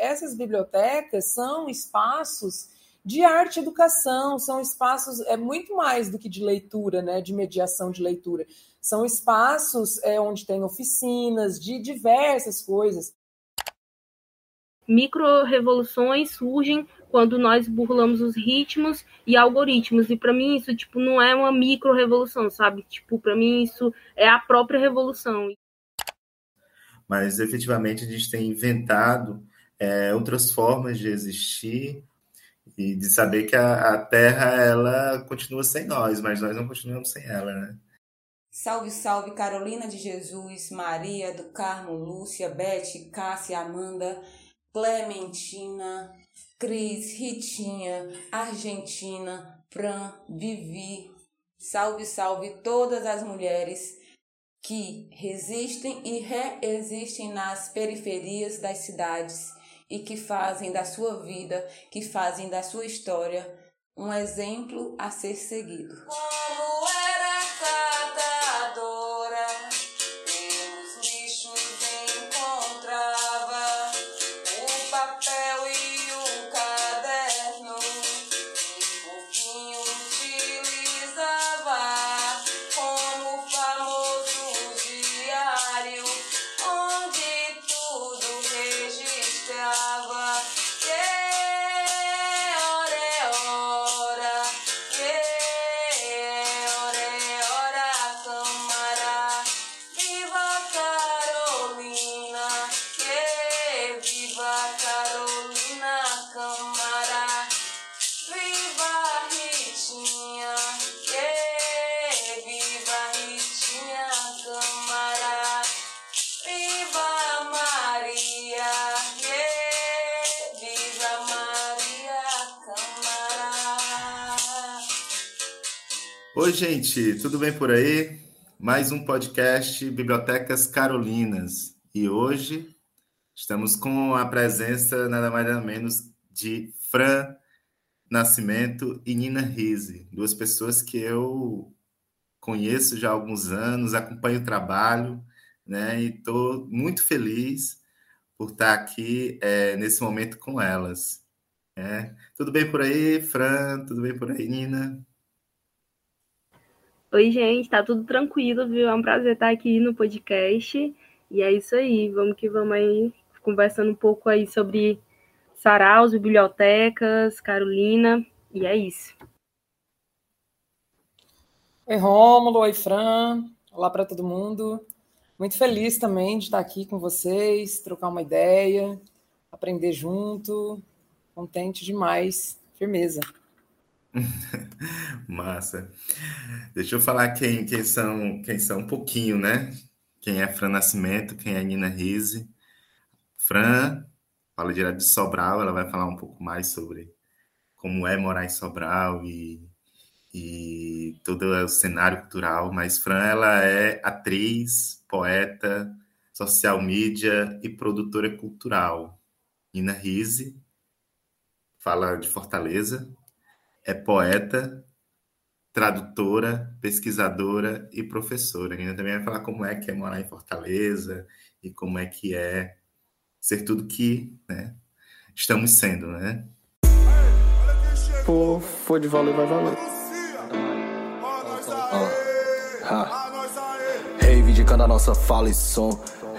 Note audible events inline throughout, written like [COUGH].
essas bibliotecas são espaços de arte e educação, são espaços, é muito mais do que de leitura, né, de mediação de leitura. São espaços é, onde tem oficinas de diversas coisas. Micro-revoluções surgem quando nós burlamos os ritmos e algoritmos. E para mim isso tipo não é uma micro-revolução, sabe? Tipo, para mim isso é a própria revolução. Mas efetivamente a gente tem inventado é, outras formas de existir e de saber que a, a, Terra ela continua sem nós, mas nós não continuamos sem ela, né? Salve, salve, Carolina de Jesus, Maria do Carmo, Lúcia, Beth, Cássia, Amanda, Clementina, Cris, Ritinha, Argentina, Pran, Vivi. Salve, salve todas as mulheres que resistem e reexistem nas periferias das cidades e que fazem da sua vida, que fazem da sua história um exemplo a ser seguido. Oi, gente, tudo bem por aí? Mais um podcast Bibliotecas Carolinas. E hoje estamos com a presença nada mais nada menos de Fran Nascimento e Nina Rise, duas pessoas que eu conheço já há alguns anos, acompanho o trabalho, né? E estou muito feliz por estar aqui é, nesse momento com elas. né? Tudo bem por aí, Fran? Tudo bem por aí, Nina? Oi, gente, tá tudo tranquilo, viu? É um prazer estar aqui no podcast. E é isso aí, vamos que vamos aí conversando um pouco aí sobre saraus, bibliotecas, Carolina, e é isso. Oi, Rômulo, oi, Fran. Olá para todo mundo. Muito feliz também de estar aqui com vocês, trocar uma ideia, aprender junto. Contente demais. Firmeza. [LAUGHS] Massa. Deixa eu falar quem, quem são, quem são um pouquinho, né? Quem é Fran Nascimento, quem é Nina Rise. Fran fala direto de Sobral, ela vai falar um pouco mais sobre como é morar em Sobral e, e todo o cenário cultural. Mas Fran, ela é atriz, poeta, social media e produtora cultural. Nina Rise fala de Fortaleza, é poeta, tradutora, pesquisadora e professora. A Nina também vai falar como é que é morar em Fortaleza e como é que é ser tudo que né, estamos sendo, né? For, for de valer, vai valer. Reivindicando a nossa fala e som.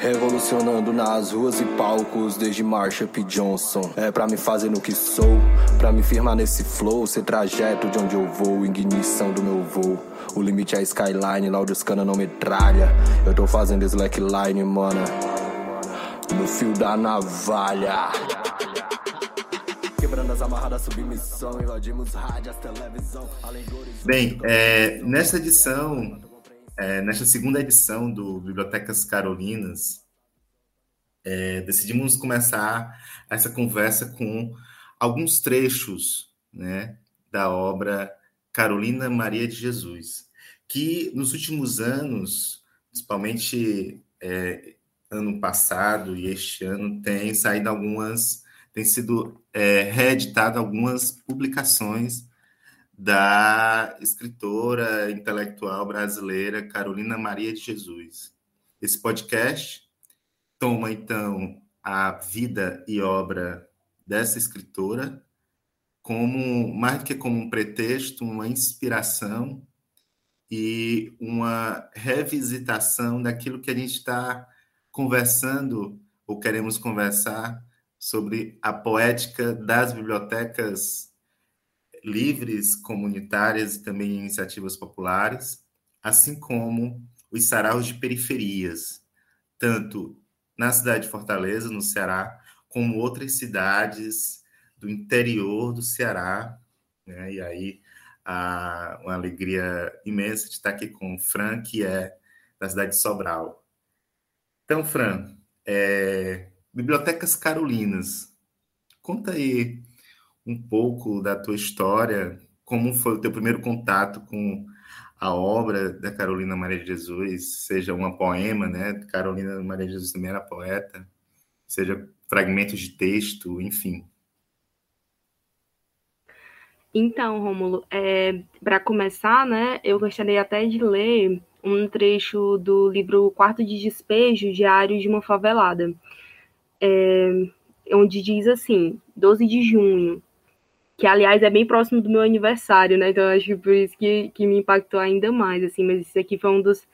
Revolucionando nas ruas e palcos, desde Marshall P. Johnson. É pra me fazer no que sou, pra me firmar nesse flow, ser trajeto de onde eu vou, ignição do meu voo. O limite é a skyline, Laudius Cana não metralha. Eu tô fazendo slackline, mana. No fio da navalha. Quebrando as amarradas, submissão, invadimos rádios, televisão, alegories. Bem, é, nessa edição, é, nesta segunda edição do Bibliotecas Carolinas, é, decidimos começar essa conversa com alguns trechos né, da obra Carolina Maria de Jesus, que nos últimos anos, principalmente é, ano passado e este ano, tem saído algumas, tem sido é, reeditado algumas publicações da escritora intelectual brasileira Carolina Maria de Jesus. Esse podcast toma, então, a vida e obra dessa escritora como mais do que como um pretexto, uma inspiração e uma revisitação daquilo que a gente está conversando ou queremos conversar sobre a poética das bibliotecas livres, comunitárias e também iniciativas populares, assim como os saraus de periferias, tanto na cidade de Fortaleza, no Ceará, como outras cidades do interior do Ceará. Né? E aí, a, uma alegria imensa de estar aqui com o Fran, que é da cidade de Sobral. Então, Fran, é, Bibliotecas Carolinas, conta aí um pouco da tua história, como foi o teu primeiro contato com a obra da Carolina Maria de Jesus, seja uma poema, né? Carolina Maria de Jesus também era poeta, seja fragmentos de texto, enfim. Então, Rômulo, é, para começar, né, eu gostaria até de ler um trecho do livro Quarto de Despejo, Diário de uma Favelada, é, onde diz assim, 12 de junho, que aliás é bem próximo do meu aniversário, né, então acho que por isso que, que me impactou ainda mais, assim, mas isso aqui foi um dos,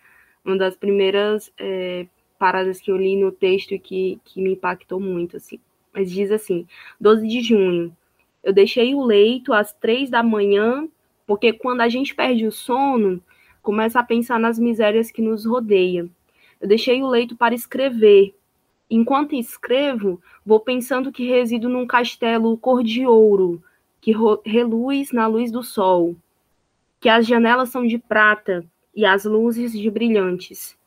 uma das primeiras é, paradas que eu li no texto que, que me impactou muito, assim. Mas diz assim, 12 de junho, eu deixei o leito às três da manhã, porque quando a gente perde o sono, começa a pensar nas misérias que nos rodeia. Eu deixei o leito para escrever. Enquanto escrevo, vou pensando que resido num castelo cor de ouro, que reluz na luz do sol, que as janelas são de prata e as luzes de brilhantes,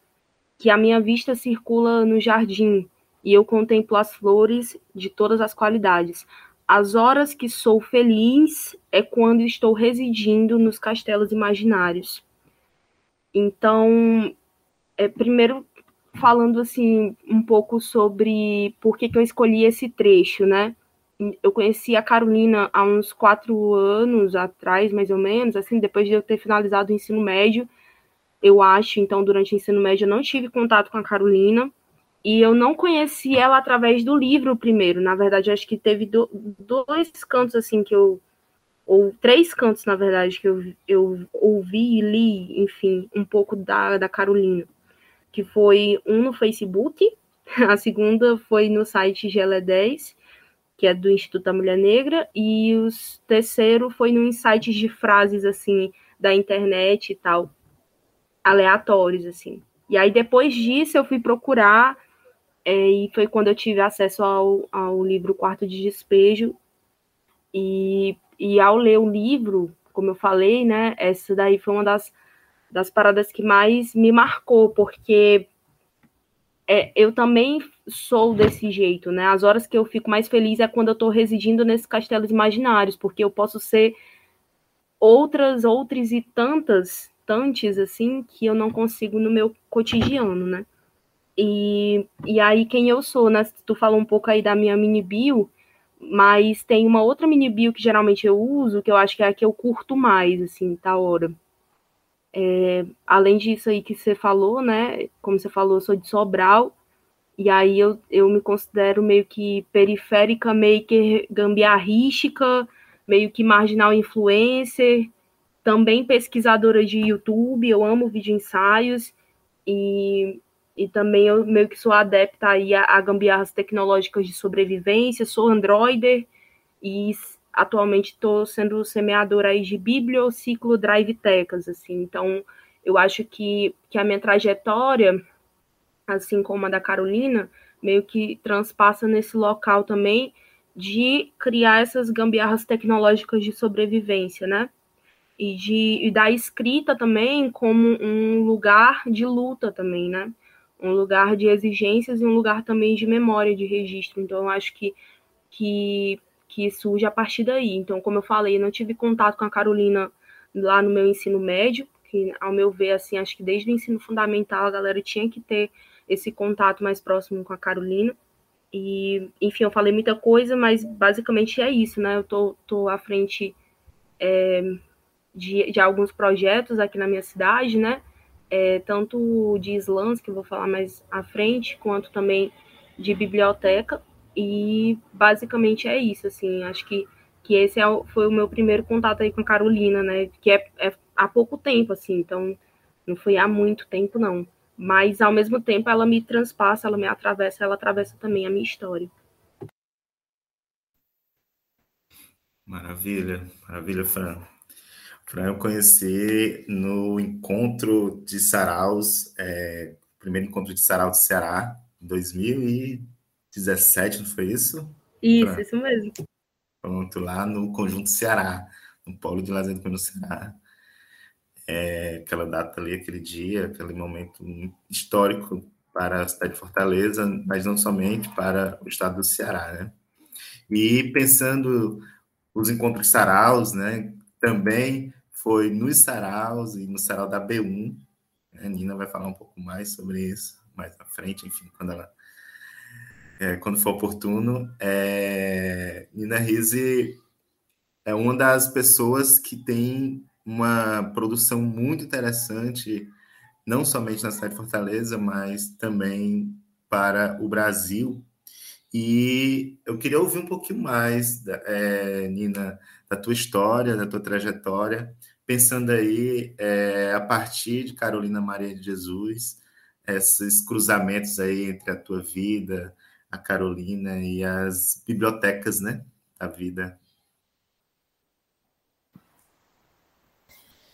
que a minha vista circula no jardim e eu contemplo as flores de todas as qualidades, as horas que sou feliz é quando estou residindo nos castelos imaginários. Então, é, primeiro falando assim um pouco sobre por que, que eu escolhi esse trecho, né? Eu conheci a Carolina há uns quatro anos atrás, mais ou menos, assim, depois de eu ter finalizado o ensino médio, eu acho. Então, durante o ensino médio, eu não tive contato com a Carolina. E eu não conheci ela através do livro primeiro. Na verdade, acho que teve do, dois cantos assim que eu. Ou três cantos, na verdade, que eu, eu ouvi e li, enfim, um pouco da, da Carolina. Que foi um no Facebook, [LAUGHS] a segunda foi no site GL10, que é do Instituto da Mulher Negra, e o terceiro foi no site de frases assim da internet e tal, aleatórios assim. E aí depois disso eu fui procurar é, e foi quando eu tive acesso ao, ao livro Quarto de Despejo. E, e ao ler o livro, como eu falei, né, essa daí foi uma das, das paradas que mais me marcou, porque é, eu também sou desse jeito, né? As horas que eu fico mais feliz é quando eu estou residindo nesses castelos imaginários, porque eu posso ser outras, outras e tantas, tantes, assim, que eu não consigo no meu cotidiano, né? E, e aí, quem eu sou, né? Tu falou um pouco aí da minha mini bio, mas tem uma outra mini bio que geralmente eu uso, que eu acho que é a que eu curto mais, assim, tá hora. É, além disso aí que você falou, né? Como você falou, eu sou de Sobral, e aí eu, eu me considero meio que periférica, meio que gambiarrística, meio que marginal influencer, também pesquisadora de YouTube, eu amo vídeo ensaios, e e também eu meio que sou adepta aí a, a gambiarras tecnológicas de sobrevivência, sou androider e atualmente estou sendo semeadora aí de bibliociclo drive tecas, assim, então eu acho que, que a minha trajetória, assim como a da Carolina, meio que transpassa nesse local também de criar essas gambiarras tecnológicas de sobrevivência, né? E, de, e da escrita também como um lugar de luta também, né? um lugar de exigências e um lugar também de memória, de registro. Então, eu acho que, que, que surge a partir daí. Então, como eu falei, eu não tive contato com a Carolina lá no meu ensino médio, que, ao meu ver, assim, acho que desde o ensino fundamental a galera tinha que ter esse contato mais próximo com a Carolina. E, enfim, eu falei muita coisa, mas basicamente é isso, né? Eu tô, tô à frente é, de, de alguns projetos aqui na minha cidade, né? é, tanto de slams, que eu vou falar mais à frente, quanto também de biblioteca e basicamente é isso, assim, acho que, que esse é o, foi o meu primeiro contato aí com Carolina, né, que é, é há pouco tempo, assim, então não foi há muito tempo, não. Mas, ao mesmo tempo, ela me transpassa, ela me atravessa, ela atravessa também a minha história. Maravilha, maravilha, Fran. Fran, eu conheci no encontro de saraus, é, primeiro encontro de sarau do Ceará, em 2017, não foi isso? Isso, Fran? isso mesmo. Pronto, lá no Conjunto Ceará, no Polo de Lazer do Ceará. É, aquela data ali, aquele dia, aquele momento histórico para a cidade de Fortaleza, mas não somente para o estado do Ceará, né? E pensando os encontros saraus, né? Também foi nos saraus e no sarau da B1. A Nina vai falar um pouco mais sobre isso mais à frente, enfim, quando ela é, quando for oportuno. É, Nina Rise é uma das pessoas que tem uma produção muito interessante, não somente na cidade de Fortaleza, mas também para o Brasil, e eu queria ouvir um pouquinho mais, é, Nina, da tua história, da tua trajetória, pensando aí é, a partir de Carolina Maria de Jesus, esses cruzamentos aí entre a tua vida, a Carolina e as bibliotecas, né, da vida.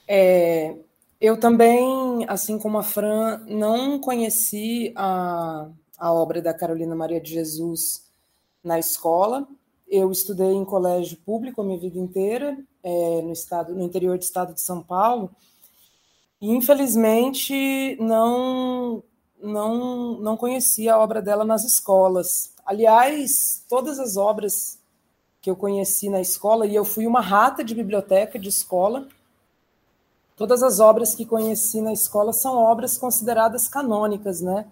É, eu também, assim como a Fran, não conheci a a obra da Carolina Maria de Jesus na escola. Eu estudei em colégio público a minha vida inteira, é, no estado, no interior do estado de São Paulo. E infelizmente não não não conhecia a obra dela nas escolas. Aliás, todas as obras que eu conheci na escola e eu fui uma rata de biblioteca de escola. Todas as obras que conheci na escola são obras consideradas canônicas, né?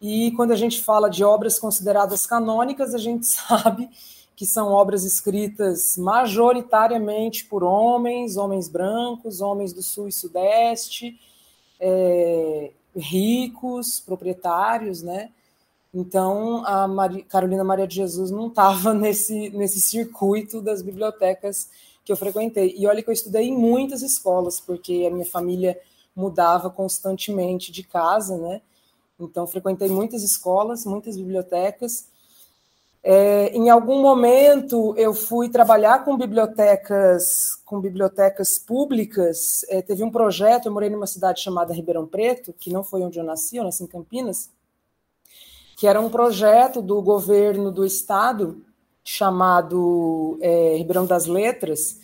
E quando a gente fala de obras consideradas canônicas, a gente [LAUGHS] sabe que são obras escritas majoritariamente por homens, homens brancos, homens do sul e sudeste, é, ricos, proprietários, né? Então, a Maria, Carolina Maria de Jesus não estava [LAUGHS] nesse, nesse circuito das bibliotecas que eu frequentei. E olha que eu estudei em muitas escolas, porque a minha família mudava constantemente de casa, né? Então, frequentei muitas escolas, muitas bibliotecas. É, em algum momento, eu fui trabalhar com bibliotecas, com bibliotecas públicas. É, teve um projeto. Eu morei numa cidade chamada Ribeirão Preto, que não foi onde eu nasci, eu nasci em Campinas, que era um projeto do governo do estado chamado é, Ribeirão das Letras,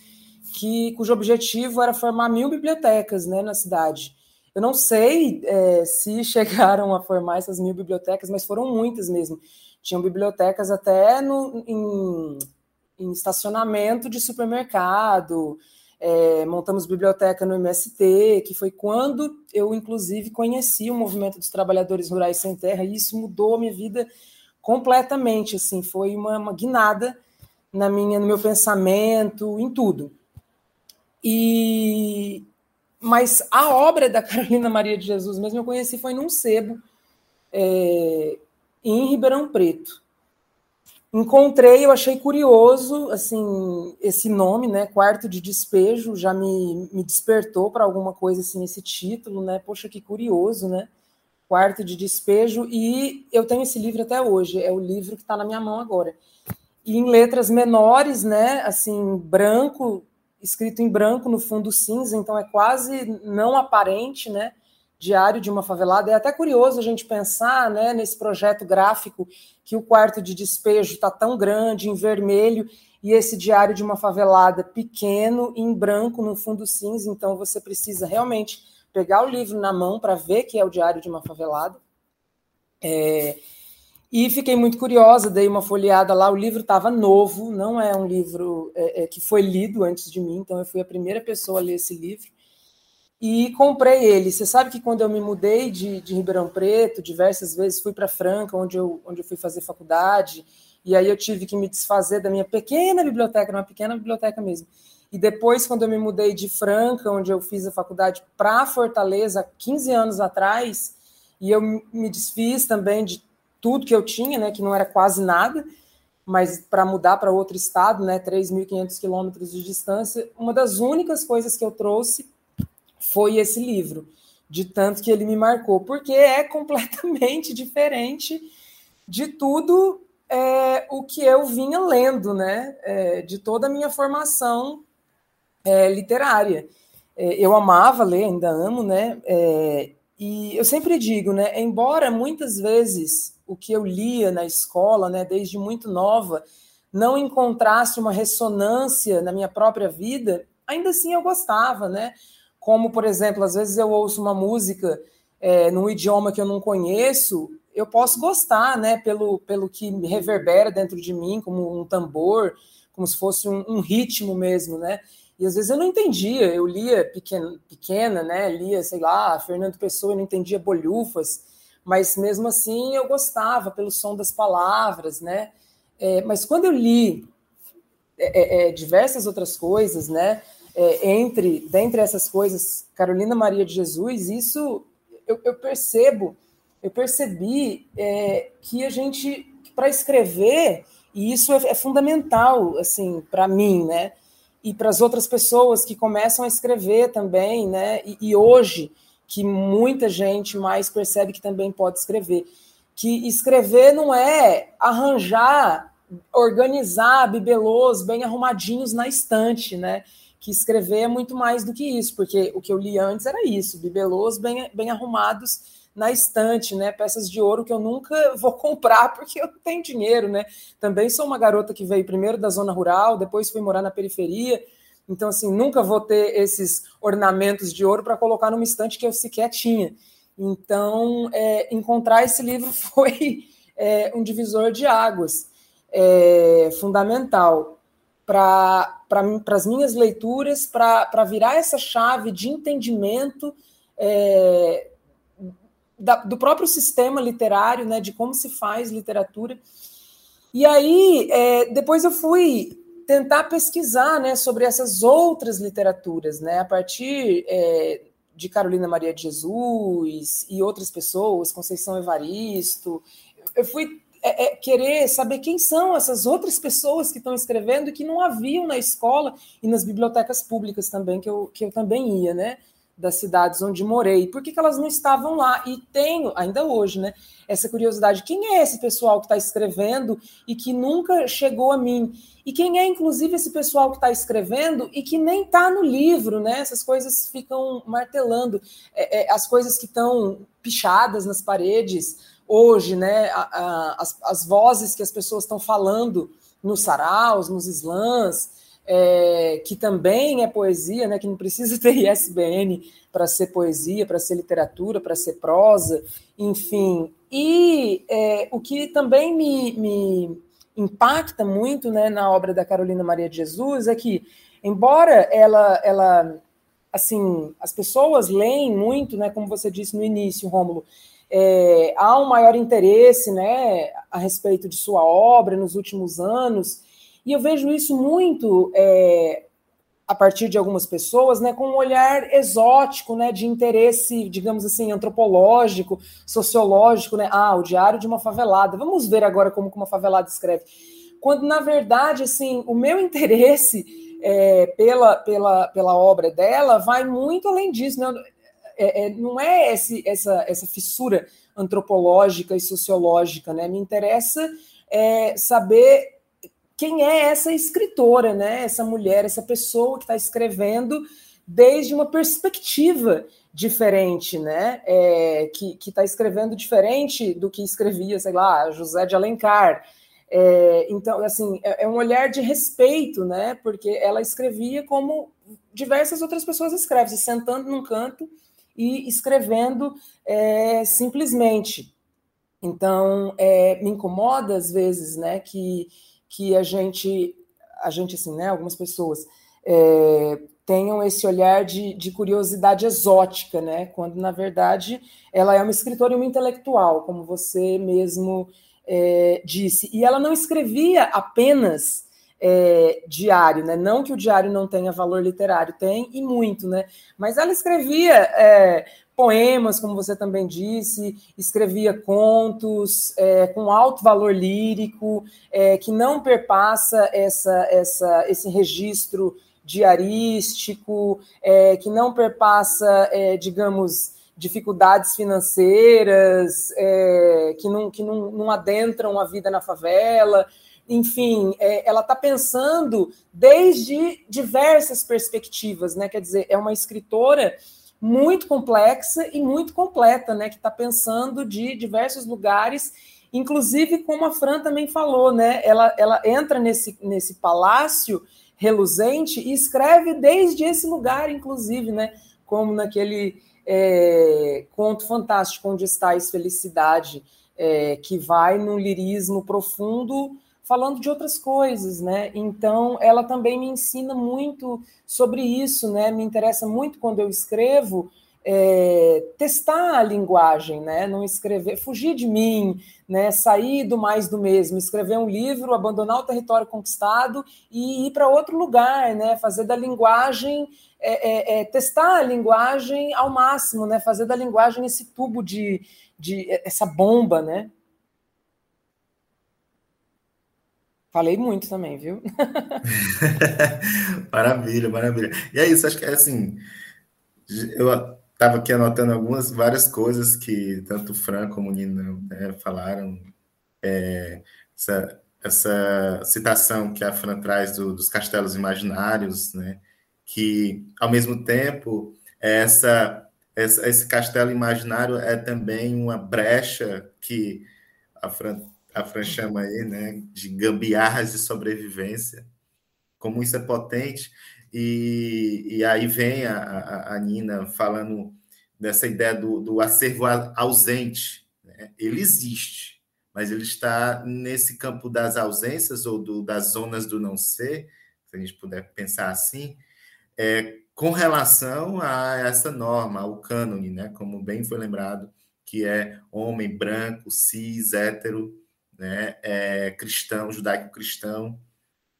que cujo objetivo era formar mil bibliotecas, né, na cidade. Eu não sei é, se [LAUGHS] chegaram a formar essas mil bibliotecas, mas foram muitas mesmo. Tinham bibliotecas até no, em, em estacionamento de supermercado, é, montamos biblioteca no MST, que foi quando eu, inclusive, conheci o movimento dos trabalhadores rurais sem terra, e isso mudou a minha vida completamente, assim, foi uma, uma guinada na minha, no meu pensamento, em tudo. E, mas a obra da Carolina Maria de Jesus mesmo eu conheci foi num sebo é, em Ribeirão Preto. Encontrei, eu achei curioso, assim, esse nome, né, Quarto de Despejo, já me, me despertou para alguma coisa assim esse título, né? Poxa, que curioso, né? Quarto de Despejo e eu tenho esse livro até hoje, é o livro que está na minha mão agora. E em letras menores, né, assim, branco, escrito em branco no fundo cinza, então é quase não aparente, né? Diário de uma favelada. É até curioso a gente pensar, né, nesse projeto gráfico que o quarto de despejo está tão grande, em vermelho, e esse diário de uma favelada pequeno, em branco, no fundo cinza. Então você precisa realmente pegar o livro na mão para ver que é o diário de uma favelada. É, e fiquei muito curiosa, dei uma folheada lá, o livro estava novo, não é um livro é, é, que foi lido antes de mim, então eu fui a primeira pessoa a ler esse livro. E comprei ele. Você sabe que quando eu me mudei de, de Ribeirão Preto, diversas vezes fui para Franca, onde eu, onde eu fui fazer faculdade, e aí eu tive que me desfazer da minha pequena biblioteca, uma pequena biblioteca mesmo. E depois, quando eu me mudei de Franca, onde eu fiz a faculdade, para Fortaleza, 15 anos atrás, e eu me desfiz também de tudo que eu tinha, né, que não era quase nada, mas para mudar para outro estado, né, 3.500 quilômetros de distância, uma das únicas coisas que eu trouxe foi esse livro, de tanto que ele me marcou, porque é completamente [LAUGHS] diferente de tudo é, o que eu vinha lendo, né, é, de toda a minha formação é, literária. É, eu amava ler, ainda amo, né, é, e eu sempre digo, né, embora muitas vezes o que eu lia na escola, né, desde muito nova, não encontrasse uma ressonância na minha própria vida, ainda assim eu gostava, né? Como, por exemplo, às vezes eu ouço uma música é, num idioma que eu não conheço, eu posso gostar, né? Pelo, pelo que reverbera dentro de mim, como um tambor, como se fosse um, um ritmo mesmo, né? E às vezes eu não entendia, eu lia pequena, pequena né? Lia, sei lá, Fernando Pessoa, eu não entendia bolhufas, mas mesmo assim eu gostava pelo som das palavras, né? É, mas quando eu li é, é, é diversas outras coisas, né? É, entre, dentre essas coisas, Carolina Maria de Jesus, isso eu, eu percebo, eu percebi é, que a gente, para escrever, e isso é, fundamental, assim, para mim, né? e para as outras pessoas que começam a escrever também, né? E, e, hoje que muita gente mais percebe que também pode escrever, que escrever não é arranjar, organizar bibelôs bem arrumadinhos na estante, né? Que escrever é muito mais do que isso, porque o que eu li antes era isso, bibelôs bem, bem arrumados na estante, né? Peças de ouro que eu nunca [LAUGHS] vou comprar porque eu não tenho dinheiro, né? Também sou uma garota que veio primeiro da zona rural, depois fui morar na periferia. Então, assim, nunca vou ter esses ornamentos de ouro para colocar numa estante que eu sequer tinha. Então, é, encontrar esse livro [LAUGHS] foi é, um divisor de águas é, fundamental para as minhas leituras, para virar essa chave de entendimento é, da, do próprio sistema literário, né, de como se faz literatura. E aí, é, depois eu fui tentar pesquisar né, sobre essas outras literaturas, né, a partir é, de Carolina Maria de Jesus e outras pessoas, Conceição Evaristo. Eu fui é, é, querer saber quem são essas outras pessoas que estão escrevendo e que não haviam na escola e nas bibliotecas públicas também, que eu, que eu também ia, né? das cidades onde morei, por que, que elas não estavam lá? E tenho, ainda hoje, né, essa curiosidade: quem é esse pessoal que está escrevendo e que nunca chegou a mim? E quem é, inclusive, esse pessoal que está escrevendo e que nem está no livro, né? Essas coisas ficam martelando, é, é, as coisas que estão pichadas nas paredes hoje, né? A, a, as, as vozes que as pessoas estão falando nos saraus, nos slams é, que também é poesia, né, que não precisa [LAUGHS] ter ISBN para ser poesia, para ser literatura, para ser prosa, enfim. E é, o que também me, me impacta muito né, na obra da Carolina Maria de Jesus é que, embora ela, ela assim, as pessoas leem muito, né, como você disse no início, Rômulo, é, há um maior interesse né, a respeito de sua obra nos últimos anos, e eu vejo isso muito é, a partir de algumas pessoas, né, com um olhar exótico, né, de interesse, digamos assim, antropológico, sociológico, né? Ah, o diário de uma favelada. Vamos ver agora como uma favelada escreve. Quando na verdade, assim, o meu [LAUGHS] interesse é, pela, pela, pela obra dela vai muito além disso, né? É, é, não é esse, essa, essa fissura antropológica e sociológica, né? Me interessa é, saber quem é essa escritora, né? Essa mulher, essa pessoa que está escrevendo desde uma perspectiva diferente, né? É, que está escrevendo diferente do que escrevia, sei lá, José de Alencar. É, então, assim, é, é, um olhar de respeito, né? Porque ela escrevia como diversas outras pessoas escrevem, se sentando num canto e escrevendo é, simplesmente. Então, é, me incomoda às vezes, né? Que que a gente, a gente assim, né, algumas pessoas é, tenham esse olhar de, de, curiosidade exótica, né, quando na verdade ela é uma escritora e uma intelectual, como você mesmo é, disse, e ela não escrevia apenas é, diário, né? Não que o diário não tenha valor literário, tem e muito, né? Mas ela escrevia é, poemas, como você também disse, escrevia contos é, com alto valor lírico, é, que não perpassa essa, essa, esse registro diarístico, é, que não perpassa, é, digamos, dificuldades financeiras, que, não, que não, não adentram a vida na favela. Enfim, é, ela está pensando desde diversas perspectivas, né? Quer dizer, é uma escritora muito complexa e muito completa, né? Que está pensando de diversos lugares, inclusive como a Fran também falou, né? Ela, ela entra nesse, nesse palácio reluzente e escreve desde esse lugar, inclusive, né? Como naquele é, conto fantástico onde está a felicidade, é, que vai num lirismo profundo falando de outras coisas, né? Então, ela também me ensina muito sobre isso, né? Me interessa muito quando eu escrevo é, testar a linguagem, né? Não escrever, fugir de mim, né? Sair do mais do mesmo, escrever um livro, abandonar o território conquistado e ir para outro lugar, né? Fazer da linguagem é, é, é, testar a linguagem ao máximo, né? Fazer da linguagem esse tubo de, de essa bomba, né? Falei muito também, viu? [LAUGHS] [LAUGHS] maravilha, maravilha. E é isso, acho que é assim. Eu estava aqui anotando algumas, várias coisas que tanto o Fran como o Nina né, falaram. É, essa, essa citação que a Fran traz do, dos castelos imaginários, né? Que, ao mesmo tempo, essa, essa, esse castelo imaginário é também uma brecha que a Fran a Fran chama aí, né, de gambiarras de sobrevivência, como isso é potente. E, e aí vem a, a, a Nina falando dessa ideia do, do acervo ausente. Né? Ele existe, mas ele está nesse campo das ausências ou do, das zonas do não ser, se a gente puder pensar assim, é, com relação a essa norma, ao cânone, né? como bem foi lembrado, que é homem branco, cis, hétero, né, é, cristão, judaico-cristão,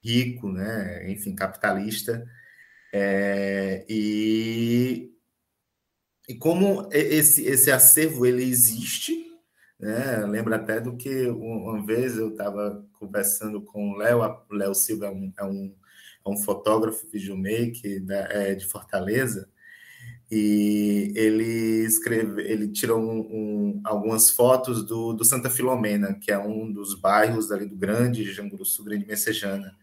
rico, né, enfim, capitalista, é, e, e como esse, esse acervo ele existe, né, lembra até do que uma vez eu estava conversando com o Léo, Léo Silva é um, é um, é um fotógrafo, videomaker da, é, de Fortaleza, e ele escreve, ele tirou um, um, algumas fotos do, do, Santa Filomena, que é um dos bairros ali do Grande Jamburuçu, Grande Messejana.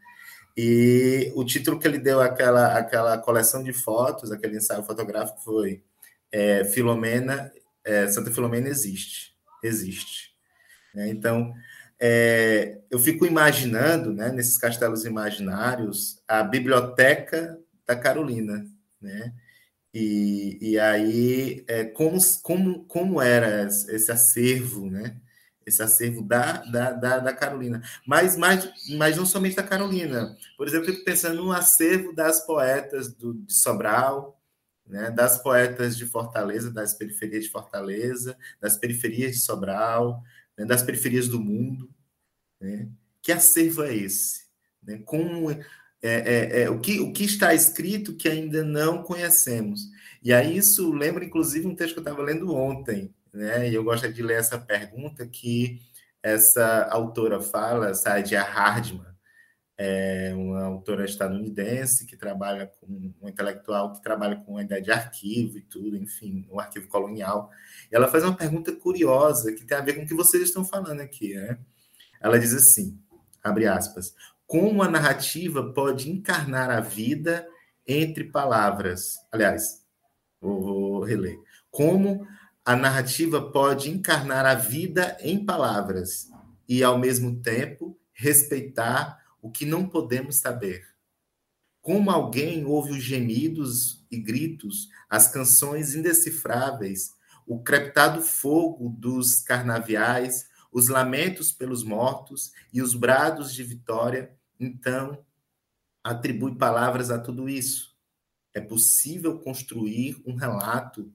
E o título que ele deu àquela, àquela coleção de fotos, aquele ensaio fotográfico, foi é, Filomena, é, Santa Filomena existe, existe. É, então, é, eu fico imaginando, né, nesses castelos imaginários, a biblioteca da Carolina, né? E, e aí, é, como, como, como era esse acervo, né? Esse acervo da, da, da, da Carolina. Mas, mas, mas não somente da Carolina. Por exemplo, eu fico pensando no acervo das poetas do, de Sobral, né? das poetas de Fortaleza, das periferias de Fortaleza, das periferias de Sobral, né? das periferias do mundo. Né? Que acervo é esse? Né? Como é, é, é, o, que, o que está escrito que ainda não conhecemos. E aí isso lembra, inclusive, um texto que eu estava lendo ontem, né? E eu gosto de ler essa pergunta que essa autora fala, Saadia Hardman, é uma autora estadunidense que trabalha com um intelectual que trabalha com a ideia de arquivo e tudo, enfim, um arquivo colonial. Ela faz uma pergunta curiosa que tem a ver com o que vocês estão falando aqui, né? Ela diz assim, abre aspas, como a narrativa pode encarnar a vida entre palavras. Aliás, vou reler. Como a narrativa pode encarnar a vida em palavras e, ao mesmo tempo, respeitar o que não podemos saber. Como alguém ouve os gemidos e gritos, as canções indecifráveis, o crepitado fogo dos carnaviais, os lamentos pelos mortos e os brados de vitória então, atribui palavras a tudo isso. É possível construir um relato.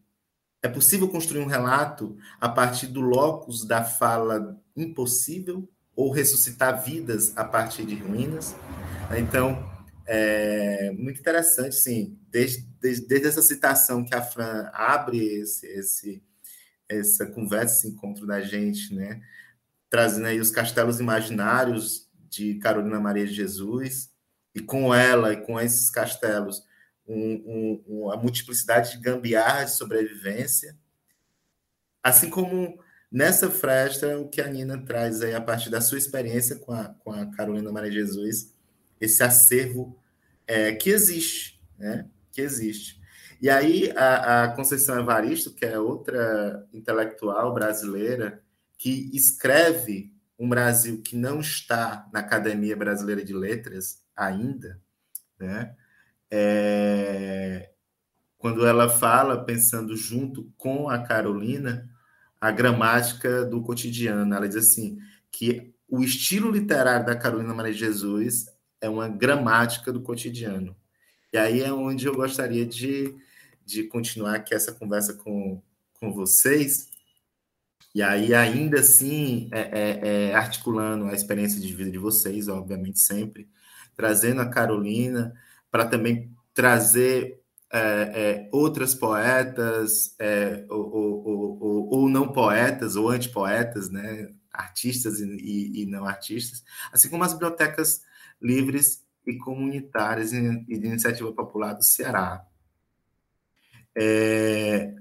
É possível construir um relato a partir do locus da fala impossível ou ressuscitar vidas a partir de ruínas. Então, é muito interessante, sim, desde, desde, desde essa citação que a Fran abre esse, esse, essa conversa, esse encontro da gente, né? Trazendo aí os castelos imaginários de Carolina Maria de Jesus, e com ela e com esses castelos, um, um, a multiplicidade de gambiarras de sobrevivência, assim como nessa festa, o que a Nina traz aí a partir da sua experiência com a, com a Carolina Maria de Jesus, esse acervo é, que existe, né? Que existe. E aí a, a Conceição Evaristo, que é outra intelectual brasileira, que escreve um Brasil que não está na Academia Brasileira de Letras ainda, né? É, quando ela fala, pensando junto com a Carolina, a gramática do cotidiano. Ela diz assim que o estilo literário da Carolina Maria de Jesus é uma gramática do cotidiano. E aí é onde eu gostaria de, de continuar aqui essa conversa com, com vocês. E aí, ainda assim, é, é, é, articulando a experiência de vida de vocês, obviamente, sempre, trazendo a Carolina para também trazer é, é, outras poetas, é, ou, ou, ou, ou, não poetas, ou antipoetas, né? artistas e, e, não artistas, assim como as bibliotecas livres e comunitárias e de iniciativa popular do Ceará. É,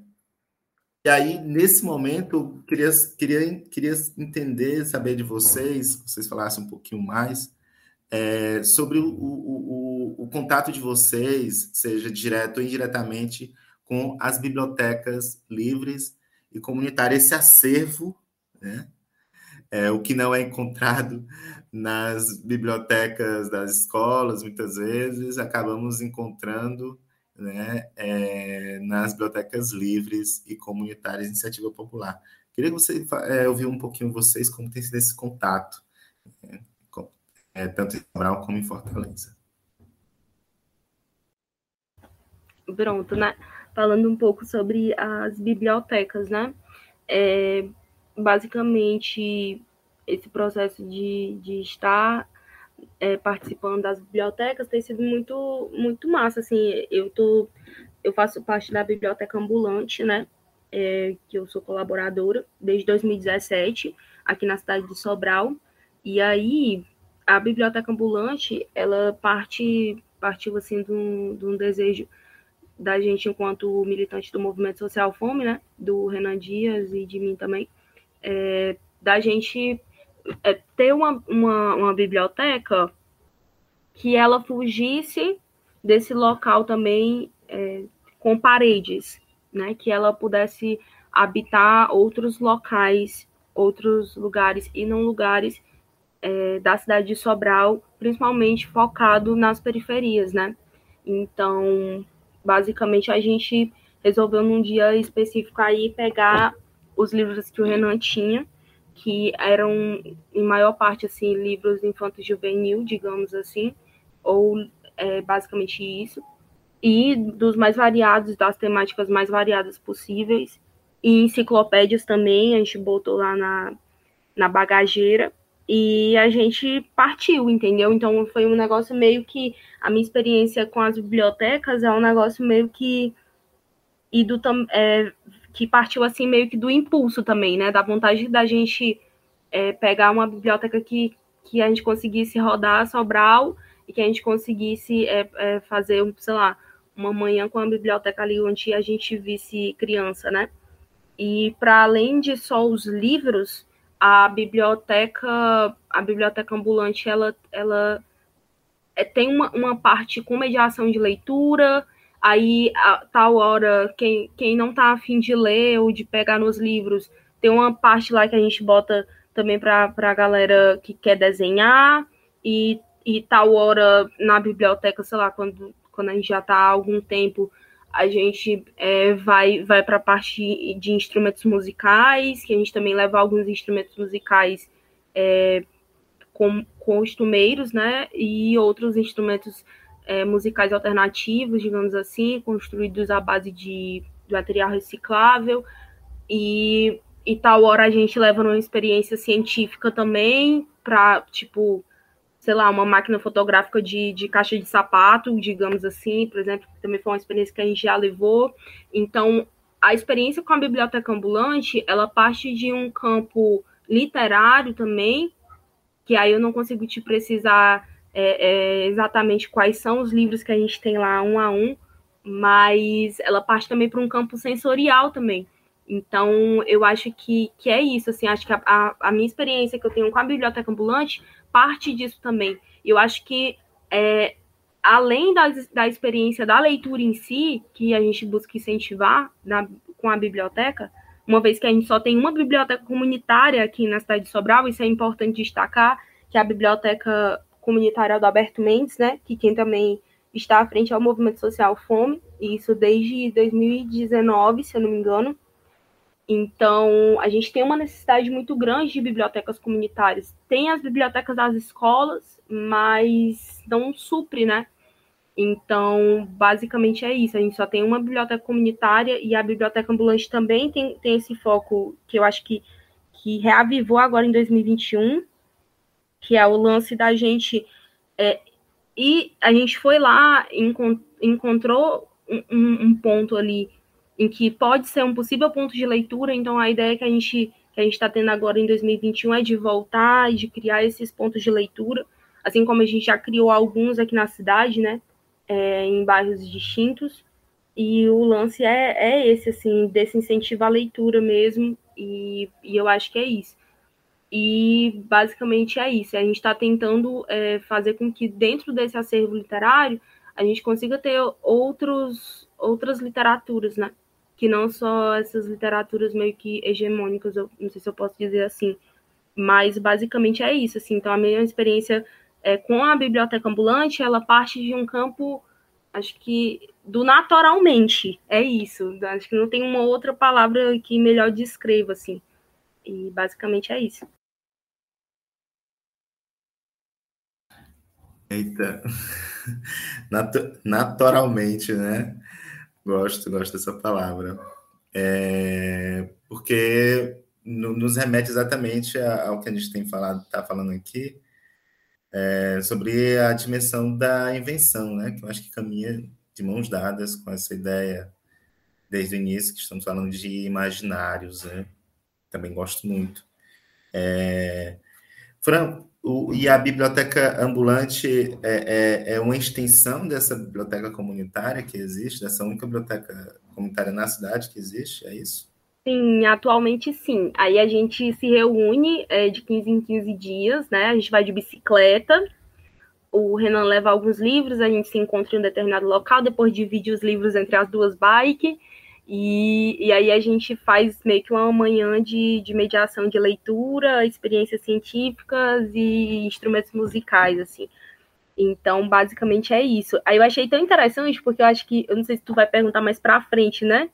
e aí, nesse momento, queria, queria, queria entender, saber de vocês, vocês falassem um pouquinho mais, é, sobre o, o, o, o, contato de vocês, seja direto ou indiretamente, com as bibliotecas livres e comunitárias, esse acervo, né? É, o que não é encontrado nas bibliotecas das escolas, muitas vezes, acabamos encontrando né, é, nas bibliotecas livres e comunitárias de iniciativa popular. Queria que você é, ouvir um pouquinho vocês como tem sido esse contato. Né? é, tanto em Sobral como em Fortaleza. Pronto, né? Falando um pouco sobre as bibliotecas, né? É, basicamente, esse processo de, de estar é, participando das bibliotecas tem sido muito, muito massa, assim, eu tô, eu faço parte da biblioteca ambulante, né, é, que eu sou colaboradora desde 2017, aqui na cidade de Sobral, e aí a biblioteca ambulante, ela parte, partiu assim de um, de um desejo da gente enquanto militante do movimento social Fome, né, do Renan Dias e de mim também, é, da gente é, ter uma, uma, uma biblioteca que ela fugisse desse local também é, com paredes, né, que ela pudesse habitar outros locais, outros lugares e não lugares é, da cidade de Sobral, principalmente focado nas periferias, né? Então, basicamente, a gente resolveu num dia específico aí pegar os livros que o Renan tinha, que eram, em maior parte, assim, livros infantos juvenil, digamos assim, ou é, basicamente isso, e dos mais variados, das temáticas mais variadas possíveis, e enciclopédias também, a gente botou lá na, na bagageira, e a gente partiu, entendeu? Então foi um negócio meio que a minha experiência com as bibliotecas é um negócio meio que e do é, que partiu assim meio que do impulso também, né? Da vontade da gente é, pegar uma biblioteca que, que a gente conseguisse rodar Sobral e que a gente conseguisse é, é fazer, sei lá, uma manhã com a biblioteca ali onde a gente visse criança, né? E para além de só os livros, a biblioteca, a biblioteca ambulante, ela, ela é, tem uma, uma parte com mediação de leitura, aí a tal hora, quem, quem não está afim de ler ou de pegar nos livros, tem uma parte lá que a gente bota também para a galera que quer desenhar, e, e tal hora na biblioteca, sei lá, quando, quando a gente já está há algum tempo a gente é, vai, vai para a parte de instrumentos musicais, que a gente também leva alguns instrumentos musicais é, com costumeiros, né? E outros instrumentos é, musicais alternativos, digamos assim, construídos à base de, de material reciclável. E, e tal hora a gente leva uma experiência científica também, para, tipo, sei lá, uma máquina fotográfica de, de caixa de sapato, digamos assim, por exemplo, também foi uma experiência que a gente já levou. Então, a experiência com a biblioteca ambulante, ela parte de um campo literário também, que aí eu não consigo te precisar é, é, exatamente quais são os livros que a gente tem lá um a um, mas ela parte também para um campo sensorial também. Então, eu acho que, que é isso, assim, acho que a, a, a minha experiência que eu tenho com a biblioteca ambulante parte disso também. Eu acho que, é, além da, da experiência da leitura em si, que a gente busca incentivar na, com a biblioteca, uma vez que a gente só tem uma biblioteca comunitária aqui na cidade de Sobral, isso é importante destacar, que é a biblioteca comunitária do Alberto Mendes, né, que quem também está à frente é o movimento social Fome, e isso desde 2019, se eu não me engano. Então, a gente tem uma necessidade muito grande de bibliotecas comunitárias. Tem as bibliotecas das escolas, mas não supre, né? Então, basicamente é isso. A gente só tem uma biblioteca comunitária e a biblioteca ambulante também tem, tem esse foco que eu acho que, que reavivou agora em 2021, que é o lance da gente. É, e a gente foi lá, encontrou um, um, ponto ali em que pode ser um possível ponto de leitura. Então, a ideia que a gente que a gente está tendo agora em 2021 é de voltar e de criar esses pontos de leitura, assim como a gente já criou alguns aqui na cidade, né? é, em bairros distintos. E o lance é, é esse, assim, desse incentivo à leitura mesmo, e, e eu acho que é isso. E basicamente é isso. A gente está tentando é, fazer com que dentro desse acervo literário a gente consiga ter outros, outras literaturas, né? Que não só essas literaturas meio que hegemônicas, eu não sei se eu posso dizer assim. Mas basicamente é isso. Assim, então a minha experiência é, com a biblioteca ambulante, ela parte de um campo, acho que do naturalmente, é isso. Acho que não tem uma outra palavra que melhor descreva, assim. E basicamente é isso. Eita, [LAUGHS] Natu naturalmente, né? Gosto, gosto dessa palavra. É, porque nos remete exatamente ao que a gente tem falado, está falando aqui, é, sobre a dimensão da invenção, né? Que eu acho que caminha de mãos dadas com essa ideia desde o início, que estamos falando de imaginários, né? Também gosto muito. É... Fran, o, e a biblioteca ambulante é, é, é, uma extensão dessa biblioteca comunitária que existe, dessa única biblioteca comunitária na cidade que existe, é isso? Sim, atualmente sim. Aí a gente se reúne é, de 15 em 15 dias, né? A gente vai de bicicleta. O Renan leva alguns livros, a gente se encontra em um determinado local, depois divide os livros entre as duas bikes. E, e aí a gente faz meio que uma manhã de, de mediação de leitura, experiências científicas e instrumentos musicais, assim. Então, basicamente é isso. Aí eu achei tão interessante, porque eu acho que, eu não sei se tu vai perguntar mais pra frente, né?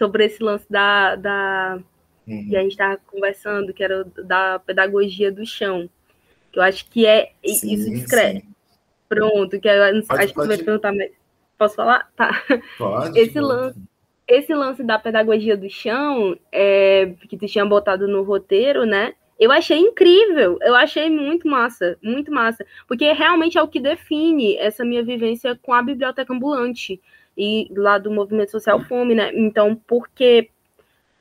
sobre esse lance da. da uhum. que a gente estava conversando, que era da pedagogia do chão. Que eu acho que é. Sim, isso descreve. Pronto, que eu, pode, acho pode. que você vai perguntar, mas. Posso falar? Tá. Pode. Esse lance, esse lance da pedagogia do chão, é, que tu tinha botado no roteiro, né? Eu achei incrível, eu achei muito massa, muito massa, porque realmente é o que define essa minha vivência com a biblioteca ambulante e lá do movimento social fome, né? Então, porque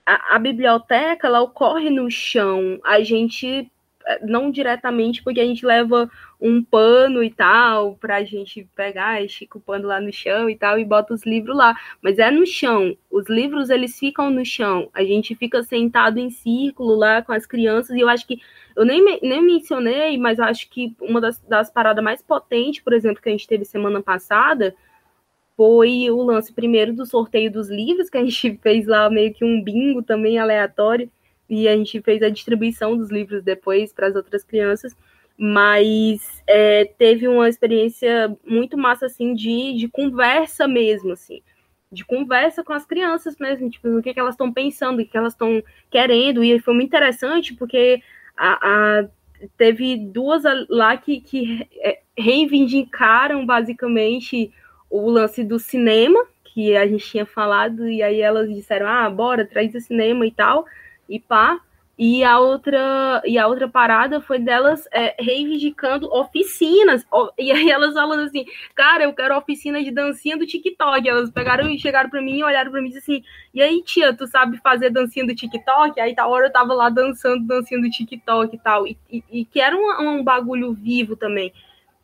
a, a biblioteca ela ocorre no chão, a gente eh, não diretamente porque a gente leva um pano e tal para a gente pegar, estica o pano lá no chão e tal e bota os livros lá, mas é no chão. Os livros eles ficam no chão. A gente fica sentado em círculo lá com as crianças e eu acho que eu nem, nem mencionei, mas eu acho que uma das, das paradas mais potentes, por exemplo, que a gente teve semana passada, foi o lance primeiro do sorteio dos livros, que a gente [LAUGHS] fez lá meio que um bingo também aleatório, e a gente fez a distribuição dos livros depois para as outras crianças, mas é, teve uma experiência muito massa, assim, de, de conversa mesmo, assim, de conversa com as crianças mesmo, tipo, no que, que elas estão pensando, o que, que elas estão querendo, e foi muito interessante, porque a, a teve duas lá que, que é, reivindicaram, basicamente, o lance do cinema, que a gente tinha falado, e aí elas disseram, ah, bora, traz o cinema e tal, e pá. E a outra, e a outra parada foi delas é, reivindicando oficinas. E aí elas falando assim, cara, eu quero oficina de dancinha do TikTok. Elas pegaram e chegaram para mim, olharam para mim e disseram assim, e aí, tia, tu sabe fazer dancinha do TikTok? Aí tal hora eu tava lá dançando dancinha do TikTok e tal. E, e, e que era um, um bagulho vivo também,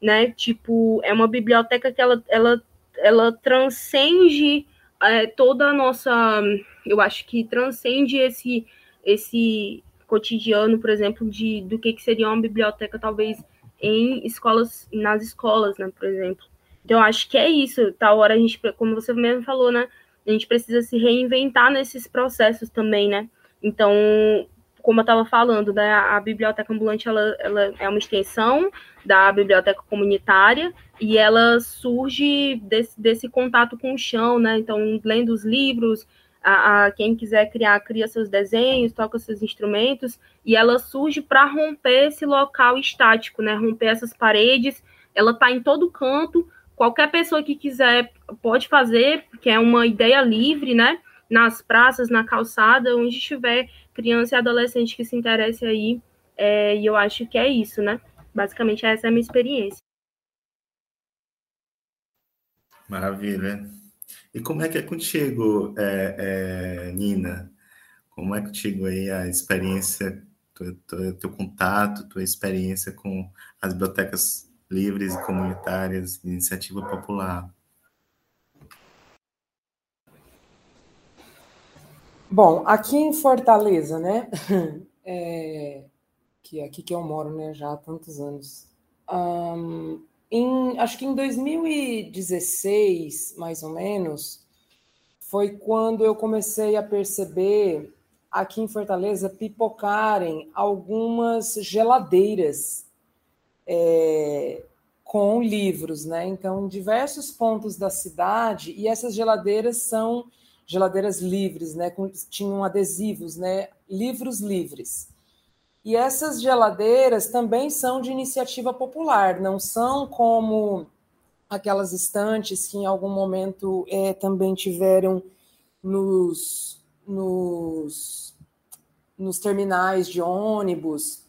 né? Tipo, é uma biblioteca que ela, ela, ela transcende é, toda a nossa. Eu acho que transcende esse esse cotidiano, por exemplo, de do que, que seria uma biblioteca, talvez em escolas, nas escolas, né, por exemplo. Então, acho que é isso. Tal hora a gente, como você mesmo falou, né, a gente precisa se reinventar nesses processos também, né? Então, como eu estava falando, né, a biblioteca ambulante ela, ela é uma extensão da biblioteca comunitária e ela surge desse, desse contato com o chão, né? Então, lendo os livros, a, a, quem quiser criar, cria seus desenhos, toca seus instrumentos, e ela surge para romper esse local estático, né? Romper essas paredes. Ela está em todo canto. Qualquer pessoa que quiser pode fazer, porque é uma ideia livre, né? Nas praças, na calçada, onde estiver criança e adolescente que se interesse aí. É, e eu acho que é isso, né? Basicamente, essa é a minha experiência. Maravilha. E como é que é contigo, é, é, Nina? Como é contigo aí a experiência, teu, teu, teu, contato, tua experiência com as bibliotecas livres e comunitárias, iniciativa popular? Bom, aqui em Fortaleza, né? [LAUGHS] É, que é aqui que eu moro, né? Já há tantos anos. Um, em, acho que em 2016, mais ou menos, foi quando eu comecei a perceber aqui em Fortaleza pipocarem algumas geladeiras é, com livros, né? Então, em diversos pontos da cidade, e essas geladeiras são geladeiras livres, né? Com, tinham adesivos, né? Livros livres. E essas geladeiras também são de iniciativa popular, não são como aquelas estantes que em algum momento é, também tiveram nos, nos, nos terminais de ônibus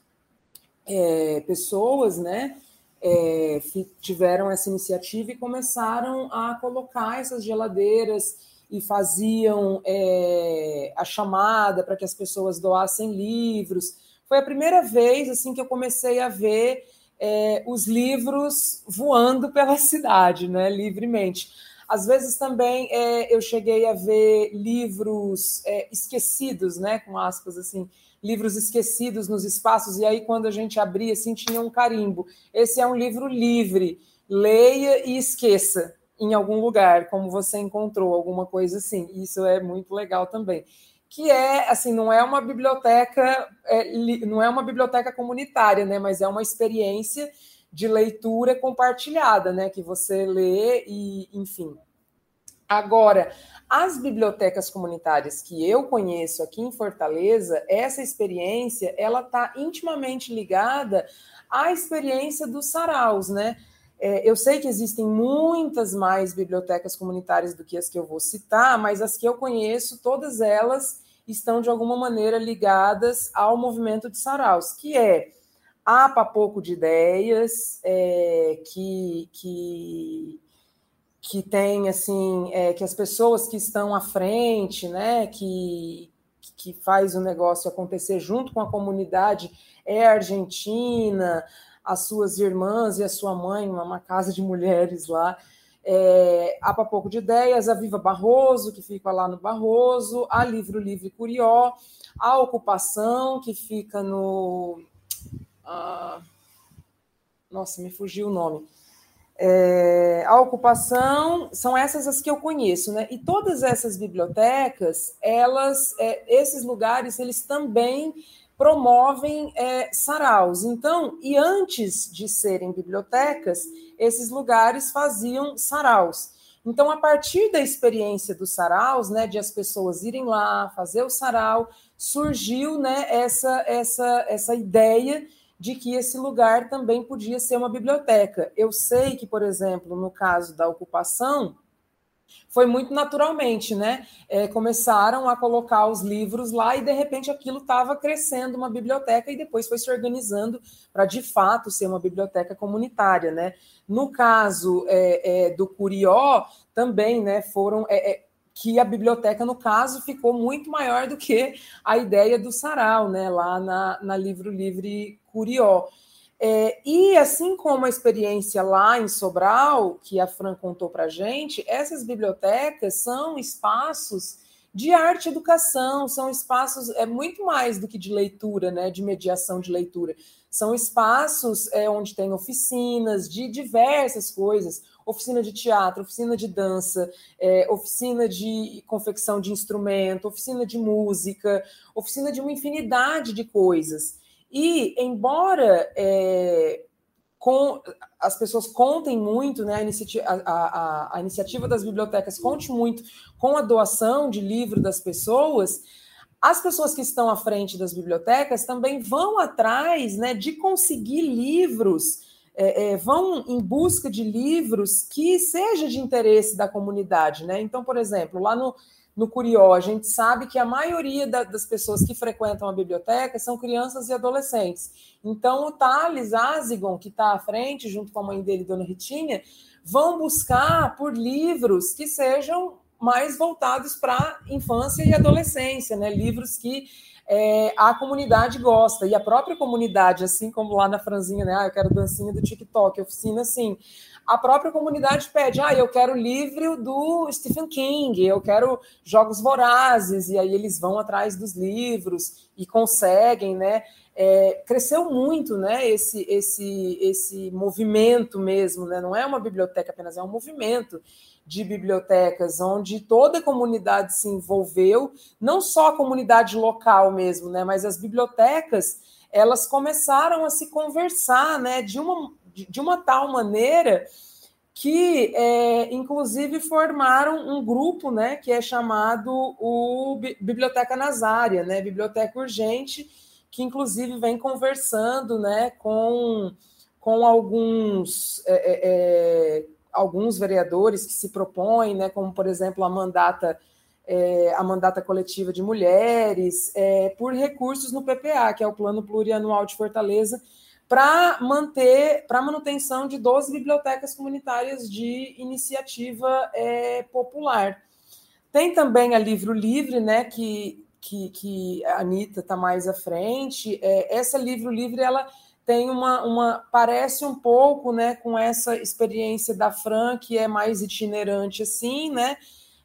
é, pessoas, né? É, tiveram essa iniciativa e começaram a colocar essas geladeiras e faziam é, a chamada para que as pessoas doassem livros foi a primeira vez assim que eu comecei a ver é, os livros voando pela [LAUGHS] cidade, né, livremente. Às vezes também é, eu cheguei a ver livros é, esquecidos, né, com aspas assim, livros esquecidos nos espaços, e aí quando a gente abria, assim, tinha um carimbo. Esse é um livro livre, leia e esqueça em algum lugar, como você encontrou, alguma coisa assim. Isso é muito legal também que é assim não é uma biblioteca é, não é uma biblioteca comunitária né mas é uma experiência de leitura compartilhada né que você lê e enfim. Agora as bibliotecas comunitárias que eu conheço aqui em Fortaleza essa experiência ela está intimamente ligada à experiência dos saraus né é, eu sei que existem muitas mais bibliotecas comunitárias do que as que eu vou citar, mas as que eu conheço, todas elas estão de alguma maneira ligadas ao movimento de Saraus, que é a Papoco de Ideias, é, que, que, que tem assim, é, que as pessoas que estão à frente, né, que, que faz o negócio acontecer junto com a comunidade é a Argentina, as suas irmãs e a sua mãe, uma, casa de mulheres lá, é, a Papoco de Ideias, a Viva Barroso, que fica lá no Barroso, a Livro Livre Curió, a Ocupação, que fica no. Ah, nossa, me fugiu o nome. É, a ocupação são essas as que eu conheço, né? E todas essas bibliotecas, elas, é, esses lugares, eles também promovem é, saraus. Então, e antes de serem bibliotecas, esses lugares faziam saraus. Então, a partir da experiência dos saraus, né, de as pessoas irem lá fazer o sarau, surgiu, né, essa essa essa ideia de que esse lugar também podia ser uma biblioteca. Eu sei que, por exemplo, no caso da ocupação, foi muito naturalmente, né? É, começaram a colocar os livros lá e de repente aquilo estava crescendo uma biblioteca e depois foi se organizando para de fato ser uma biblioteca comunitária, né? No caso é, é, do Curió, também, né? Foram é, é, que a biblioteca, no caso, ficou muito maior do que a ideia do sarau, né? Lá na, na Livro Livre Curió. É, e assim como a experiência lá em Sobral, que a Fran contou para a gente, essas bibliotecas são espaços de arte e educação, são espaços, é muito mais do que de leitura, né, de mediação de leitura. São espaços é, onde tem oficinas de diversas coisas, oficina de teatro, oficina de dança, é, oficina de confecção de instrumento, oficina de música, oficina de uma infinidade de coisas. E, embora é, com, as pessoas contem muito, né, a, iniciativa, a, a, a, iniciativa das bibliotecas conte muito com a doação de livro das pessoas, as pessoas que estão à frente das bibliotecas também vão atrás né, de conseguir livros, é, é, vão em busca de livros que seja de interesse da comunidade. Né? Então, por exemplo, lá no, no Curió, a gente sabe que a maioria da, das pessoas que frequentam a biblioteca são crianças e adolescentes. Então, o Thales Azigon, que está à frente, junto com a mãe dele, Dona Ritinha, vão buscar por livros que sejam mais voltados para infância e adolescência, né? Livros que é, a comunidade gosta, e a própria comunidade, assim como lá na franzinha, né? Ah, eu quero dancinha do TikTok, oficina, assim a própria comunidade pede: ah, eu quero livro do Stephen King, eu quero jogos vorazes, e aí eles vão atrás dos livros e conseguem, né? É, cresceu muito, né? Esse, esse, esse movimento mesmo, né? Não é uma biblioteca apenas, é um movimento de bibliotecas onde toda a comunidade se envolveu, não só a comunidade local mesmo, né? Mas as bibliotecas elas começaram a se conversar, né? De uma de, uma tal maneira que, é, inclusive, formaram um grupo né, que é chamado o Biblioteca Nazária, né, Biblioteca Urgente, que, inclusive, vem conversando né, com, com alguns, é, é, é alguns vereadores que se propõem, né, como, por exemplo, a mandata, é, a mandata coletiva de mulheres, é, por recursos no PPA, que é o Plano Plurianual de Fortaleza, para manter, para manutenção de 12 bibliotecas comunitárias de iniciativa é, popular. Tem também a Livro Livre, né, que, que, que a Anitta está mais à frente. É, essa Livro Livre, ela tem uma, uma. parece um pouco né, com essa experiência da Fran, que é mais itinerante assim, né?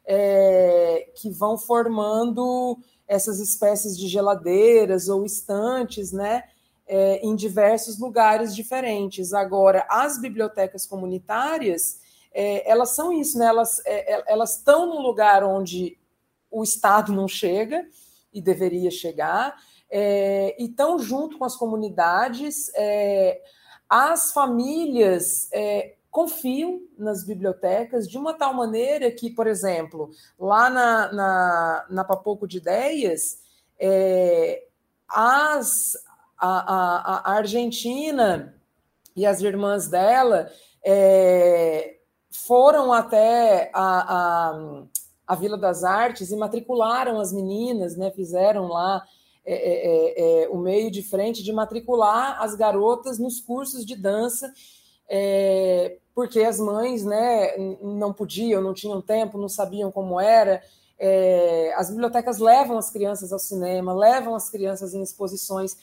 É, que vão formando essas espécies de geladeiras ou estantes, né? É, em diversos lugares diferentes. Agora, as bibliotecas comunitárias, é, elas são isso, né? elas é, é elas estão num lugar onde o Estado não chega e deveria chegar, é, e estão junto com as comunidades. É, as famílias confiam nas bibliotecas de uma tal maneira que, por exemplo, lá na, na, na Papoco de Ideias, as, a, a, a Argentina e as irmãs dela é, foram até a, a, a, Vila das Artes e matricularam as meninas, né, fizeram lá é, é, é, é o meio de frente de matricular as garotas nos cursos de dança, é, porque as mães né, não podiam, não tinham tempo, não sabiam como era. É, as bibliotecas levam as crianças ao cinema, levam as crianças em exposições,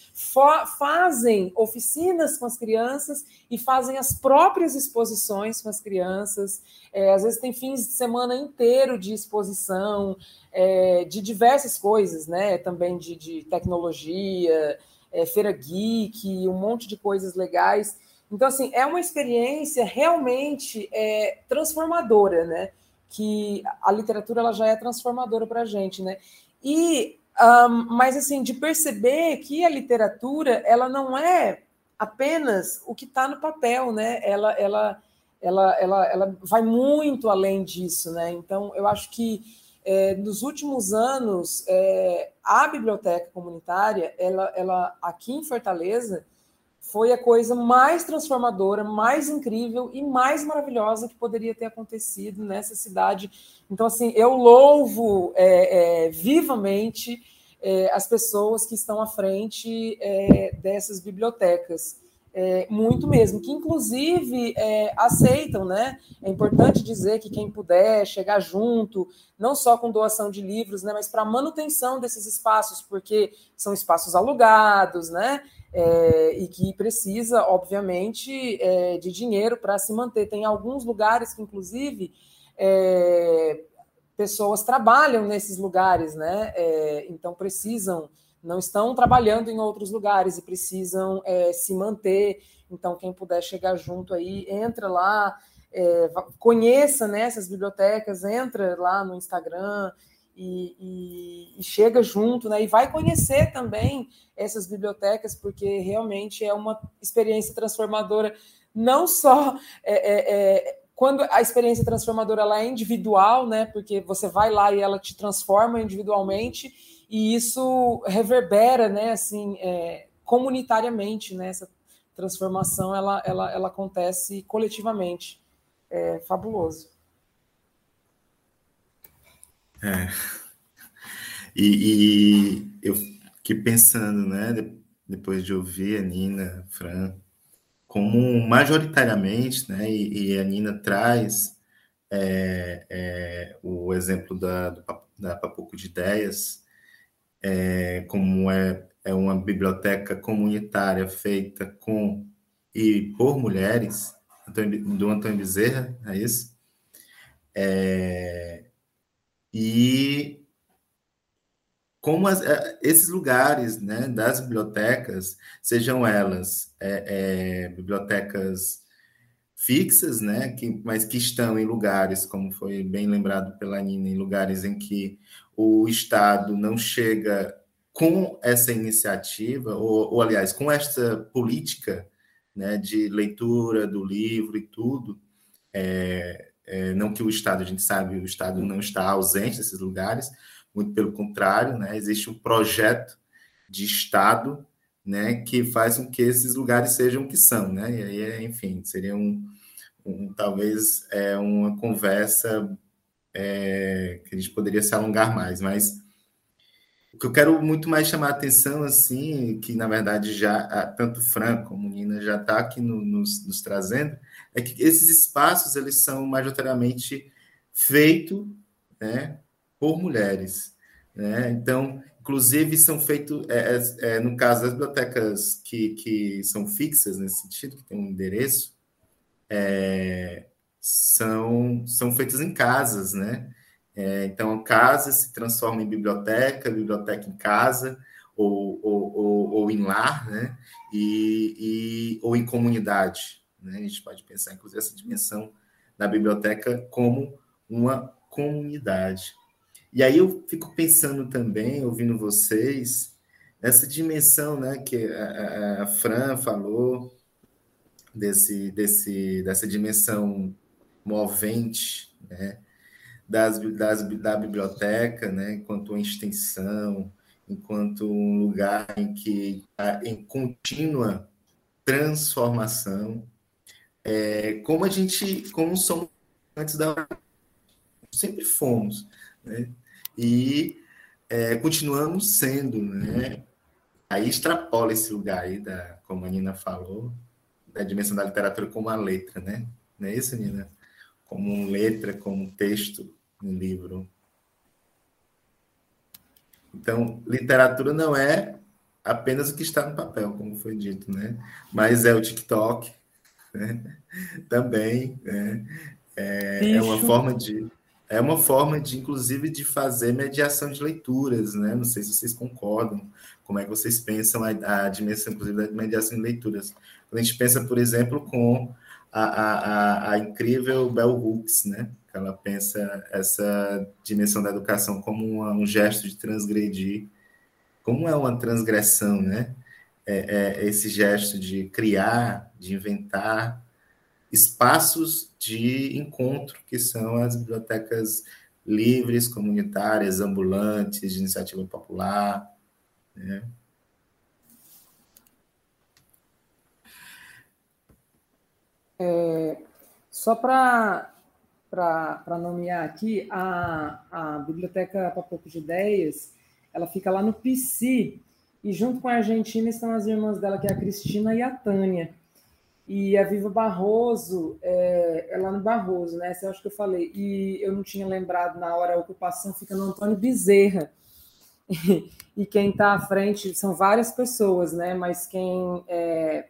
fazem oficinas com as crianças e fazem as próprias exposições com as crianças. É, às vezes tem fins de semana inteiro de exposição, é, de diversas coisas, né? Também de, de tecnologia, é, feira geek, um monte de coisas legais. Então, assim, é uma experiência realmente é, transformadora, né? Que a literatura ela já é transformadora para a gente, né? E, um, mas assim, de perceber que a literatura ela não é apenas o que está no papel, né? Ela, ela, ela, ela, ela vai muito além disso, né? Então, eu acho que é, nos últimos anos é, a biblioteca comunitária, ela, ela aqui em Fortaleza foi a coisa mais transformadora, mais incrível e mais maravilhosa que poderia ter acontecido nessa cidade. Então, assim, eu louvo é, é, vivamente é, as pessoas que estão à frente é, dessas bibliotecas. É, muito mesmo, que inclusive é, aceitam, né? É importante dizer que quem puder chegar junto, não só com doação de livros, né, mas para manutenção desses espaços, porque são espaços alugados, né? É, e que precisa, obviamente, é, de dinheiro para se manter. Tem alguns lugares que, inclusive, é, pessoas trabalham nesses lugares, né? É, então precisam, não estão trabalhando em outros lugares e precisam é, se manter. Então, quem puder chegar junto aí, entra lá, é, conheça né, essas bibliotecas, entra lá no Instagram e, e, e, chega junto, né? E vai conhecer também essas bibliotecas, porque realmente é uma experiência transformadora, não só é, é, é quando a experiência transformadora ela é individual, né? Porque você vai lá e ela te transforma individualmente e isso reverbera, né? Assim, é, comunitariamente, né? Essa transformação ela, ela, ela acontece coletivamente. É fabuloso. É. E, e eu fiquei pensando, né? Depois de ouvir a Nina, Fran, como majoritariamente, né, e, e a Nina traz é, é, o exemplo da, da Papuco de Ideias, é, como é, é uma biblioteca comunitária feita com e por mulheres, do Antônio Bezerra, é isso? É, e como as, eh, esses lugares né, das bibliotecas, sejam elas é, é, bibliotecas fixas, né, que, mas que estão em lugares, como foi bem lembrado pela Nina, em lugares em que o Estado não chega com essa iniciativa, ou, ou aliás, com esta política né, de leitura do livro e tudo, é, é, não que o Estado, a gente sabe, o Estado não está ausente desses lugares, muito pelo contrário, né? existe um projeto de Estado né, que faz com que esses lugares sejam o que são. Né? E aí, enfim, seria um, um talvez é, uma conversa é, que a gente poderia se alongar mais, mas o que eu quero muito mais chamar a atenção, assim, que na verdade já tanto Fran como Nina já está aqui no, nos, nos, trazendo, é que esses espaços eles são majoritariamente feitos né, por mulheres. Né? Então, inclusive, são feitos, é, é, é, no caso das bibliotecas que, que são fixas nesse sentido, que tem um endereço, é, são, são feitas em casas, né? É, então, casa se transforma em biblioteca, biblioteca em casa, ou, ou, ou, ou em lar, né? E, e, ou em comunidade. Né? A gente pode pensar, inclusive, essa dimensão da biblioteca como uma comunidade. E aí eu fico pensando também, ouvindo vocês, nessa dimensão né, que a, a Fran falou, desse, desse, dessa dimensão movente né, das, das, da biblioteca, né, enquanto uma extensão, enquanto um lugar em que está em contínua transformação, é, como a gente, como somos antes da sempre fomos, né? E é, continuamos sendo, né? Aí extrapola esse lugar aí, da, como a Nina falou, da dimensão da literatura como a letra, né? Não é isso, Nina? Como letra, como texto no livro. Então, literatura não é apenas o que está no papel, como foi dito, né? Mas é o TikTok, né? [LAUGHS] também, né? É, é, uma forma de é uma forma de, inclusive, de fazer mediação de leituras, né? Não sei se vocês concordam, como é que vocês pensam a, a dimensão, inclusive, da mediação de leituras. Quando a gente pensa, por exemplo, com a, a, a, incrível Bell Hooks, né? Ela pensa essa dimensão da educação como uma, um gesto de transgredir, como é uma transgressão, né? É, é esse gesto de criar, de inventar espaços de encontro, que são as bibliotecas livres, comunitárias, ambulantes, de iniciativa popular. Né? É, só para nomear aqui, a, a Biblioteca Papoco de Ideias, ela fica lá no PC, e junto com a Argentina estão as irmãs dela, que é a Cristina e a Tânia. E a Viva Barroso é, é lá no Barroso, né? Essa eu acho que eu falei. E eu não tinha lembrado na hora a ocupação, fica no Antônio Bezerra. E, [LAUGHS] e quem está à frente são várias pessoas, né? Mas quem é,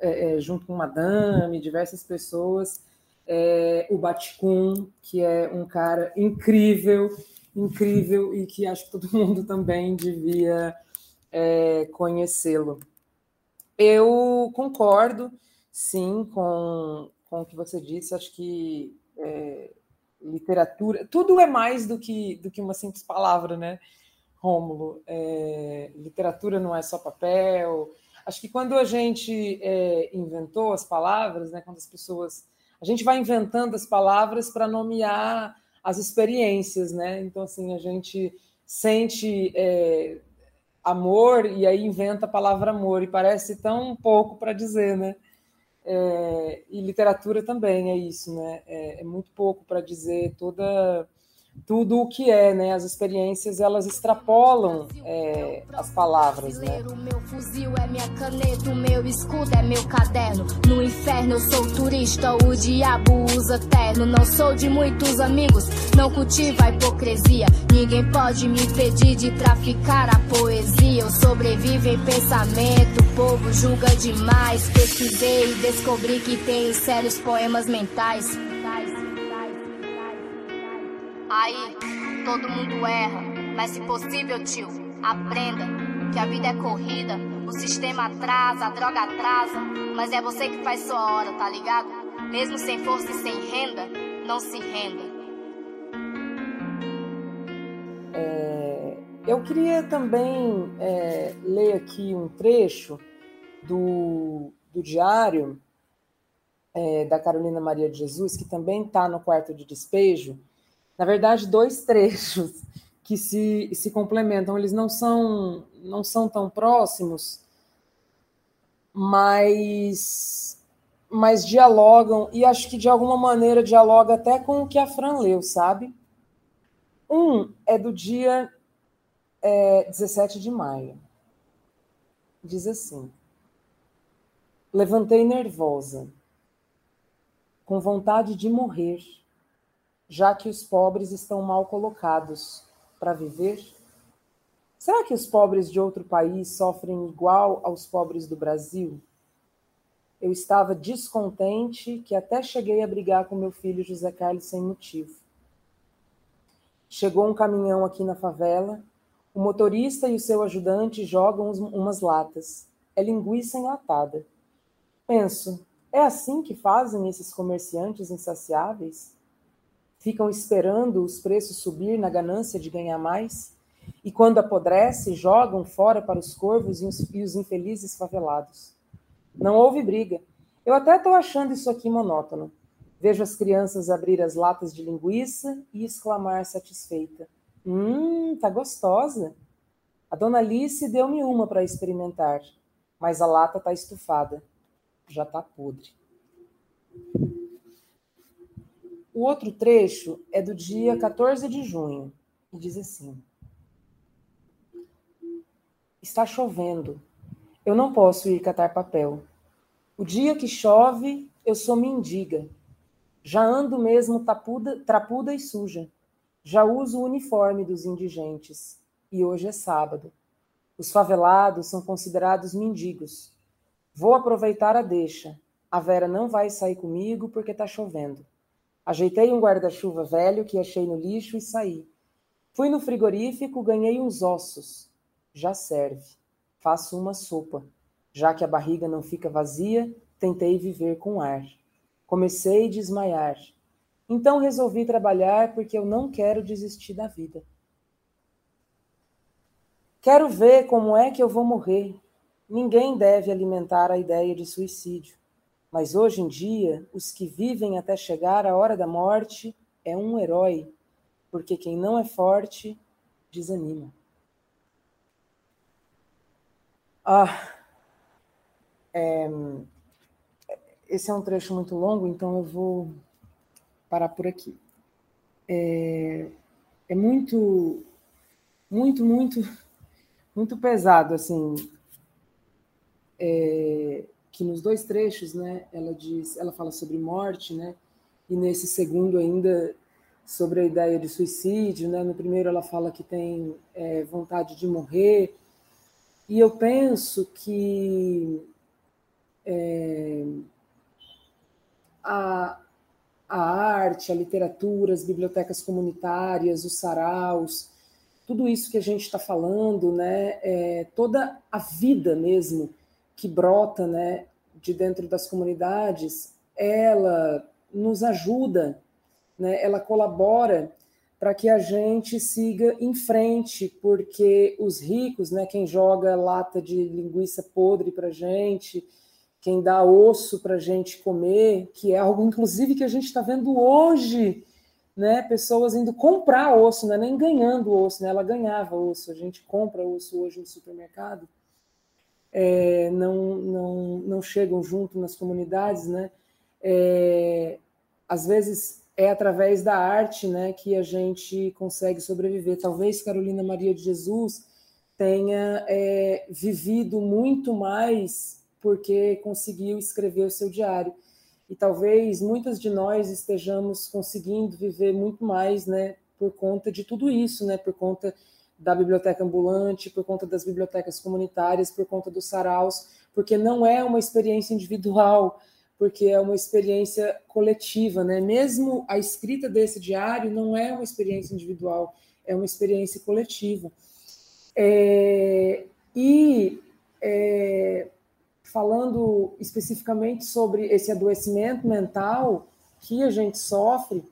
é, é junto com Madame, diversas pessoas, é o Baticum, que é um cara incrível, incrível e que acho que todo [LAUGHS] mundo também devia é, conhecê-lo. Eu concordo, sim, com, com o que você disse. Acho que é, literatura, tudo é mais do que, do que uma simples palavra, né, Rômulo? É, literatura não é só papel. Acho que quando a gente é, inventou as palavras, né, quando as pessoas. A gente vai inventando as palavras para nomear as experiências, né? Então, assim, a gente sente é, amor e aí inventa a palavra amor, e parece tão pouco para dizer, né? É, e literatura também é isso, né? É, é muito pouco para dizer toda tudo o que é, né? As experiências elas extrapolam é, as palavras, né? Meu fuzil é minha caneta, o meu escudo é meu caderno. No inferno eu sou turista, o diabo usa terno. Não sou de muitos amigos, não cultivo a hipocrisia. Ninguém pode me impedir de traficar a poesia. Eu sobrevivo em pensamento, o povo julga demais. Pesquisei e descobri que tenho sérios poemas mentais. Aí, todo mundo erra, mas se possível, tio, aprenda que a vida é corrida, o sistema atrasa, a droga atrasa, mas é você que faz sua hora, tá ligado? Mesmo sem força e sem renda, não se renda. É, eu queria também é, ler aqui um trecho do, do diário é, da Carolina Maria de Jesus, que também está no quarto de despejo, na verdade, dois [LAUGHS] trechos que se, se complementam. Eles não são, não são tão próximos, mas, mas dialogam, e acho que de alguma maneira dialoga até com o que a Fran leu, sabe? Um é do dia é, 17 de maio. Diz assim: Levantei nervosa, com vontade de morrer já que os pobres estão mal colocados para viver? Será que os pobres de outro país sofrem igual aos pobres do Brasil? Eu estava descontente que até cheguei a brigar com meu filho José Carlos sem motivo. Chegou um caminhão aqui na favela, o motorista e o seu ajudante jogam umas latas. É linguiça enlatada. Penso, é assim que fazem esses comerciantes insaciáveis? Ficam esperando os preços subir na ganância de ganhar mais, e quando apodrece, jogam fora para os corvos e os, e os infelizes favelados. Não houve briga. Eu até estou achando isso aqui monótono. Vejo as crianças abrir as latas de linguiça e exclamar satisfeita: Hum, tá gostosa. A dona Alice deu-me uma para experimentar, mas a lata tá estufada. Já tá podre. O outro trecho é do dia 14 de junho e diz assim: Está chovendo. Eu não posso ir catar papel. O dia que chove, eu sou mendiga. Já ando mesmo tapuda, trapuda e suja. Já uso o uniforme dos indigentes. E hoje é sábado. Os favelados são considerados mendigos. Vou aproveitar a deixa. A Vera não vai sair comigo porque está chovendo. Ajeitei um guarda-chuva velho que achei no lixo e saí. Fui no frigorífico, ganhei uns ossos. Já serve. Faço uma sopa. Já que a barriga não fica vazia, tentei viver com ar. Comecei a desmaiar. Então resolvi trabalhar porque eu não quero desistir da vida. Quero ver como é que eu vou morrer. Ninguém deve alimentar a ideia de suicídio. Mas hoje em dia, os que vivem até chegar à hora da morte é um herói, porque quem não é forte desanima. Ah, é, esse é um trecho muito longo, então eu vou parar por aqui. É, é muito, muito, muito, muito pesado, assim, é, que nos dois trechos, né, ela diz, ela fala sobre morte, né, e nesse segundo ainda sobre a ideia de suicídio, né, no primeiro ela fala que tem é, vontade de morrer, e eu penso que é, a, a arte, a literatura, as bibliotecas comunitárias, os saraus, tudo isso que a gente está falando, né, é, toda a vida mesmo que brota né, de dentro das comunidades, ela nos ajuda, né, ela colabora para que a gente siga em frente, porque os ricos, né, quem joga lata de linguiça podre para gente, quem dá osso para gente comer, que é algo, inclusive, que a gente está vendo hoje, né, pessoas indo comprar osso, não é nem ganhando osso, né, ela ganhava osso, a gente compra osso hoje no supermercado, é, não, não, não chegam junto nas comunidades, né, é, às vezes é através da arte né, que a gente consegue sobreviver. Talvez Carolina Maria de Jesus tenha é, vivido muito mais porque conseguiu escrever o seu diário. E talvez muitas de nós estejamos conseguindo viver muito mais né, por conta de tudo isso, né, por conta da biblioteca ambulante, por conta das bibliotecas comunitárias, por conta dos saraus, porque não é uma experiência individual, porque é uma experiência coletiva, né? Mesmo a escrita desse diário não é uma experiência individual, é uma experiência coletiva. É, e é, falando especificamente sobre esse adoecimento mental que a gente sofre,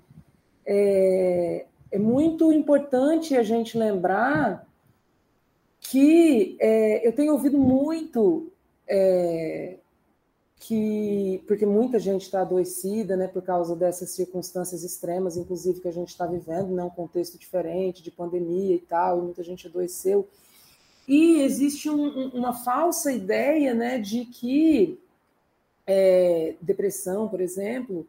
é, é muito importante a gente lembrar que é, eu tenho ouvido muito é, que porque muita gente está adoecida, né, por causa dessas circunstâncias extremas, inclusive que a gente está vivendo, né, um contexto diferente de pandemia e tal, e muita gente adoeceu. E existe um, uma falsa ideia, né, de que é, depressão, por exemplo,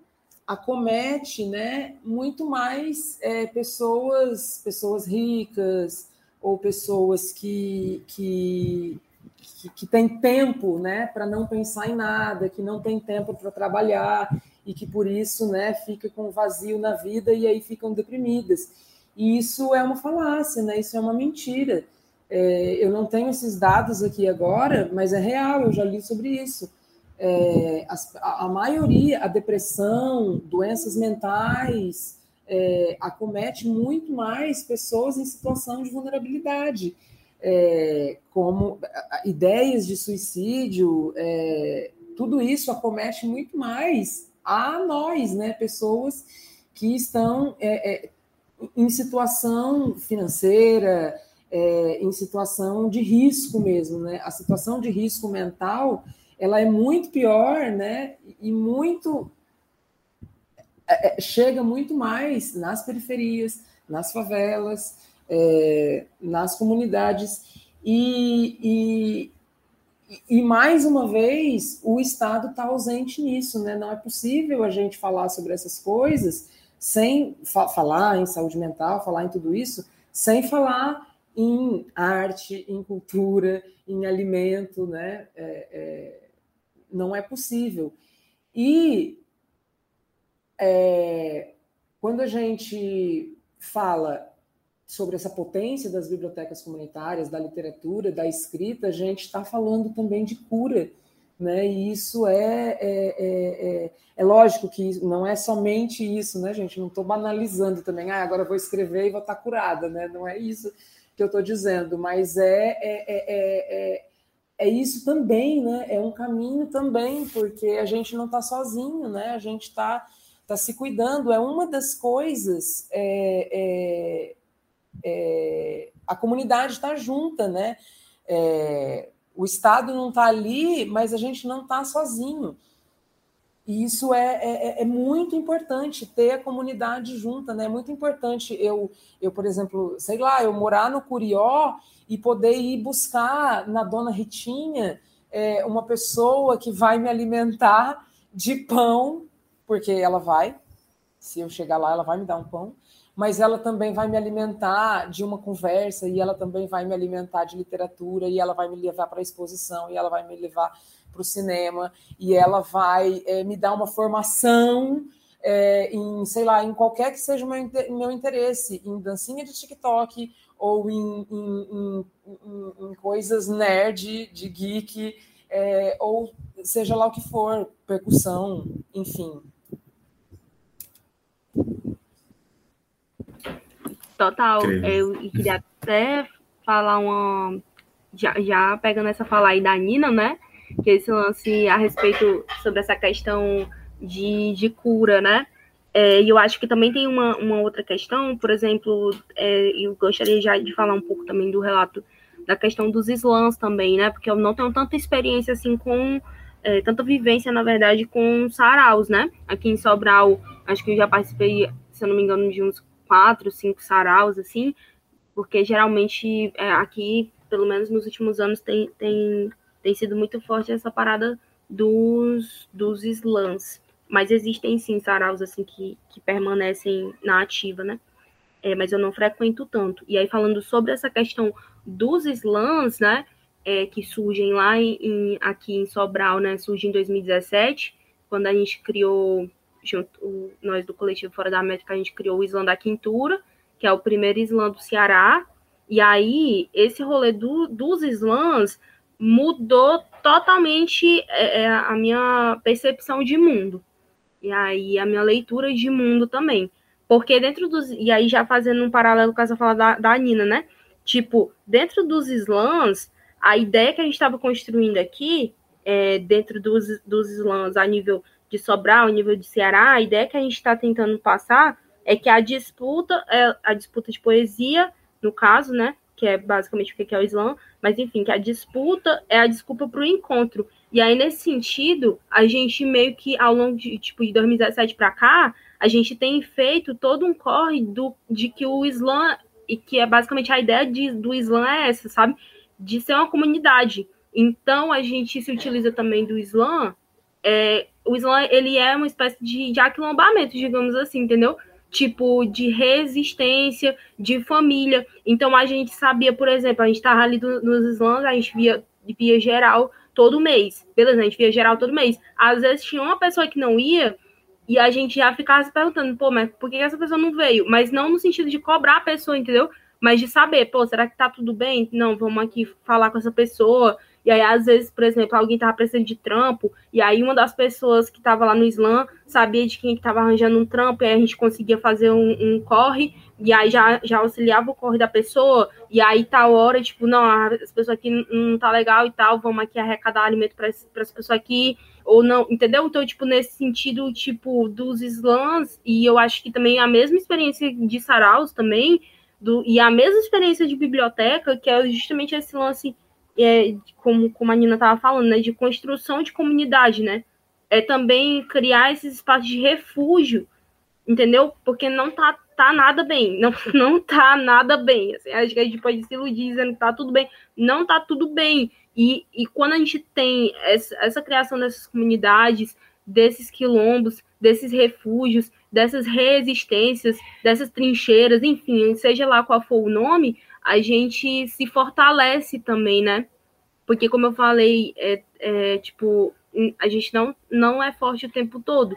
acomete, né, muito mais é, pessoas, pessoas ricas ou pessoas que, que que, que tem tempo né, para não pensar em nada, que não tem tempo para trabalhar e que por isso né, fica com vazio na vida e aí ficam deprimidas. E isso é uma falácia, né? isso é uma mentira. É, eu não tenho esses dados aqui agora, mas é real, eu já li sobre isso. É, a, a, maioria, a depressão, doenças mentais, é, acomete muito mais pessoas em situação de vulnerabilidade é, como ideias de suicídio, é, tudo isso acomete muito mais a nós, né, pessoas que estão é, é em situação financeira, em situação de risco mesmo, né? A situação de risco mental, ela é muito pior, né? E muito é, chega muito mais nas periferias, nas favelas, é, nas comunidades. E, e, e, mais uma vez, o Estado está ausente nisso, né? Não é possível a gente falar sobre essas coisas sem fa falar em saúde mental, falar em tudo isso, sem falar em arte, em cultura, em alimento, né? É, é, não é possível. E é, quando a gente fala sobre essa potência das bibliotecas comunitárias, da literatura, da escrita, a gente está falando também de cura, né? E isso é, é, é, é, é lógico que não é somente isso, né, gente? Não estou banalizando também, ah, agora vou escrever e vou estar tá curada, né? Não é isso que eu estou dizendo, mas é, é, é, isso também, né? É um caminho também, porque a gente não está sozinho, né? A gente está tá se cuidando. É uma das coisas é, é, é, a comunidade está junta, né? É, o Estado não está ali, mas a gente não está sozinho. E isso é, é, é, é, muito importante ter a comunidade junta, né? É muito importante eu, eu, por exemplo, sei lá, eu morar no Curió e poder ir buscar na Dona Ritinha é, uma pessoa que vai me alimentar de pão, porque ela vai, se eu chegar lá, ela vai me dar um pão, mas ela também vai me alimentar de uma conversa, e ela também vai me alimentar de literatura, e ela vai me levar para a exposição, e ela vai me levar para o cinema, e ela vai é, me dar uma formação é, em, sei lá, em qualquer que seja o meu, meu interesse, em dancinha de TikTok, ou em, em, em, em coisas nerd, de geek, é, ou seja lá o que for, percussão, enfim. Total. Eu queria até falar uma. Já, já pegando essa fala aí da Nina, né? Que esse lance a respeito sobre essa questão de, de cura, né? É, e eu acho que também tem uma, uma outra questão, por exemplo, é, eu gostaria já de falar um pouco também do relato da questão dos slams também, né? Porque eu não tenho tanta experiência assim com é, tanta vivência, na verdade, com saraus, né? Aqui em Sobral, acho que eu já participei, se eu não me engano, de uns quatro, cinco saraus, assim, porque geralmente é, aqui, pelo menos nos últimos anos, tem, tem, tem sido muito forte essa parada dos, dos slams. Mas existem sim saraus assim que, que permanecem na ativa, né? É, mas eu não frequento tanto. E aí, falando sobre essa questão dos slams, né? É, que surgem lá em, em, aqui em Sobral, né? Surge em 2017, quando a gente criou, junto, nós do Coletivo Fora da América, a gente criou o Slam da Quintura, que é o primeiro slam do Ceará. E aí, esse rolê do, dos slams mudou totalmente é, é a minha percepção de mundo. E aí a minha leitura de mundo também. Porque dentro dos. E aí, já fazendo um paralelo com essa fala da, da Nina, né? Tipo, dentro dos slams, a ideia que a gente estava construindo aqui, é, dentro dos, dos slams a nível de Sobral, a nível de Ceará, a ideia que a gente está tentando passar é que a disputa, é, a disputa de poesia, no caso, né? Que é basicamente o que é o slam, mas enfim, que a disputa é a desculpa para o encontro. E aí, nesse sentido, a gente meio que, ao longo de, tipo, de 2017 para cá, a gente tem feito todo um corre do, de que o Islã, e que é basicamente a ideia de, do Islã é essa, sabe? De ser uma comunidade. Então, a gente se utiliza também do Islã. É, o Islã, ele é uma espécie de, de aquilombamento, digamos assim, entendeu? Tipo, de resistência, de família. Então, a gente sabia, por exemplo, a gente estava ali do, nos Islãs, a gente via, via geral todo mês. Beleza, a gente via geral todo mês. Às vezes tinha uma pessoa que não ia e a gente já ficava se perguntando, pô, mas por que essa pessoa não veio? Mas não no sentido de cobrar a pessoa, entendeu? Mas de saber, pô, será que tá tudo bem? Não, vamos aqui falar com essa pessoa. E aí, às vezes, por exemplo, alguém tava precisando de trampo, e aí uma das pessoas que tava lá no slam sabia de quem que tava arranjando um trampo, e aí a gente conseguia fazer um, um corre, e aí já, já auxiliava o corre da pessoa, e aí tal hora, tipo, não, as pessoas aqui não tá legal e tal, vamos aqui arrecadar alimento para as pessoas aqui, ou não, entendeu? Então, tipo, nesse sentido, tipo, dos slams, e eu acho que também a mesma experiência de saraus também, do, e a mesma experiência de biblioteca, que é justamente esse lance é, como, como a Nina estava falando, né, de construção de comunidade, né? É também criar esses espaços de refúgio, entendeu? Porque não tá, tá nada bem, [LAUGHS] não, não tá nada bem. Assim, acho que a gente pode se iludir dizendo que tá tudo bem. Não tá tudo bem. E, e quando a gente tem essa, essa criação dessas comunidades, desses quilombos, desses refúgios, dessas resistências, dessas trincheiras, enfim, seja lá qual for o nome, a gente se fortalece também, né? Porque, como eu falei, é, é, tipo, a gente não, não é forte o tempo todo.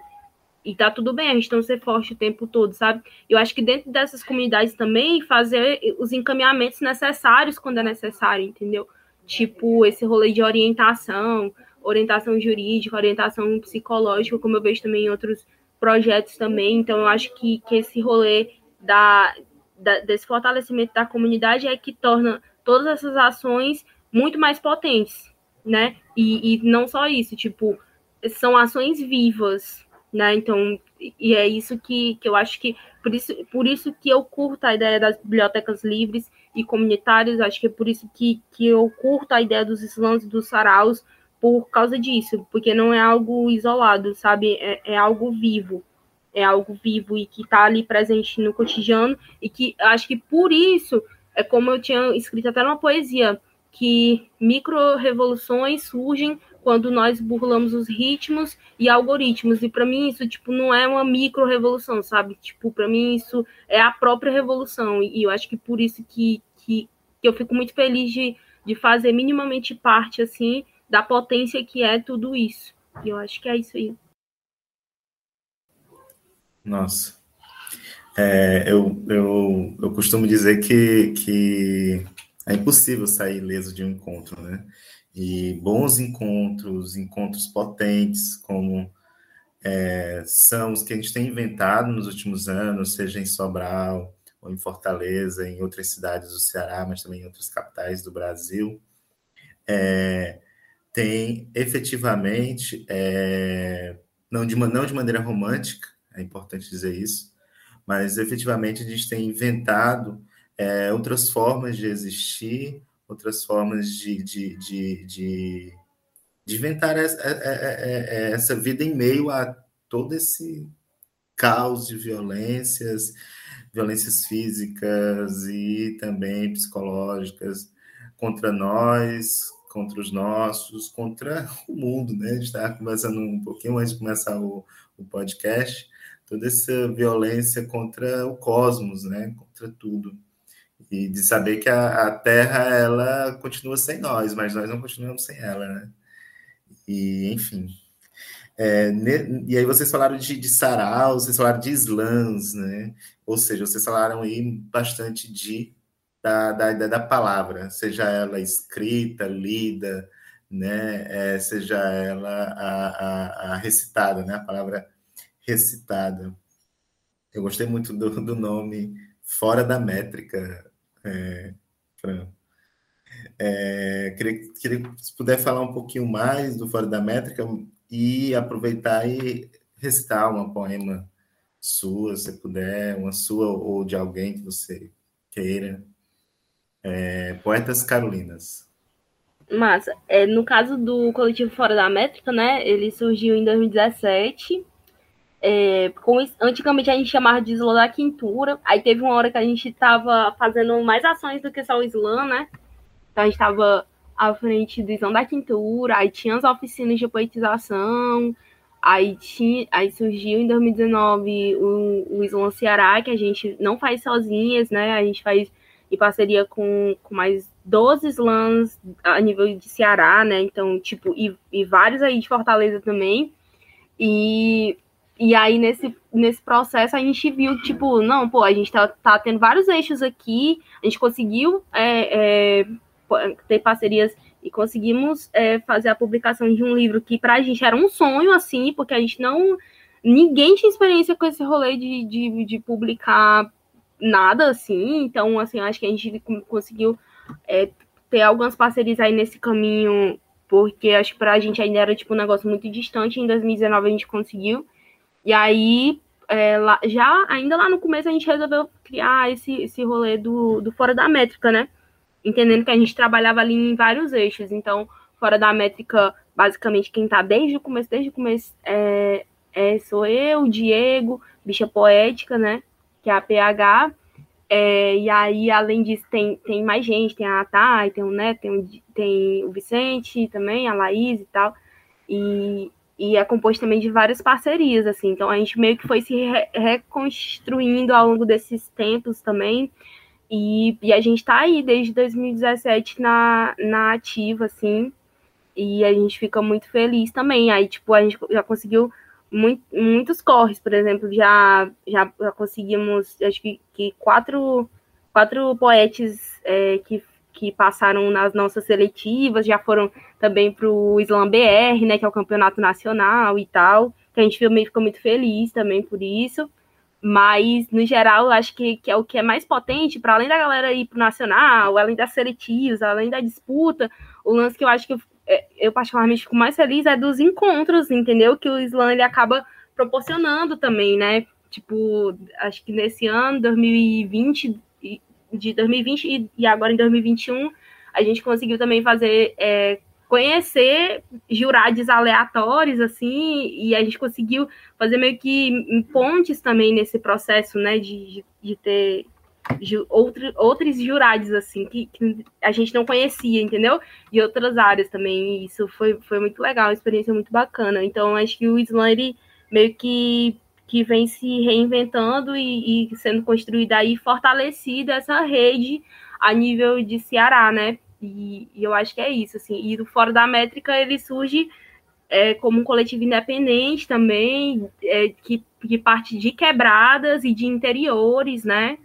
E tá tudo bem a gente não ser forte o tempo todo, sabe? Eu acho que dentro dessas comunidades também fazer os encaminhamentos necessários quando é necessário, entendeu? Tipo, esse rolê de orientação, orientação jurídica, orientação psicológica, como eu vejo também em outros projetos também. Então, eu acho que, que esse rolê da, da, desse fortalecimento da comunidade é que torna todas essas ações muito mais potentes, né? E, e não só isso, tipo, são ações vivas, né? Então, e é isso que, que eu acho que por isso, por isso que eu curto a ideia das bibliotecas livres e comunitárias, acho que é por isso que, que eu curto a ideia dos slams e dos saraus, por causa disso, porque não é algo isolado, sabe? É, é algo vivo é algo vivo e que está ali presente no cotidiano e que acho que por isso é como eu tinha escrito até numa poesia que micro revoluções surgem quando nós burlamos os ritmos e algoritmos. E para mim isso tipo não é uma micro revolução, sabe? Tipo, para mim isso é a própria revolução. E eu acho que por isso que, que, que eu fico muito feliz de, de fazer minimamente parte assim da potência que é tudo isso. E eu acho que é isso aí. Nossa. É, eu, eu, eu costumo dizer que, que é impossível sair ileso de um encontro, né? E bons encontros, encontros potentes, como é, são os que a gente tem inventado nos últimos anos, seja em Sobral, ou em Fortaleza, em outras cidades do Ceará, mas também em outras capitais do Brasil, é, tem efetivamente, é, não, de, não de maneira romântica, é importante dizer isso, mas efetivamente a gente tem inventado é, outras formas de existir, outras formas de, de, de, de, de inventar essa, é, é, é, essa vida em meio a todo esse caos de violências, violências físicas e também psicológicas contra nós, contra os nossos, contra o mundo, né? A gente estava conversando um pouquinho antes de começar o, o podcast, toda essa violência contra o cosmos, né? Contra tudo e de saber que a, a, Terra ela continua sem nós, mas nós não continuamos sem ela, né? E enfim. É, ne, e aí vocês falaram de, de sarau, vocês falaram de slams, né? Ou seja, vocês falaram aí bastante de da, da, da palavra, seja ela escrita, lida, né? É, seja ela a, a, a, recitada, né? A palavra recitada. Eu gostei muito do, do nome Fora da Métrica, é, Fran. É, queria, queria se puder falar um pouquinho mais do Fora da Métrica e aproveitar e recitar uma poema sua, se puder, uma sua ou de alguém que você queira. É, Poetas Carolinas. Massa. É, no caso do coletivo Fora da Métrica, né? Ele surgiu em 2017 é, com, antigamente a gente chamava de slam da quintura. Aí teve uma hora que a gente estava fazendo mais ações do que só o slam, né? Então a gente estava à frente do slam da quintura, aí tinha as oficinas de poetização, aí, tinha, aí surgiu em 2019 o, o Slam Ceará, que a gente não faz sozinhas, né? A gente faz em parceria com, com mais 12 slams a nível de Ceará, né? Então, tipo, e, e vários aí de Fortaleza também. E e aí, nesse, nesse processo, a gente viu, tipo, não, pô, a gente tá, tá tendo vários eixos aqui, a gente conseguiu é, é, ter parcerias e conseguimos é, fazer a publicação de um livro que pra gente era um sonho, assim, porque a gente não. Ninguém tinha experiência com esse rolê de, de, de publicar nada, assim, então, assim, acho que a gente conseguiu é, ter algumas parcerias aí nesse caminho, porque acho que pra gente ainda era, tipo, um negócio muito distante, em 2019 a gente conseguiu. E aí, é, lá, já ainda lá no começo, a gente resolveu criar esse, esse rolê do, do fora da métrica, né? Entendendo que a gente trabalhava ali em vários eixos. Então, fora da métrica, basicamente, quem tá desde o começo, desde o começo, é, é, sou eu, Diego, bicha poética, né? Que é a PH. É, e aí, além disso, tem, tem mais gente, tem a Thay, tem o Neto, tem tem o Vicente também, a Laís e tal. E, e é composto também de várias parcerias, assim. Então a gente meio que foi se re reconstruindo ao longo desses tempos também. E, e a gente está aí desde 2017 na, na ativa, assim. E a gente fica muito feliz também. Aí, tipo, a gente já conseguiu muito, muitos corres, por exemplo, já, já, já conseguimos, acho que, que quatro, quatro poetes é, que que passaram nas nossas seletivas, já foram também para o Slam BR, né, que é o campeonato nacional e tal, que a gente também ficou muito feliz também por isso. Mas, no geral, acho que, que é o que é mais potente, para além da galera ir para o nacional, além das seletivas, além da disputa, o lance que eu acho que eu, é, eu particularmente fico mais feliz é dos encontros, entendeu? Que o Slam ele acaba proporcionando também, né? Tipo, acho que nesse ano, 2020, de 2020 e, e agora em 2021 a gente conseguiu também fazer é, conhecer jurados aleatórios assim e a gente conseguiu fazer meio que pontes também nesse processo né de, de, ter ju, outro, outros jurados, assim, que, que, a gente não conhecia, entendeu? De outras áreas também. E isso foi, foi muito legal, uma experiência muito bacana. Então, acho que o Slam, ele meio que, que vem se reinventando e, e sendo construída aí, fortalecida essa rede a nível de Ceará, né? E, e, eu acho que é isso, assim. E do Fora da Métrica, ele surge é, como um coletivo independente também, é, que, que parte de quebradas e de interiores, né?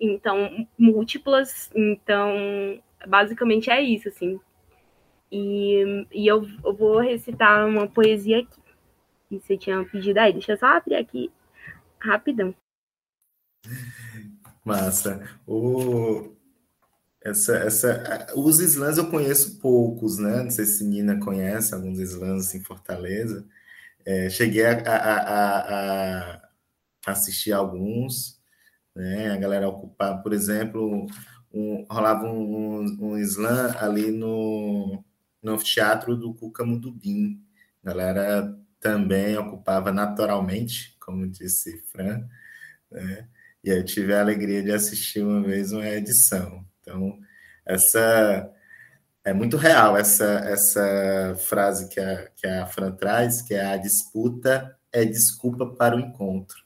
Então, múltiplas. Então, basicamente é isso, assim. E, e eu, eu vou recitar uma poesia aqui. Que você tinha pedido aí. Deixa eu só abrir aqui rapidão. Massa. O, essa, essa, os slams eu conheço poucos, né? Não sei se Nina conhece alguns slams em Fortaleza. É, cheguei a, a, a, a, assistir alguns, né? A galera ocupava, por exemplo, um, rolava um, um, um slam ali no, no teatro do Cucamudubim. A galera também ocupava naturalmente, como disse Fran, né? E eu tive a alegria de assistir uma vez uma edição. Então, essa é muito real essa, essa frase que a, que a Fran traz, que é a disputa é desculpa para o encontro.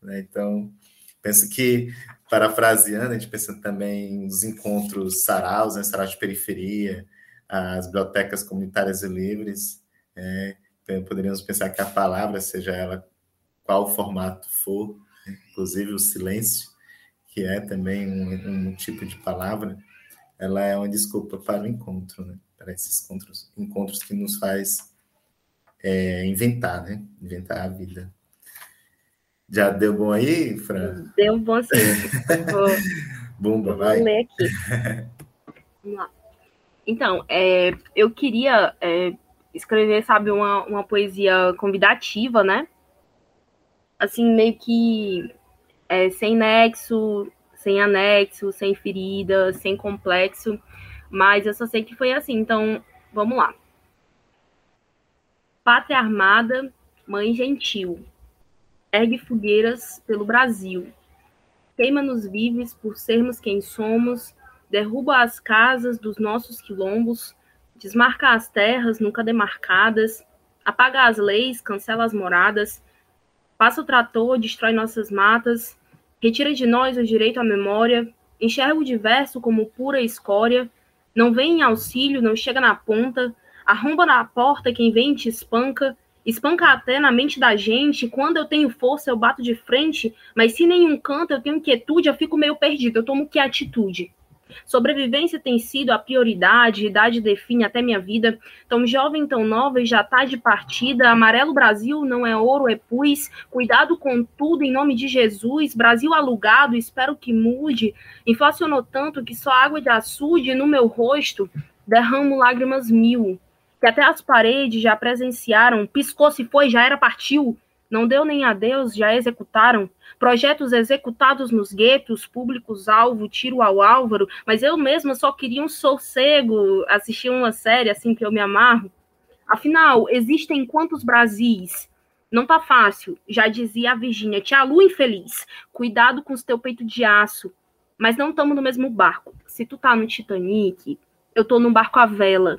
Né? Então, penso que, parafraseando, a gente pensa também nos encontros saraus, né? saraus de periferia, as bibliotecas comunitárias e livres. É, poderíamos pensar que a palavra, seja ela qual formato for, inclusive o silêncio, que é também um, um, tipo de palavra, ela é uma desculpa para o encontro, né? Para esses encontros, encontros que nos faz é, inventar, né? Inventar a vida. Já deu bom aí, Fran? Deu bom sim. Vou, [LAUGHS] Bumba, vai. Vou ler aqui. [LAUGHS] Vamos lá. Então, é, eu queria é, escrever, sabe, uma, uma poesia convidativa, né? Assim, meio que é, sem nexo, sem anexo, sem ferida, sem complexo, mas eu só sei que foi assim, então vamos lá. Pátria armada, mãe gentil, ergue fogueiras pelo Brasil, queima-nos vives por sermos quem somos, derruba as casas dos nossos quilombos, desmarca as terras nunca demarcadas, apaga as leis, cancela as moradas, passa o trator, destrói nossas matas, Retira de nós o direito à memória, enxerga o diverso como pura escória, não vem em auxílio, não chega na ponta, arromba na porta quem vem te espanca, espanca até na mente da gente, quando eu tenho força eu bato de frente, mas se nenhum canta eu tenho inquietude, eu fico meio perdido, eu tomo que atitude? Sobrevivência tem sido a prioridade, idade define até minha vida. Tão jovem, tão nova e já tá de partida. Amarelo Brasil não é ouro, é pus. Cuidado com tudo em nome de Jesus. Brasil alugado, espero que mude. Inflacionou tanto que só água de açude no meu rosto. Derramo lágrimas mil. Que até as paredes já presenciaram. Piscou se foi, já era partiu. Não deu nem adeus, já executaram projetos executados nos guetos, públicos-alvo, tiro ao Álvaro, mas eu mesma só queria um sossego, assistir uma série assim que eu me amarro. Afinal, existem quantos Brasis? Não tá fácil, já dizia a Virgínia, tia Lu infeliz, cuidado com os teu peito de aço, mas não estamos no mesmo barco. Se tu tá no Titanic, eu tô num barco à vela,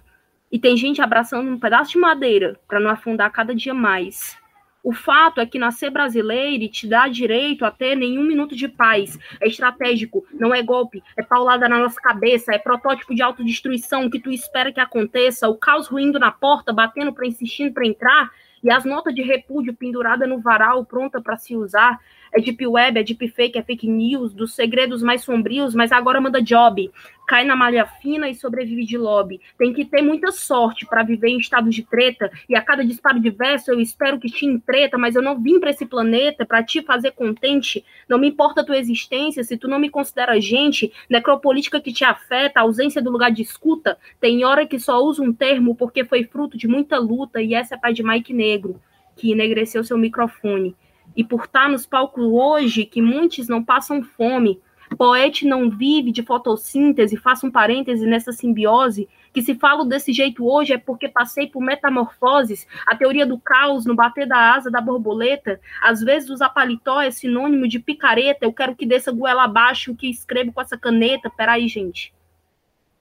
e tem gente abraçando um pedaço de madeira para não afundar cada dia mais. O fato é que nascer brasileiro te dá direito a ter nenhum minuto de paz. É estratégico, não é golpe, é paulada na nossa cabeça, é protótipo de autodestruição que tu espera que aconteça, o caos ruindo na porta, batendo para insistindo para entrar, e as notas de repúdio pendurada no varal, pronta para se usar. É deep web, é deep fake, é fake news, dos segredos mais sombrios, mas agora manda job. Cai na malha fina e sobrevive de lobby. Tem que ter muita sorte para viver em estado de treta, e a cada disparo de verso eu espero que te entreta, mas eu não vim para esse planeta para te fazer contente. Não me importa a tua existência se tu não me considera gente, necropolítica que te afeta, ausência do lugar de escuta. Tem hora que só uso um termo porque foi fruto de muita luta, e essa é pai de Mike Negro, que enegreceu seu microfone e por estar nos palcos hoje que muitos não passam fome. Poete não vive de fotossíntese, faço um parêntese nessa simbiose, que se falo desse jeito hoje é porque passei por metamorfoses, a teoria do caos no bater da asa da borboleta, às vezes usar paletó é sinônimo de picareta, eu quero que desça goela abaixo o que escrevo com essa caneta, peraí, gente.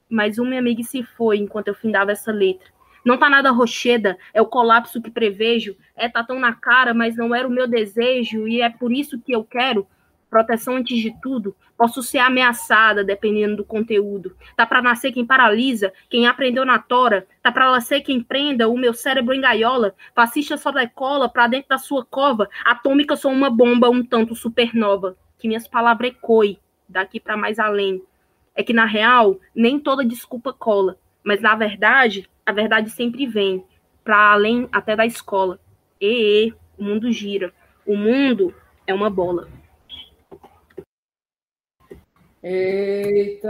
Mas uma amiga se foi enquanto eu findava essa letra. Não tá nada rocheda, é o colapso que prevejo, é tá tão na cara, mas não era o meu desejo, e é por isso que eu quero proteção antes de tudo, posso ser ameaçada dependendo do conteúdo. Tá para nascer quem paralisa, quem aprendeu na tora, tá para nascer quem prenda o meu cérebro em gaiola, fascista só decola para dentro da sua cova, atômica sou uma bomba um tanto supernova, que minhas palavras ecoem daqui para mais além. É que na real, nem toda desculpa cola, mas na verdade, a verdade sempre vem, para além até da escola. E, e o mundo gira. O mundo é uma bola. Eita!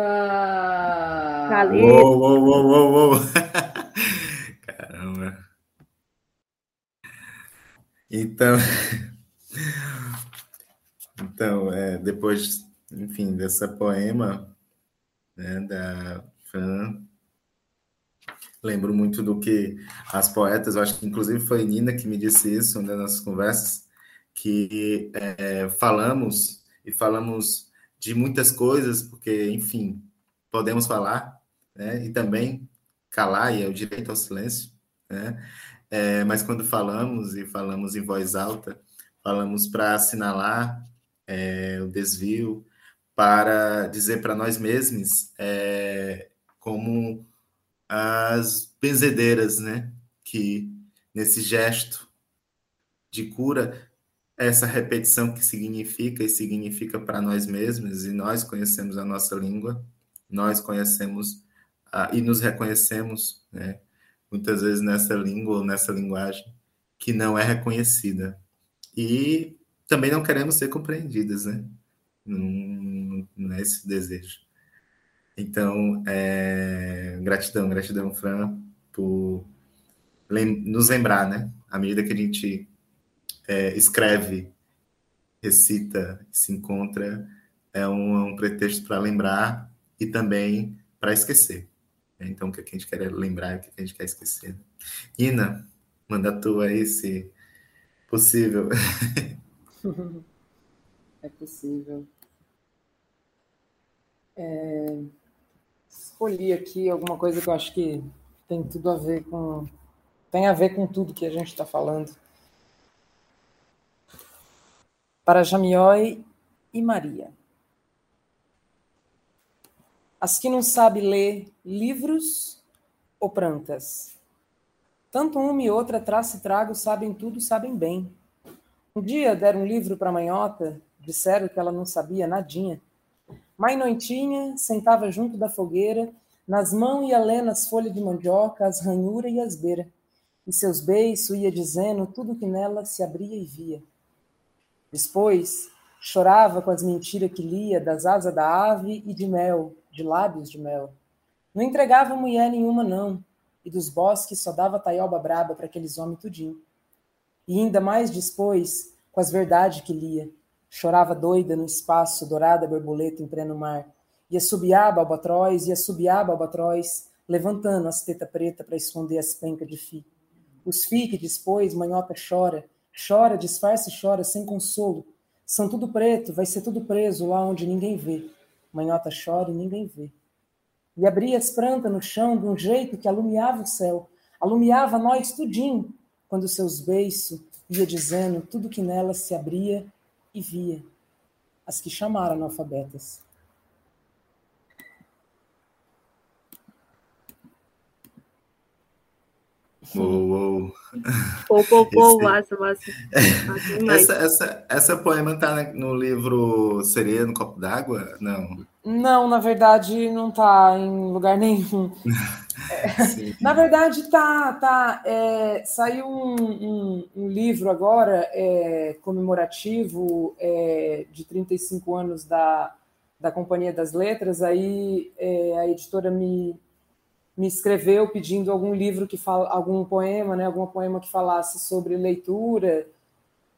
Valeu! Uou, uou, uou, uou, uou. [LAUGHS] Caramba! Então, [LAUGHS] então é, depois, enfim, dessa poema né, da Fran, lembro muito do que as poetas, eu acho que inclusive foi Nina que me disse isso né, nas conversas, que é, falamos e falamos de muitas coisas, porque, enfim, podemos falar, né? E também calar, e é o direito ao silêncio, né? É, mas quando falamos, e falamos em voz alta, falamos para assinalar é, o desvio, para dizer para nós mesmos é, como as benzedeiras, né? Que nesse gesto de cura essa repetição que significa e significa para nós mesmos, e nós conhecemos a nossa língua, nós conhecemos e nos reconhecemos, né, muitas vezes nessa língua ou nessa linguagem que não é reconhecida. E também não queremos ser compreendidas, né? Não é desejo. Então, é, gratidão, gratidão, Fran, por lem nos lembrar, né? À medida que a gente é, escreve, recita, se encontra, é um, é um pretexto para lembrar e também para esquecer. Então, o que a gente quer lembrar e o que a gente quer esquecer. Ina, manda tu aí, se possível. [LAUGHS] É possível. É... Escolhi aqui alguma coisa que eu acho que tem tudo a ver com. tem a ver com tudo que a gente está falando para Jamioi e Maria. As que não sabem ler livros ou prantas. Tanto uma e outra, traço e trago, sabem tudo, sabem bem. Um dia deram um livro para a manhota, disseram que ela não sabia nadinha. Mãe Noitinha sentava junto da fogueira, nas mãos ia lendo as folhas de mandioca, as ranhuras e as beiras. E seus beiços ia dizendo tudo que nela se abria e via. Depois, chorava com as mentiras que lia das asas da ave e de mel, de lábios de mel. Não entregava mulher nenhuma, não, e dos bosques só dava taioba braba para aqueles homens tudinho. E ainda mais depois, com as verdades que lia, chorava doida no espaço, dourada borboleta em pleno mar. Ia subiaba albatroz, ia subiaba albatroz, levantando as tetas preta para esconder as pencas de fi. Os fi que depois manhota chora, Chora, disfarça e chora, sem consolo. São tudo preto, vai ser tudo preso lá onde ninguém vê. Manhota chora e ninguém vê. E abria as plantas no chão de um jeito que alumiava o céu, alumiava nós tudinho, quando seus beiços ia dizendo tudo que nela se abria e via. As que chamaram analfabetas. Uou, uou. Pô, pô, pô, massa, massa. [LAUGHS] essa, essa, essa poema tá no livro Sereia no Copo d'Água? Não. Não, na verdade, não tá em lugar nenhum. [LAUGHS] É, na verdade, tá, tá. É, saiu um, um, um, livro agora é, comemorativo é, de 35 anos da, da Companhia das Letras. Aí é, a editora me me escreveu pedindo algum livro que fala, algum poema, né, algum poema que falasse sobre leitura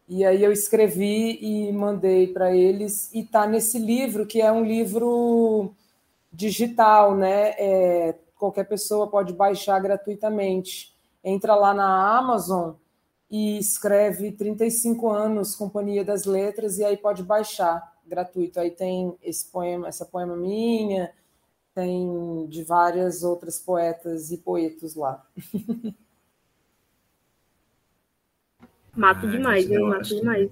E aí eu escrevi e mandei para eles, e está nesse livro, que é um livro digital, né? É, qualquer pessoa pode baixar gratuitamente. Entra lá na Amazon e escreve 35 anos Companhia das Letras e aí pode baixar gratuito. Aí tem esse poema, essa poema minha, tem de várias outras poetas e poetas lá. [LAUGHS] Mato demais, eu mato demais.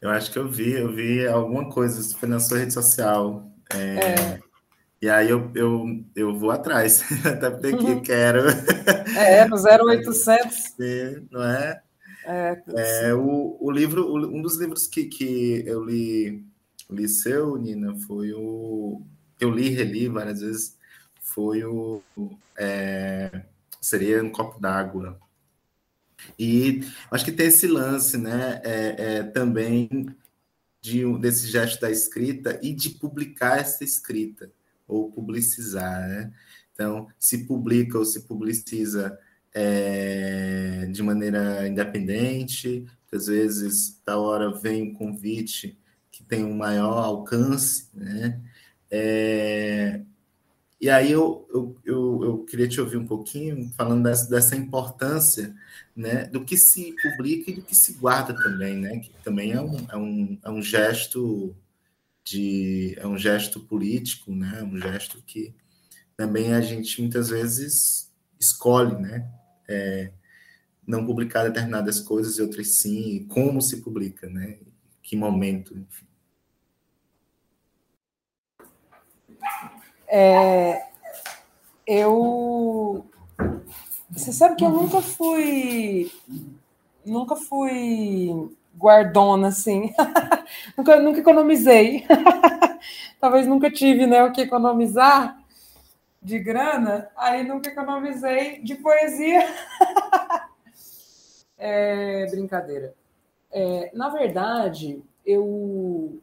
Eu acho que eu vi, eu vi alguma coisa, foi na sua rede social. É, é. E aí eu, eu, eu vou atrás, [LAUGHS] até porque uhum. quero. É, no 0800. [LAUGHS] não é? É, é o, o livro, um dos livros que, que eu li, li seu, Nina, foi o. Eu li e reli várias vezes, foi o. É, seria Um Copo d'Água. E acho que tem esse lance, né? É, é, também de, desse gesto da escrita e de publicar essa escrita ou publicizar, né? Então, se publica ou se publiciza é, de maneira independente, às vezes, da hora vem um convite que tem um maior alcance, né? É, e aí eu, eu, eu, eu, queria te ouvir um pouquinho falando dessa, dessa importância né, do que se publica e do que se guarda também, né? Que também é um, é um, é um gesto de é um gesto político, né? Um gesto que também a gente muitas vezes escolhe, né? É, não publicar determinadas coisas e outras sim, e como se publica, né? Que momento, enfim. É, eu você sabe que eu nunca fui nunca fui guardona, assim. [LAUGHS] nunca, nunca economizei. [LAUGHS] Talvez nunca tive né, o que economizar de grana, aí nunca economizei de poesia. [LAUGHS] é, brincadeira. É, na verdade, eu,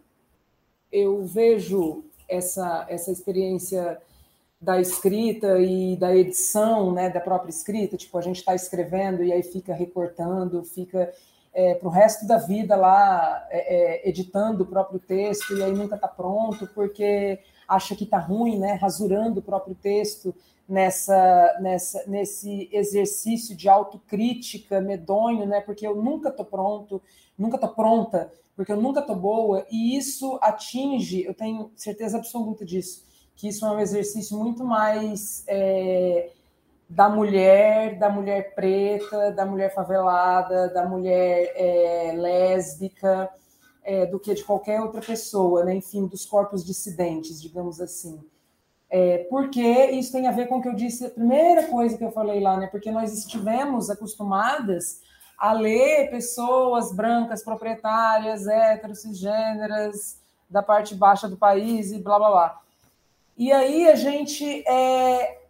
eu vejo essa, essa experiência da escrita e da edição, né, da própria escrita, tipo, a gente está escrevendo e aí fica recortando, fica é, para o resto da vida lá é, é, editando o próprio texto e aí nunca está pronto porque acha que está ruim, né? Rasurando o próprio texto nessa, nessa, nesse exercício de autocrítica medonho, né? Porque eu nunca estou pronto, nunca estou pronta, porque eu nunca estou boa e isso atinge, eu tenho certeza absoluta disso, que isso é um exercício muito mais é, da mulher, da mulher preta, da mulher favelada, da mulher é, lésbica, é, do que de qualquer outra pessoa, né? enfim, dos corpos dissidentes, digamos assim. É, porque isso tem a ver com o que eu disse, a primeira coisa que eu falei lá, né? Porque nós estivemos acostumadas a ler pessoas brancas, proprietárias, héteros, cisgêneras, da parte baixa do país e blá blá blá. E aí a gente é,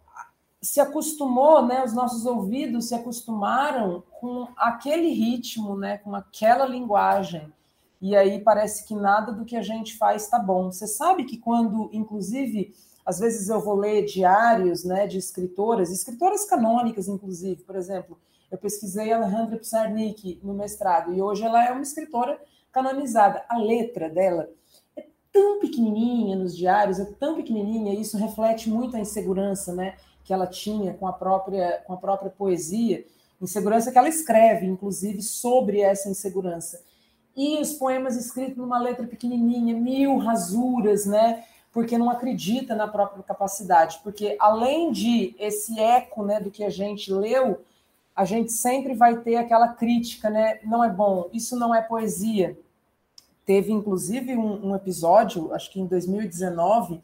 se acostumou, né, os nossos ouvidos se acostumaram com aquele ritmo, né, com aquela linguagem. E aí parece que nada do que a gente faz está bom. Você sabe que quando, inclusive, às vezes eu vou ler diários, né, de escritoras, escritoras canônicas, inclusive, por exemplo, eu pesquisei Alejandra Pizarnik no mestrado e hoje ela é uma escritora canonizada. A letra dela tão pequenininha nos diários, é tão pequenininha, e isso reflete muito a insegurança, né? que ela tinha com a própria, com a própria poesia, insegurança que ela escreve, inclusive, sobre essa insegurança. E os poemas escritos numa letra pequenininha, mil rasuras, né? Porque não acredita na própria capacidade. Porque além de esse eco, né, do que a gente leu, a gente sempre vai ter aquela crítica, né? Não é bom, isso não é poesia. Teve inclusive um, um episódio, acho que em 2019,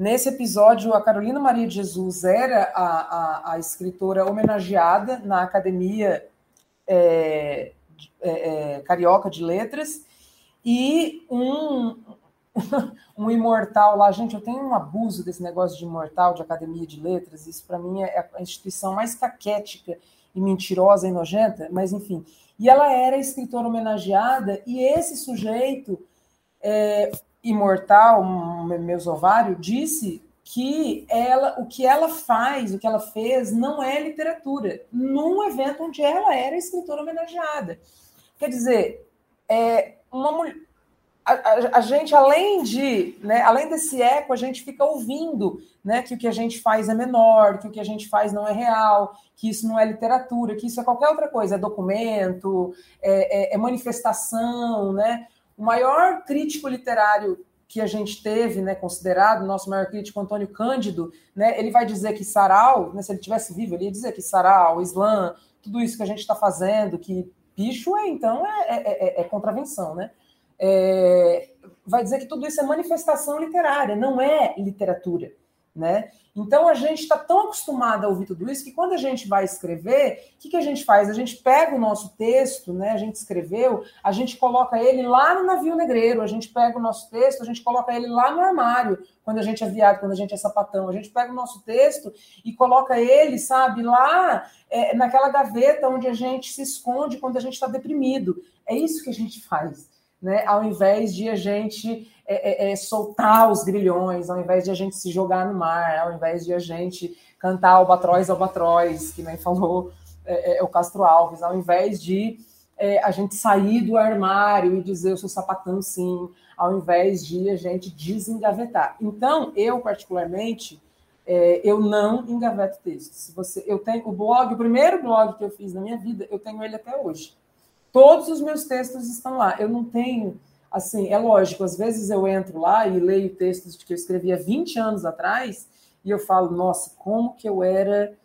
Nesse episódio, a Carolina Maria de Jesus era a, a, a escritora homenageada na Academia é, é, é, Carioca de Letras, e um, [LAUGHS] um imortal lá, gente, eu tenho um abuso desse negócio de imortal, de Academia de Letras, isso para mim é a instituição mais caquética e mentirosa e nojenta, mas enfim. E ela era escritora homenageada, e esse sujeito é, imortal, meus ovário, disse que ela, o que ela faz, o que ela fez, não é literatura, num evento onde ela era escritora homenageada. Quer dizer, é uma mulher. A, a, a, gente, além de, né, além desse eco, a gente fica ouvindo né, que o que a gente faz é menor, que o que a gente faz não é real, que isso não é literatura, que isso é qualquer outra coisa, é documento, é, é, é manifestação, né? O maior crítico literário que a gente teve, né, considerado, nosso maior crítico, Antônio Cândido, né, ele vai dizer que Sarau, né, se ele tivesse vivo, ele ia dizer que Sarau, Islã, tudo isso que a gente está fazendo, que bicho é, então, é, é, é, é contravenção, né? É, vai dizer que tudo isso é manifestação literária, não é literatura, né? Então a gente está tão acostumado a ouvir tudo isso que quando a gente vai escrever, o que, que a gente faz? A gente pega o nosso texto, né? A gente escreveu, a gente coloca ele lá no navio negreiro, a gente pega o nosso texto, a gente coloca ele lá no armário, quando a gente é viado, quando a gente é sapatão. A gente pega o nosso texto e coloca ele, sabe, lá é, naquela gaveta onde a gente se esconde quando a gente está deprimido. É isso que a gente faz. Né, ao invés de a gente é, é, é, soltar os grilhões, ao invés de a gente se jogar no mar, ao invés de a gente cantar albatroz, albatroz, que nem falou é, é o Castro Alves, ao invés de é, a gente sair do armário e dizer eu sou sapatão sim, ao invés de a gente desengavetar. Então, eu particularmente, eu não engaveto textos. Se você, eu tenho o blog, o primeiro blog que eu fiz na minha vida, eu tenho ele até hoje. Todos os meus textos estão lá. Eu não tenho assim, é lógico, às vezes eu entro lá e leio textos que eu escrevia 20 anos atrás e eu falo, nossa, como que eu era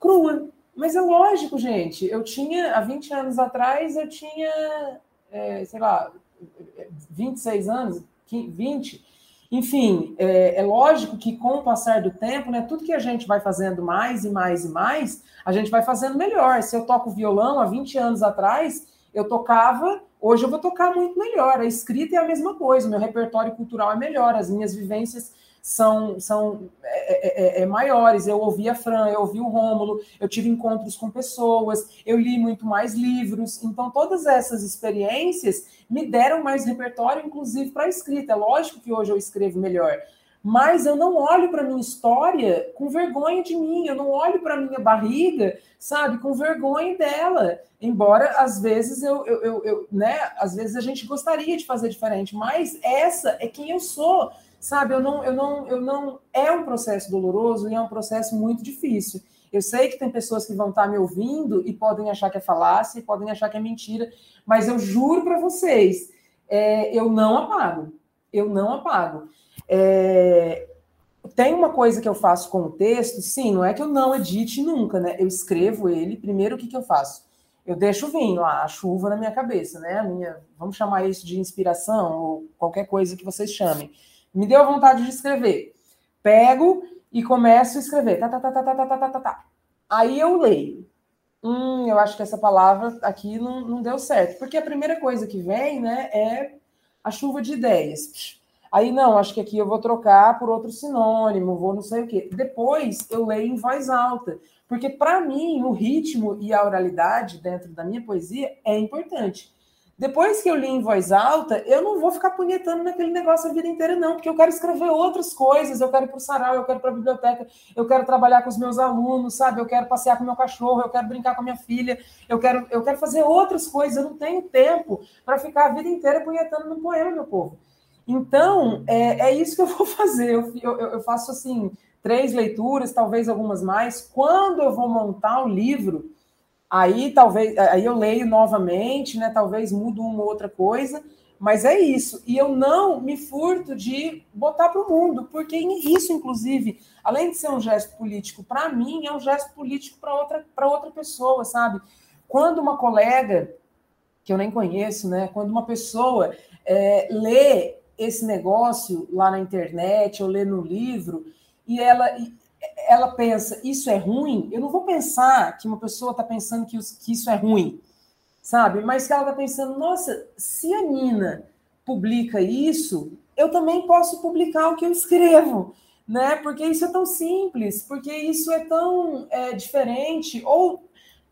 crua. Mas é lógico, gente, eu tinha, há 20 anos atrás, eu tinha, é, sei lá, 26 anos, 20. Enfim, é, é, lógico que com o passar do tempo, né, tudo que a gente vai fazendo mais e mais e mais, a gente vai fazendo melhor. Se eu toco violão há 20 anos atrás, eu tocava Hoje eu vou tocar muito melhor. A escrita é a mesma coisa, meu repertório cultural é melhor, as minhas vivências são, são é, é, é, é maiores. Eu ouvi a Fran, eu ouvi o Rômulo, eu tive encontros com pessoas, eu li muito mais livros. Então, todas essas experiências me deram mais repertório, inclusive para a escrita. É lógico que hoje eu escrevo melhor, mas eu não olho para minha história com vergonha de mim, eu não olho para minha barriga, sabe, com vergonha dela. Embora às vezes eu, eu, eu, eu, né, às vezes a gente gostaria de fazer diferente, mas essa é quem eu sou, sabe? Eu não, eu não, eu não é um processo doloroso e é um processo muito difícil. Eu sei que tem pessoas que vão estar me ouvindo e podem achar que é falácia, podem achar que é mentira, mas eu juro para vocês, é, eu não apago, eu não apago. É, tem uma coisa que eu faço com o texto, sim, não é que eu não edite nunca, né? Eu escrevo ele, primeiro o que, que eu faço? Eu deixo lá, a chuva na minha cabeça, né? A minha, vamos chamar isso de inspiração, ou qualquer coisa que vocês chamem. Me deu vontade de escrever. Pego e começo a escrever. Tá, tá, tá, tá, tá, tá, tá, tá, tá. Aí eu leio. Hum, eu acho que essa palavra aqui não, não deu certo. Porque a primeira coisa que vem, né, é a chuva de ideias. Aí, não, acho que aqui eu vou trocar por outro sinônimo, vou não sei o quê. Depois eu leio em voz alta, porque para mim o ritmo e a oralidade dentro da minha poesia é importante. Depois que eu li em voz alta, eu não vou ficar punhetando naquele negócio a vida inteira, não, porque eu quero escrever outras coisas, eu quero ir para o sarau, eu quero para a biblioteca, eu quero trabalhar com os meus alunos, sabe? Eu quero passear com meu cachorro, eu quero brincar com a minha filha, eu quero, eu quero fazer outras coisas, eu não tenho tempo para ficar a vida inteira punhetando no poema, meu povo. Então, é, é isso que eu vou [LAUGHS] fazer. Eu, eu, eu, faço assim três leituras, talvez algumas mais. Quando eu vou montar o livro, aí talvez aí eu leio novamente, né? Talvez mudo uma ou outra coisa, mas é isso. E eu não me furto de botar para o mundo, porque isso, inclusive, além de ser um gesto político para mim, é um gesto político para outra outra pessoa, sabe? Quando uma colega que eu nem conheço, né? Quando uma pessoa é, lê esse negócio lá na internet ou ler no livro e ela ela pensa isso é ruim, eu não vou pensar que uma pessoa está pensando que, que isso é ruim, sabe? Mas que ela está pensando, nossa, se a Nina publica isso, eu também posso publicar o que eu escrevo, né? Porque isso é tão simples, porque isso é tão é, diferente, ou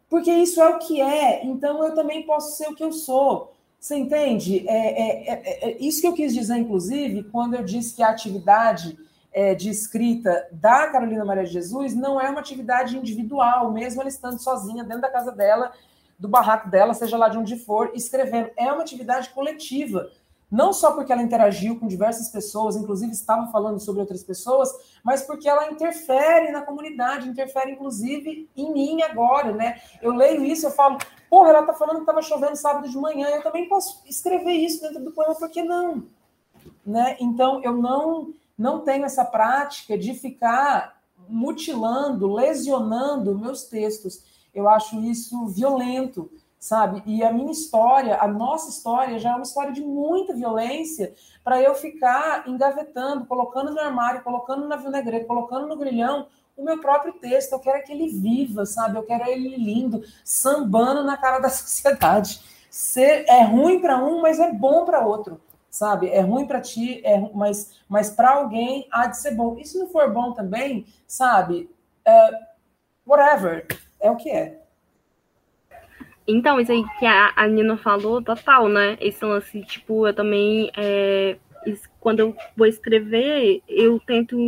porque isso é o que é, então eu também posso ser o que eu sou. Você entende? É, é, é, é, isso que eu quis dizer, inclusive, quando eu disse que a atividade é, de escrita da Carolina Maria de Jesus não é uma atividade individual, mesmo ela estando sozinha dentro da casa dela, do barraco dela, seja lá de onde for, escrevendo. É uma atividade coletiva. Não só porque ela interagiu com diversas pessoas, inclusive estava falando sobre outras pessoas, mas porque ela interfere na comunidade, interfere inclusive em mim agora, né? Eu leio isso, eu falo, porra, ela tá falando que estava chovendo sábado de manhã, eu também posso escrever isso dentro do poema, por que não? Né? Então, eu não não tenho essa prática de ficar mutilando, lesionando meus textos. Eu acho isso violento, sabe? E a minha história, a nossa história, já é uma história de muita violência para eu ficar engavetando, colocando no armário, colocando na vinaigrete, colocando no grilhão o meu próprio texto. Eu quero que ele viva, sabe? Eu quero ele lindo, sambando na cara da [LAUGHS] sociedade. Ser, é ruim para um, mas é bom para outro sabe? É ruim para ti, é, mas, mas para alguém há de ser bom. E se não for bom também, sabe? Uh, whatever, é o que é. Então, isso aí que a, a Nina falou, total, né? Esse lance, tipo, eu também, é, quando eu vou escrever, eu tento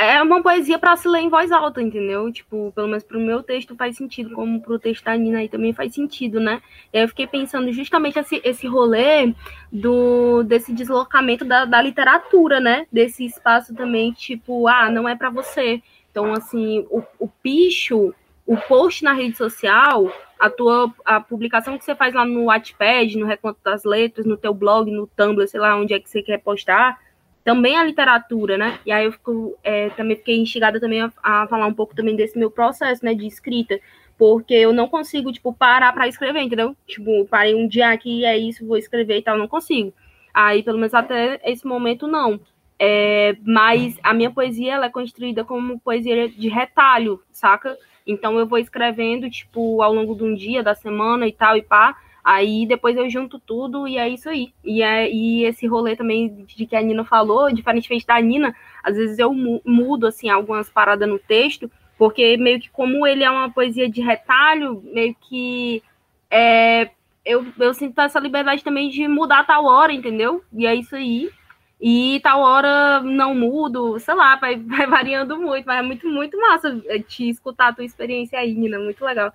é uma poesia para se ler em voz alta, entendeu? Tipo, pelo menos pro meu texto faz sentido, como pro texto da Nina aí também faz sentido, né? E aí eu fiquei pensando justamente esse, esse rolê do, desse deslocamento da, da literatura, né? Desse espaço também, tipo, ah, não é para você. Então, assim, o, o picho, o post na rede social, a tua a publicação que você faz lá no Wattpad, no Reconto das Letras, no teu blog, no Tumblr, sei lá onde é que você quer postar, também a literatura, né? E aí eu fico, é, também fiquei instigada também a, a, falar um pouco também desse meu processo, né, de escrita, porque eu não consigo, tipo, parar para escrever, entendeu? Tipo, parei um dia aqui, é isso, vou escrever e tal, não consigo. Aí, pelo menos até esse momento, não. É, mas a minha poesia, ela é construída como poesia de retalho, saca? Então eu vou escrevendo, tipo, ao longo de um dia, da semana e tal, e pá, Aí depois eu junto tudo e é isso aí. E, é, e esse rolê também de que a Nina falou, diferentemente da Nina, às vezes eu mudo assim algumas paradas no texto, porque meio que como ele é uma poesia de retalho, meio que é, eu, eu sinto essa liberdade também de mudar tal hora, entendeu? E é isso aí. E tal hora não mudo, sei lá, vai, [LAUGHS] vai variando muito, mas é muito, muito massa te escutar a tua experiência aí, Nina, muito legal.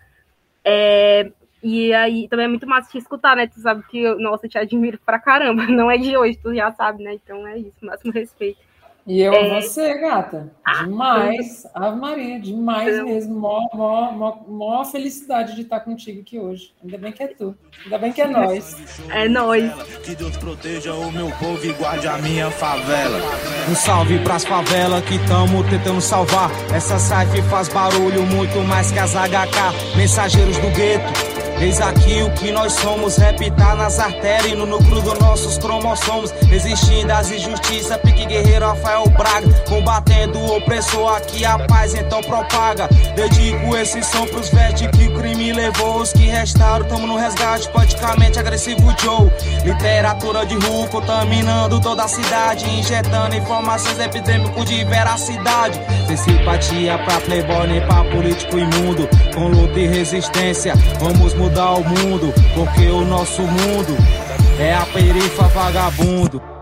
É, e aí também é muito massa te escutar, né? Tu sabe que, eu, nossa, eu te admiro pra caramba. [LAUGHS] Não é de hoje, tu já sabe, né? Então é isso, máximo respeito. E eu é... você, gata. Ah, demais. Ah, Ave Maria, demais eu... mesmo. Mó, mó, mó, mó, felicidade de estar contigo aqui hoje. Ainda bem que é tu. Ainda bem que é nós. É nós. Que Deus proteja o meu povo e guarde a minha favela. Um salve pras favelas que tamo tentando salvar. Essa saife faz barulho muito mais que as HK. Mensageiros do gueto Eis aqui o que nós somos, rap tá nas artérias e no núcleo dos nossos cromossomos. Resistindo às injustiças, pique guerreiro Rafael Braga. Combatendo o opressor, aqui a paz então propaga. Dedico esse som pros vestes que o crime levou. Os que restaram, tamo no resgate, politicamente agressivo Joe. Literatura de rua contaminando toda a cidade. Injetando informações epidêmicas de veracidade. Sem simpatia pra playboy nem pra político imundo. Com luta e resistência, vamos mudar o mundo, porque o nosso mundo é a perifa vagabundo.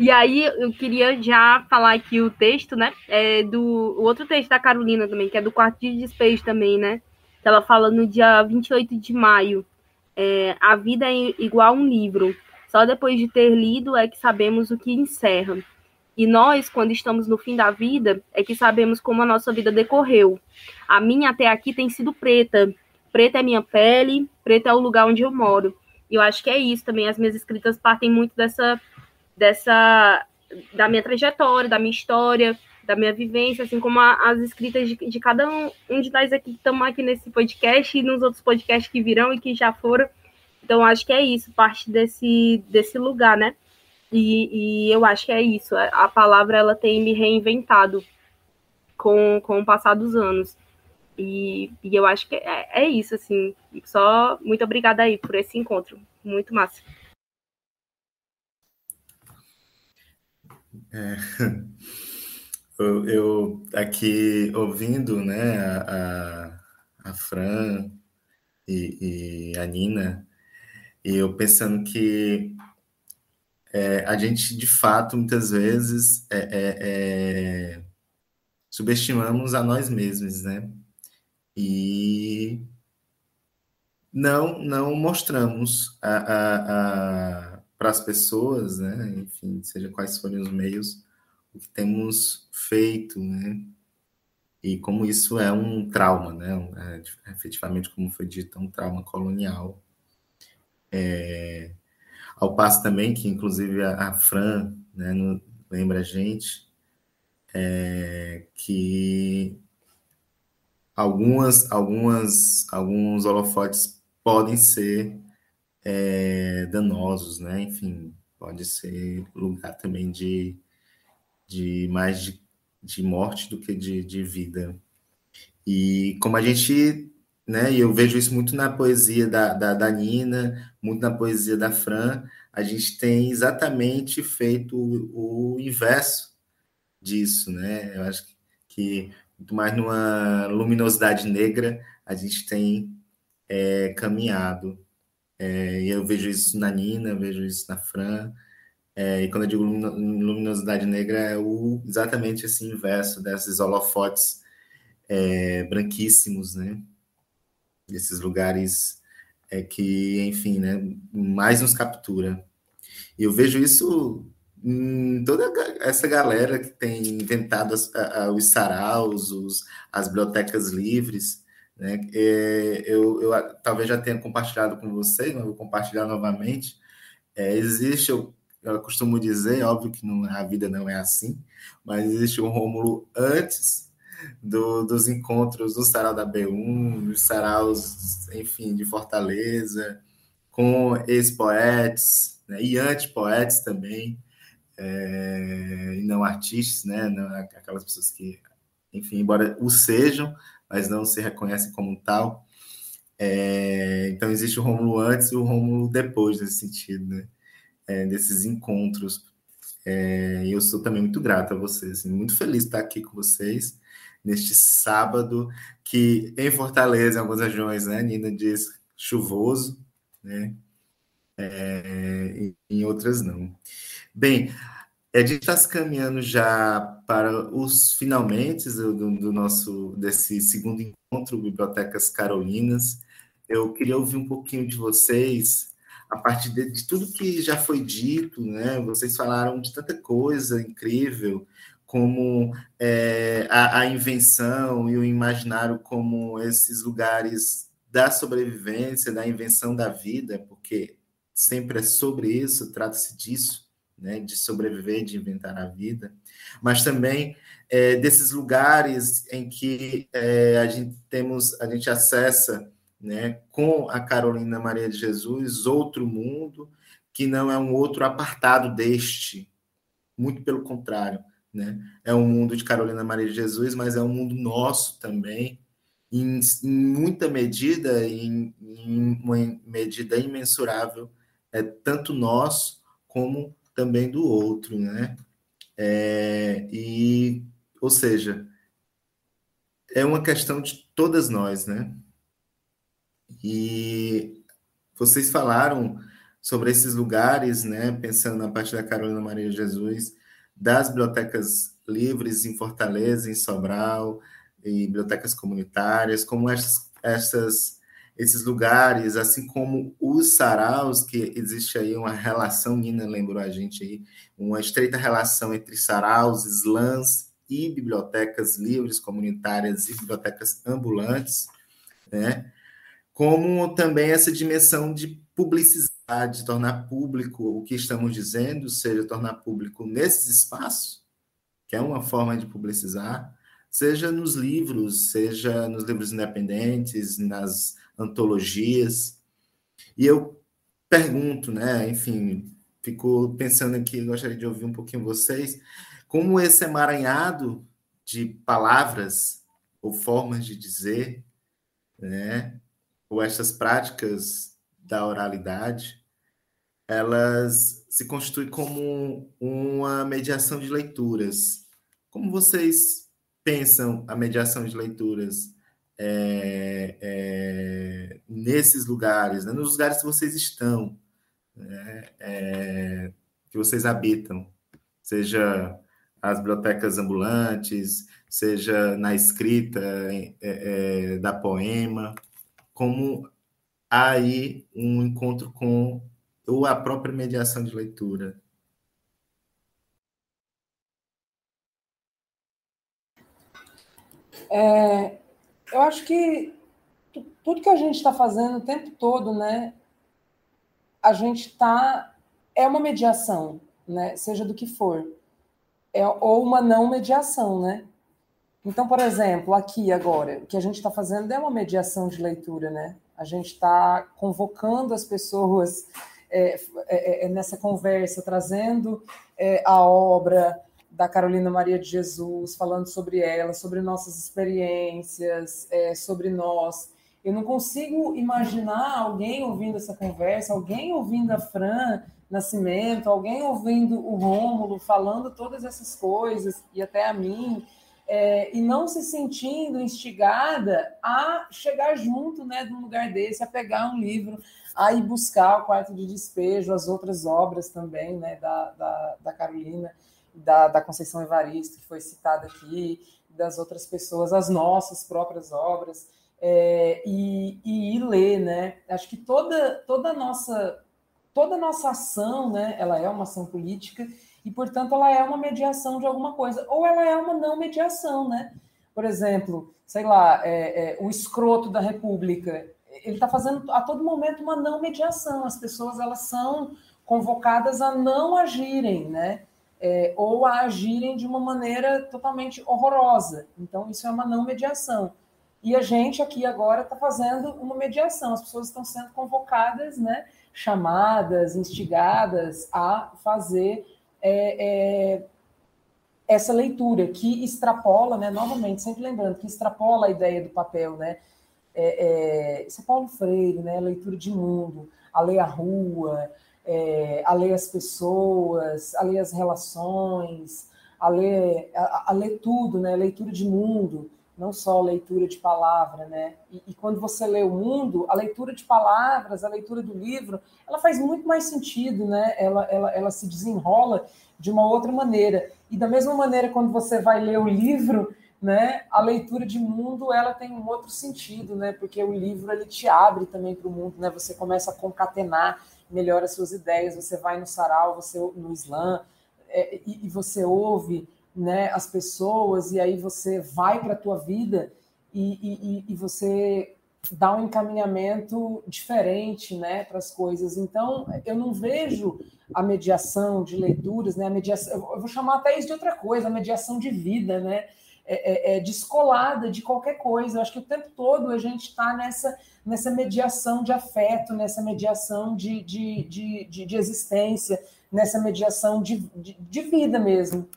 E aí eu queria já falar aqui o texto, né? É do o outro texto da Carolina também, que é do quarto de despejo também, né? Ela fala no dia 28 de maio. É, a vida é igual um livro. Só depois de ter lido é que sabemos o que encerra. E nós, quando estamos no fim da vida, é que sabemos como a nossa vida decorreu. A minha até aqui tem sido preta. Preta é minha pele, preta é o lugar onde eu moro. E eu acho que é isso também. As minhas escritas partem muito dessa, dessa da minha trajetória, da minha história, da minha vivência, assim como a, as escritas de, de, cada um, um de nós aqui que estamos aqui nesse podcast e nos outros podcasts que virão e que já foram. Então, acho que é isso, parte desse, desse lugar, né? E, e eu acho que é isso. A palavra ela tem me reinventado com, com o passar dos anos. E, e eu acho que é, é isso, assim. Só muito obrigada aí por esse encontro. Muito massa. É, [LAUGHS] eu, aqui ouvindo né, a, a, a Fran e, e, a Nina, e eu pensando que é, a gente, de fato, muitas vezes é, é, é, subestimamos a nós mesmos, né? E não, não mostramos para as pessoas, né? Enfim, seja quais forem os meios, o que temos feito, né? E como isso é um trauma, né? É, efetivamente, como foi dito, é um trauma colonial. É, ao passo também que, inclusive, a, a Fran né, no, lembra a gente é, que algumas, algumas, alguns holofotes podem ser é, danosos, né? Enfim, pode ser lugar também de, de mais de, de morte do que de, de vida. E como a gente, né? E eu vejo isso muito na poesia da, da, da Nina, muito na poesia da Fran, a gente tem exatamente feito o, o inverso disso, né? Eu acho que muito mais numa luminosidade negra a gente tem é, caminhado. É, eu vejo isso na Nina, vejo isso na Fran. É, e quando eu digo luminosidade negra, é o, exatamente esse inverso desses holofotes é, branquíssimos, né? Desses lugares é, que, enfim, né, mais nos captura. E eu vejo isso em toda essa galera que tem inventado as, a, os saraus, os, as bibliotecas livres, né? É, eu, eu, talvez já tenha compartilhado com vocês, mas vou compartilhar novamente. É, existe, eu, eu, costumo dizer, óbvio que não, a vida não é assim, mas existe um Rômulo antes do, dos encontros do Sarau da B1, dos saraus, enfim, de Fortaleza, com ex-poetas né, e anti-poetas também, é, e não artistas, né, não, aquelas pessoas que, enfim, embora o sejam, mas não se reconhecem como tal. É, então, existe o Rômulo antes e o Rômulo depois, nesse sentido, né? É, desses encontros. É, eu sou também muito grato a vocês, assim, muito feliz de estar aqui com vocês neste sábado, que em Fortaleza, em algumas regiões, né, Nina diz chuvoso, né? É, em outras não. Bem, a gente está se caminhando já para os finalmente do, do, nosso desse segundo encontro Bibliotecas Carolinas. Eu queria ouvir um pouquinho de vocês a partir de, de tudo que já foi dito, né? Vocês falaram de tanta coisa incrível, como é, a, a invenção e o imaginário como esses lugares da sobrevivência, da invenção da vida, porque sempre é sobre isso, trata-se disso né, de sobreviver, de inventar a vida, mas também é, desses lugares em que é, a gente temos, a gente acessa, né, com a Carolina Maria de Jesus, outro mundo que não é um outro apartado deste, muito pelo contrário, né, é um mundo de Carolina Maria de Jesus, mas é um mundo nosso também, em, em muita medida, em, em uma medida imensurável, é tanto nós como também do outro, né? É, e, ou seja, é uma questão de todas nós, né? E vocês falaram sobre esses lugares, né? Pensando na parte da Carolina Maria Jesus, das bibliotecas livres em Fortaleza, em Sobral, e bibliotecas comunitárias, como essas, essas esses lugares, assim como os saraus, que existe aí uma relação, Nina lembrou a gente aí, uma estreita relação entre saraus, slams e bibliotecas livres, comunitárias e bibliotecas ambulantes, né? Como também essa dimensão de publicidade, de tornar público o que estamos dizendo, seja tornar público nesses espaços, que é uma forma de publicizar, seja nos livros, seja nos livros independentes, nas antologias. E eu pergunto, né, enfim, fico pensando aqui, gostaria de ouvir um pouquinho vocês, como esse emaranhado de palavras ou formas de dizer, né, ou essas práticas da oralidade, elas se constituem como uma mediação de leituras. Como vocês pensam a mediação de leituras é, é, nesses lugares, né? nos lugares que vocês estão, né? é, que vocês habitam, seja as bibliotecas ambulantes, seja na escrita é, é, da poema, como há aí um encontro com ou a própria mediação de leitura. É, eu acho que tudo que a gente está fazendo o tempo todo, né, a gente está é uma mediação, né, seja do que for, é ou uma não mediação, né. Então, por exemplo, aqui agora, o que a gente está fazendo é uma mediação de leitura, né? A gente está convocando as pessoas é, é, é, nessa conversa, trazendo é, a obra da Carolina Maria de Jesus, falando sobre ela, sobre nossas experiências, é, sobre nós. Eu não consigo imaginar alguém ouvindo essa conversa, alguém ouvindo a Fran Nascimento, alguém ouvindo o Rômulo falando todas essas coisas, e até a mim, é, e não se sentindo instigada a chegar junto né, de um lugar desse, a pegar um livro, a ir buscar o quarto de despejo, as outras obras também né, da, da, da Carolina, da, da Conceição Evaristo, que foi citada aqui, das outras pessoas, as nossas próprias obras, é, e, e ler, né? Acho que toda, toda a nossa toda nossa ação, né, ela é uma ação política, e, portanto, ela é uma mediação de alguma coisa, ou ela é uma não mediação, né? Por exemplo, sei lá, é, é, o escroto da República, ele está fazendo a todo momento uma não mediação, as pessoas elas são convocadas a não agirem, né? É, ou a agirem de uma maneira totalmente horrorosa. Então, isso é uma não mediação. E a gente aqui agora está fazendo uma mediação, as pessoas estão sendo convocadas, né? chamadas, instigadas a fazer é, é, essa leitura que extrapola, né, novamente, sempre lembrando, que extrapola a ideia do papel, né? É, é, isso é Paulo Freire, né? Leitura de mundo, a ler a rua, é, a ler as pessoas, a ler as relações, a ler, a, a ler tudo, né? Leitura de mundo, não só leitura de palavra, né? E, e, quando você lê o mundo, a leitura de palavras, a leitura do livro, ela faz muito mais sentido, né? Ela, ela, ela se desenrola de uma outra maneira. E da mesma maneira, quando você vai ler o livro, né? A leitura de mundo, ela tem um outro sentido, né? Porque o livro ele te abre também para o mundo, né? Você começa a concatenar melhor as suas ideias. Você vai no sarau, você no Islã, é, e, e você ouve né, as pessoas, e aí você vai para a tua vida e, e, e, você dá um encaminhamento diferente né, para as coisas. Então, eu não vejo a mediação de leituras, né, a mediação, eu vou chamar até isso de outra coisa, a mediação de vida, né? É, é, é descolada de qualquer coisa. Eu acho que o tempo todo a gente está nessa, nessa mediação de afeto, nessa mediação de, de, de, de, de existência, nessa mediação de, de, de vida mesmo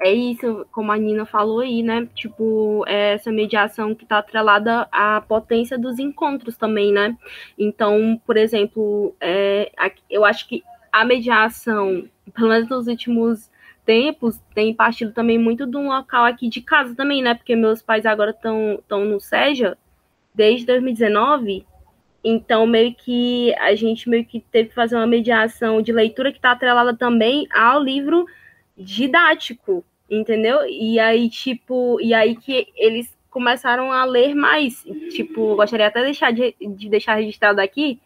é isso, como a Nina falou aí, né? Tipo, é essa mediação que está atrelada à potência dos encontros também, né? Então, por exemplo, é, eu acho que a mediação, pelo menos nos últimos tempos, tem partido também muito de um local aqui de casa também, né? Porque meus pais agora estão no SEJA desde 2019. Então, meio que a gente meio que teve que fazer uma mediação de leitura que está atrelada também ao livro didático, entendeu? E aí, tipo, e aí que eles começaram a ler mais. Tipo, gostaria até de deixar, de, de deixar registrado aqui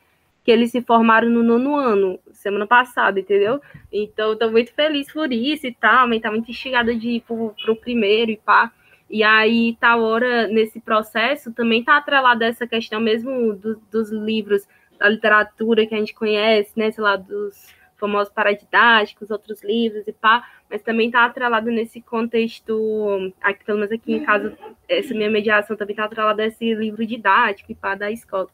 que eles se formaram no nono ano, semana passada, entendeu? Então, estou muito feliz por isso e tal, mas tá muito instigada de ir pro, pro primeiro e pá. E aí, tá hora, nesse processo, também tá atrelada essa questão mesmo do, dos livros, da literatura que a gente conhece, né, sei lá, dos famosos paradidáticos, outros livros e pá, mas também está atrelado nesse contexto, aqui, pelo menos aqui em casa, essa minha mediação também está atrelada a esse livro didático e pá da escola.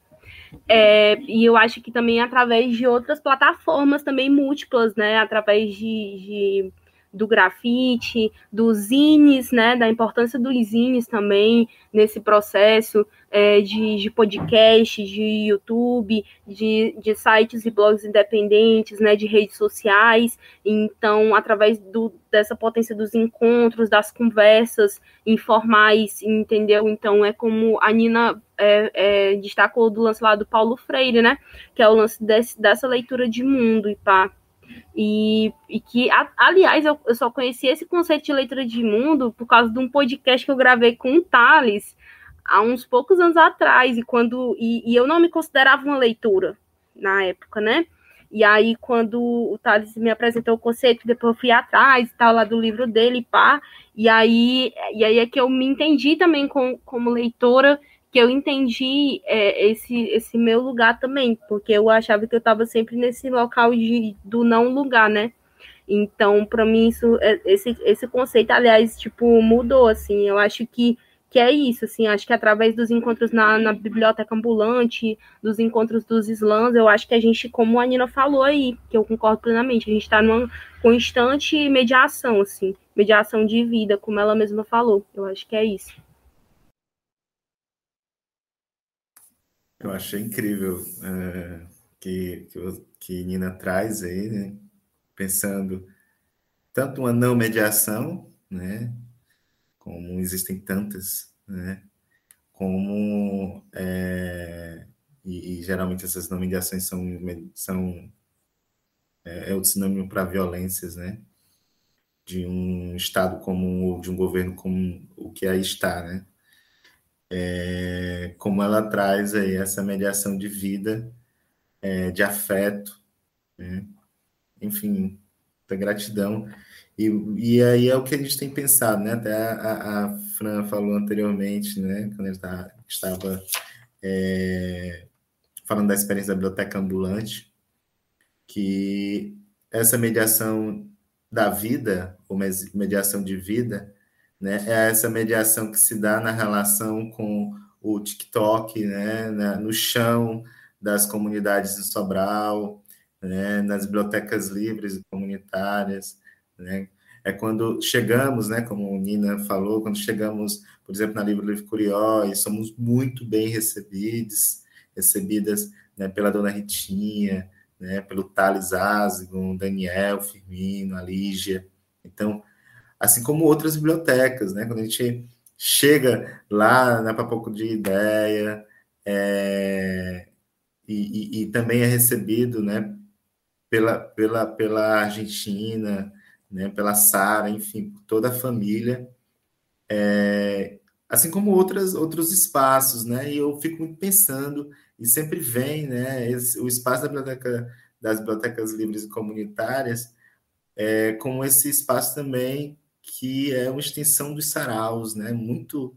É, e eu acho que também através de outras plataformas também múltiplas, né, através de, de do grafite, dos zines, né, da importância dos zines também nesse processo é, de, de podcast, de YouTube, de, de sites e blogs independentes, né, de redes sociais. Então, através do, dessa potência dos encontros, das conversas informais, entendeu? Então, é como a Nina é, é, destacou do lance lá do Paulo Freire, né, que é o lance desse, dessa leitura de mundo e pá. E, e que, a, aliás, eu, eu, só conheci esse conceito de leitura de mundo por causa de um podcast que eu gravei com o Thales há uns poucos anos atrás, e quando e, e eu não me considerava uma leitura na época, né? E aí, quando o Thales me apresentou o conceito, depois eu fui atrás e tal, lá do livro dele, pá, e aí, e aí é que eu me entendi também com, como leitora que eu entendi é, esse, esse meu lugar também, porque eu achava que eu estava sempre nesse local de, do não lugar, né? Então, para mim, isso, é, esse, esse conceito, aliás, tipo, mudou, assim, eu acho que, que é isso, assim, acho que através dos encontros na, na biblioteca ambulante, dos encontros dos slams, eu acho que a gente, como a Nina falou aí, que eu concordo plenamente, a gente está numa constante mediação, assim, mediação de vida, como ela mesma falou, eu acho que é isso. Eu achei incrível uh, que, que, que Nina traz aí, né? pensando tanto uma não mediação, né? como existem tantas, né? como é, e, e, geralmente essas não mediações são, são é, é o sinônimo para violências, né? De um Estado como, de um governo como o que aí está, né? É, como ela traz aí essa mediação de vida, é, de afeto, né? enfim, da gratidão. E, e aí é o que a gente tem pensado, né? Até a, a Fran falou anteriormente, né? Quando ele tá, estava é, falando da experiência da biblioteca ambulante, que essa mediação da vida, ou mediação de vida, né? É essa mediação que se dá na relação com o TikTok, né? no chão das comunidades de Sobral, né? nas bibliotecas livres e comunitárias, né? É quando chegamos, né, como Nina falou, quando chegamos, por exemplo, na Livro Livre Curió, e somos muito bem recebidos, recebidas né, pela Dona Ritinha, né, pelo Thales Asgon, Daniel Firmino, a Lígia. Então, assim como outras bibliotecas, né? Quando a gente chega lá na Papoco de Ideia é, e, e, e, também é recebido, né? Pela, pela, pela Argentina, né? Pela Sara, enfim, por toda a família, é, assim como outras, outros espaços, né? E eu fico muito pensando e sempre vem, né? Esse, o espaço da biblioteca das bibliotecas livres e comunitárias é, como esse espaço também que é uma extensão dos saraus, né? Muito,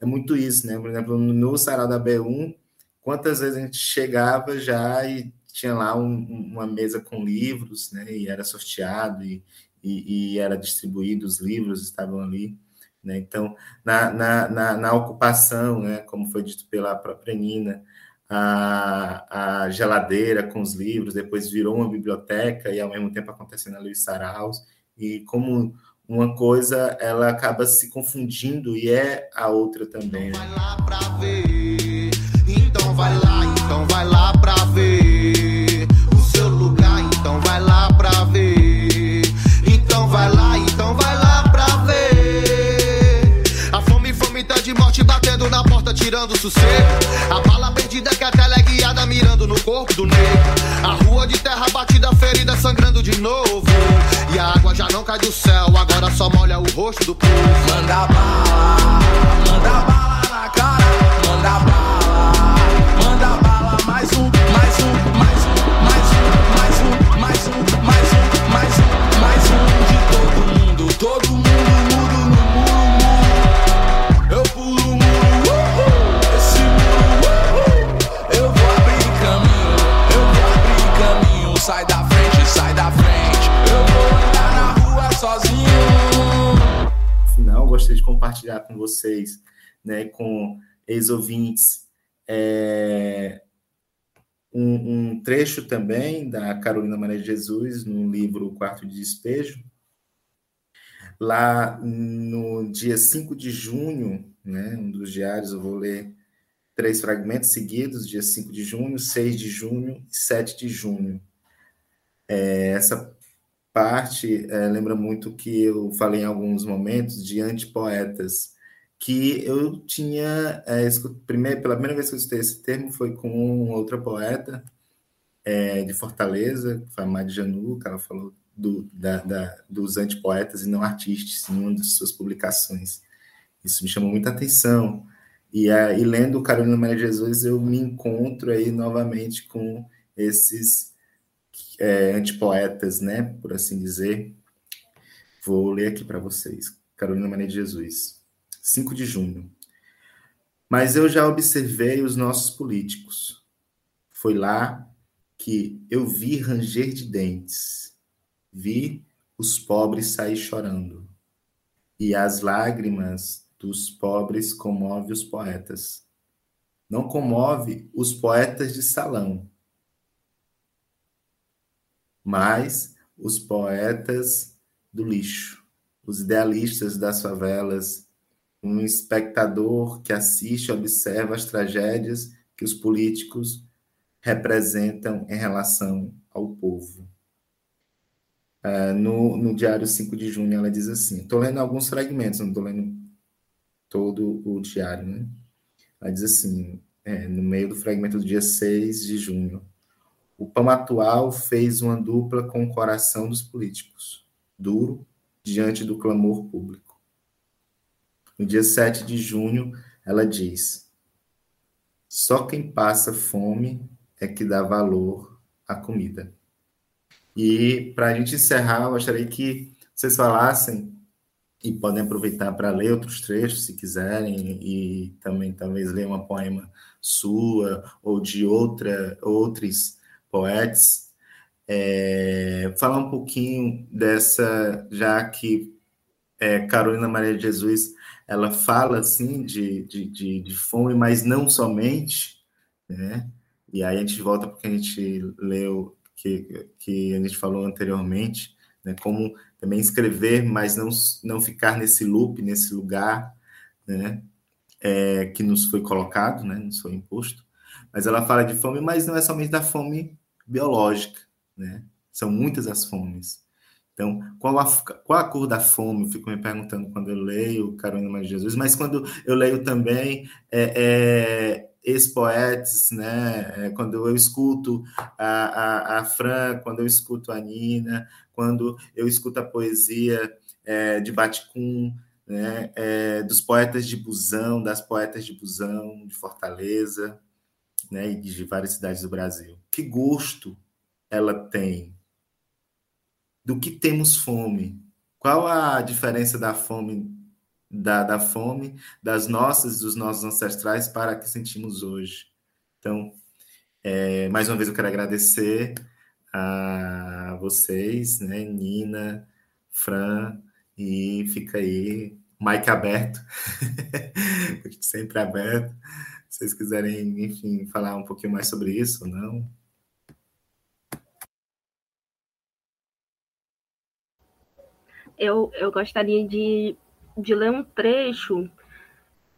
é muito isso, né? Por exemplo, no sarau da B1, quantas vezes a gente chegava já e tinha lá um, uma mesa com livros, né? E era sorteado e, e, e, era distribuído, os livros estavam ali. Né? Então, na, na, na, na, ocupação, né? como foi dito pela própria Nina, a, a geladeira com os livros, depois virou uma biblioteca e ao mesmo tempo acontecendo ali os saraus, e como uma coisa ela acaba se confundindo e é a outra também. Então vai lá pra ver, então vai lá, então vai lá tirando sossego. A bala perdida que a tela é guiada mirando no corpo do negro. A rua de terra batida, ferida sangrando de novo. E a água já não cai do céu, agora só molha o rosto do povo. Manda bala, manda bala na cara, manda bala, manda bala, mais um, mais um, mais um, mais um, mais um, mais um, mais um, mais um, mais um de todo mundo, todo mundo gostaria de compartilhar com vocês, né, com ex-ouvintes, é, um, um, trecho também da Carolina Maria de Jesus, no livro Quarto de Despejo, lá no dia 5 de junho, né, um dos diários, eu vou ler três fragmentos seguidos, dia 5 de junho, 6 de junho e 7 de junho. É, essa parte é, lembra muito que eu falei em alguns momentos de antipoetas, que eu tinha, é, primeiro, pela primeira vez que eu escutei esse termo foi com outra poeta é, de Fortaleza, foi a Madi Janu, que ela falou do, da, da, dos antipoetas e não artistas em uma de suas publicações. Isso me chamou muita atenção. E, é, e lendo Carolina Maria de Jesus, eu me encontro aí novamente com esses é, antipoetas, né, por assim dizer. Vou ler aqui para vocês. Carolina Maria de Jesus, 5 de junho. Mas eu já observei os nossos políticos. Foi lá que eu vi ranger de dentes, vi os pobres sair chorando, e as lágrimas dos pobres comove os poetas. Não comove os poetas de salão, mas os poetas do lixo, os idealistas das favelas, um espectador que assiste e observa as tragédias que os políticos representam em relação ao povo. Uh, no, no Diário 5 de junho, ela diz assim: estou lendo alguns fragmentos, não estou lendo todo o diário, né? Ela diz assim, é, no meio do fragmento do dia 6 de junho: o pão atual fez uma dupla com o coração dos políticos, duro diante do clamor público. No dia 7 de junho, ela diz: só quem passa fome é que dá valor à comida. E para a gente encerrar, eu gostaria que vocês falassem e podem aproveitar para ler outros trechos, se quiserem, e também talvez ler uma poema sua ou de outra, outros poetas. É, falar um pouquinho dessa, já que é, Carolina Maria de Jesus ela fala assim de, de, de, de fome, mas não somente, né? E aí a gente volta porque a gente leu que, que a gente falou anteriormente, né? Como também escrever, mas não, não ficar nesse loop, nesse lugar, né? É, que nos foi colocado, né? Nos foi imposto. Mas ela fala de fome, mas não é somente da fome biológica, né? São muitas as fomes. Então, qual a, qual a cor da fome? Eu fico me perguntando quando eu leio Carolina de Jesus, mas quando eu leio também é, é, ex-poetas, né? É, quando eu escuto a, a, a, Fran, quando eu escuto a Nina, quando eu escuto a poesia é, de Baticum, né? É, dos poetas de Busão, das poetas de Busão, de Fortaleza, né? e de várias cidades do Brasil. Que gosto ela tem do que temos fome. Qual a diferença da fome da, da fome das nossas, dos nossos ancestrais para a que sentimos hoje. Então, é, mais uma vez eu quero agradecer a vocês, né, Nina, Fran, e fica aí, Mike aberto, [LAUGHS] sempre aberto. Vocês quiserem, enfim, falar um pouquinho mais sobre isso, não? Eu, eu gostaria de de ler um trecho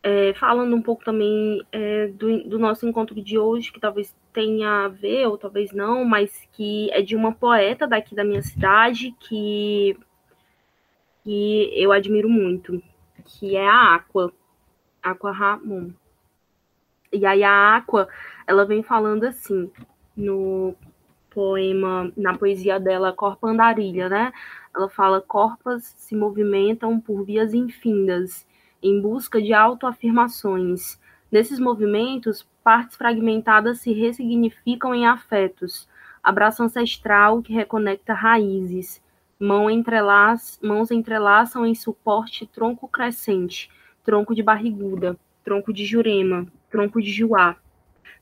é, falando um pouco também é, do, do, nosso encontro de hoje, que talvez tenha a ver, ou talvez não, mas que é de uma poeta daqui da minha cidade que, que eu admiro muito, que é a Aqua, Aqua Ramon. E aí a Aqua, ela vem falando assim, no poema, na poesia dela, Corpo Andarilha, né? Ela fala: corpos se movimentam por vias infindas, em busca de autoafirmações. Nesses movimentos, partes fragmentadas se ressignificam em afetos, abraço ancestral que reconecta raízes, mão entrelaça, mãos entrelaçam em suporte tronco crescente, tronco de barriguda, tronco de jurema, tronco de juá.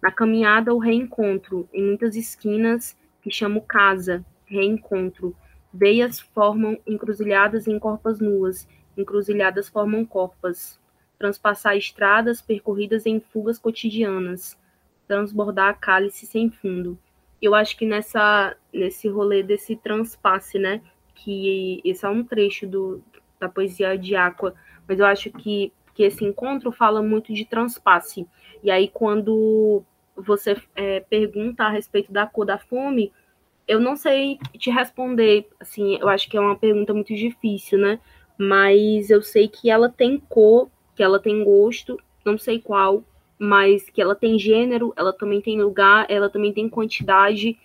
Na caminhada, o reencontro, em muitas esquinas, que chamo casa, reencontro, Veias formam encruzilhadas em corpas nuas, encruzilhadas formam corpas. Transpassar estradas percorridas em fugas cotidianas. Transbordar cálice sem fundo. Eu acho que nessa nesse rolê desse transpasse, né, que esse é um trecho do da poesia de Aqua, mas eu acho que, que esse encontro fala muito de transpasse. E aí, quando você é, pergunta a respeito da cor da fome, eu não sei te responder, assim, eu acho que é uma pergunta muito difícil, né? Mas eu sei que ela tem cor, que ela tem gosto, não sei qual, mas que ela tem gênero, ela também tem lugar, ela também tem quantidade.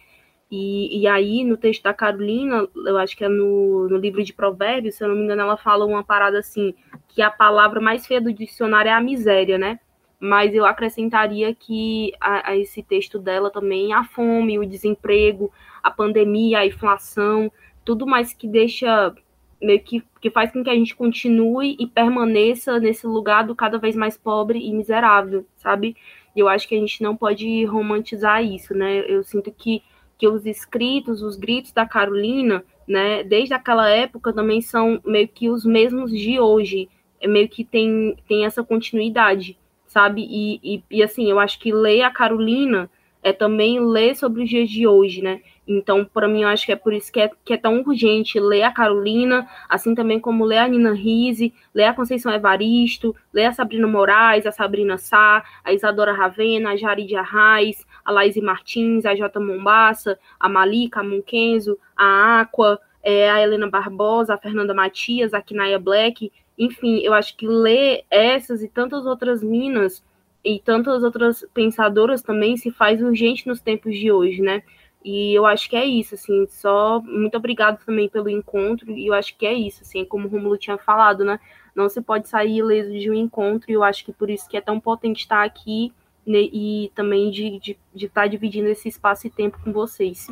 E, e aí, no texto da Carolina, eu acho que é no, no livro de Provérbios, se eu não me engano, ela fala uma parada assim, que a palavra mais feia do dicionário é a miséria, né? Mas eu acrescentaria que a, a esse texto dela também a fome, o desemprego, a pandemia, a inflação, tudo mais que deixa meio que, que faz com que a gente continue e permaneça nesse lugar do cada vez mais pobre e miserável, sabe? E eu acho que a gente não pode romantizar isso, né? Eu sinto que, que os escritos, os gritos da Carolina, né, desde aquela época também são meio que os mesmos de hoje, é meio que tem, tem essa continuidade, sabe? E, e, e assim, eu acho que ler a Carolina é também ler sobre os dias de hoje, né? Então, para mim, eu acho que é por isso que é, que é tão urgente ler a Carolina, assim também como ler a Nina Rise, ler a Conceição Evaristo, ler a Sabrina Moraes, a Sabrina Sá, a Isadora Ravena, a Jari de Arraes, a Laís Martins, a Jota Mombassa, a Malika, a Munkenzo, a Aqua, é, a Helena Barbosa, a Fernanda Matias, a Kinaya Black, enfim, eu acho que ler essas e tantas outras minas e tantas outras pensadoras também se faz urgente nos tempos de hoje, né? E eu acho que é isso, assim, só muito obrigado também pelo encontro, e eu acho que é isso, assim, como o Romulo tinha falado, né? Não se pode sair ileso de um encontro, e eu acho que por isso que é tão potente estar aqui e também de, de, de estar dividindo esse espaço e tempo com vocês.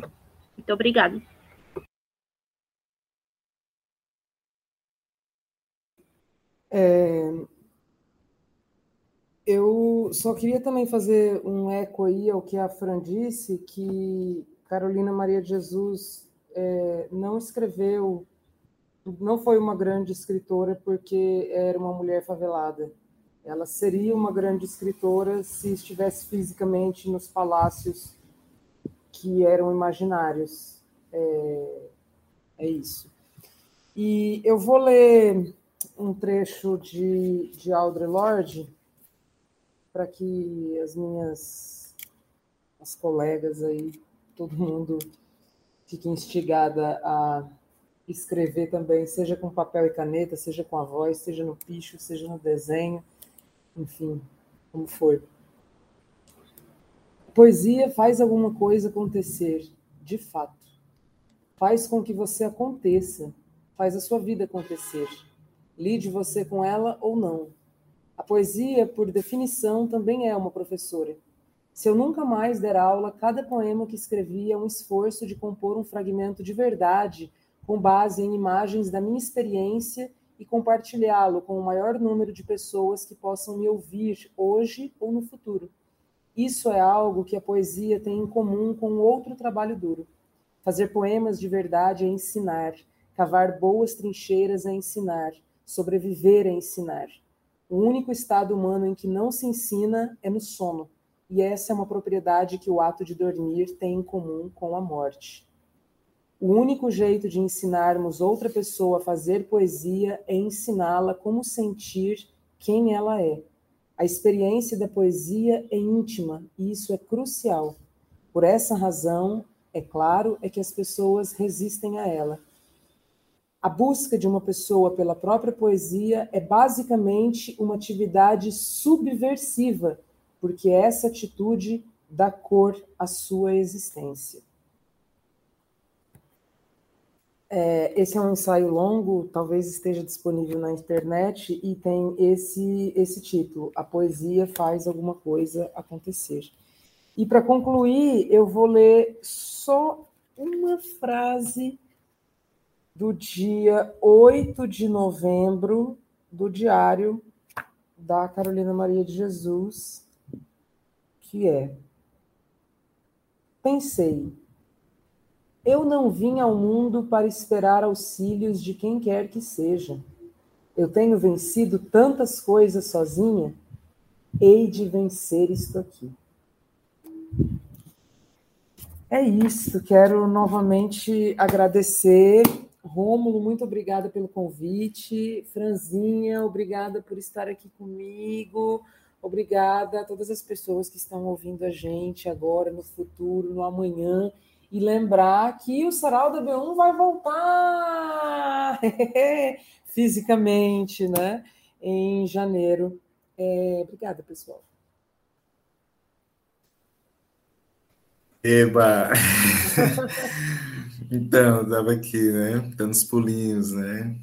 Muito obrigada. É, eu só queria também fazer um eco aí ao que a Fran disse, que Carolina Maria de Jesus é, não escreveu, não foi uma grande escritora porque era uma mulher favelada. Ela seria uma grande escritora se estivesse fisicamente nos palácios que eram imaginários. É, é isso. E eu vou ler um trecho de, de Audre Lorde para que as minhas as colegas aí, todo mundo fique instigada a escrever também, seja com papel e caneta, seja com a voz, seja no picho, seja no desenho, enfim, como for. Poesia faz alguma coisa acontecer, de fato. Faz com que você aconteça, faz a sua vida acontecer. Lide você com ela ou não, a poesia, por definição, também é uma professora. Se eu nunca mais der aula, cada poema que escrevi é um esforço de compor um fragmento de verdade com base em imagens da minha experiência e compartilhá-lo com o maior número de pessoas que possam me ouvir hoje ou no futuro. Isso é algo que a poesia tem em comum com outro trabalho duro. Fazer poemas de verdade é ensinar, cavar boas trincheiras é ensinar, sobreviver é ensinar. O único estado humano em que não se ensina é no sono, e essa é uma propriedade que o ato de dormir tem em comum com a morte. O único jeito de ensinarmos outra pessoa a fazer poesia é ensiná-la como sentir quem ela é. A experiência da poesia é íntima e isso é crucial. Por essa razão, é claro, é que as pessoas resistem a ela. A busca de uma pessoa pela própria poesia é basicamente uma atividade subversiva, porque essa atitude dá cor à sua existência. É, esse é um ensaio longo, talvez esteja disponível na internet e tem esse esse título: A poesia faz alguma coisa acontecer. E para concluir, eu vou ler só uma frase do dia 8 de novembro do diário da Carolina Maria de Jesus, que é: Pensei, eu não vim ao mundo para esperar auxílios de quem quer que seja. Eu tenho vencido tantas coisas sozinha, hei de vencer isto aqui. É isso, quero novamente agradecer Rômulo, muito obrigada pelo convite. Franzinha, obrigada por estar aqui comigo. Obrigada a todas as pessoas que estão ouvindo a gente agora, no futuro, no amanhã. E lembrar que o Sarau da B1 vai voltar [LAUGHS] fisicamente, né? Em janeiro. É, obrigada, pessoal. Eba! [LAUGHS] então, estava aqui, né? Dando os pulinhos, né?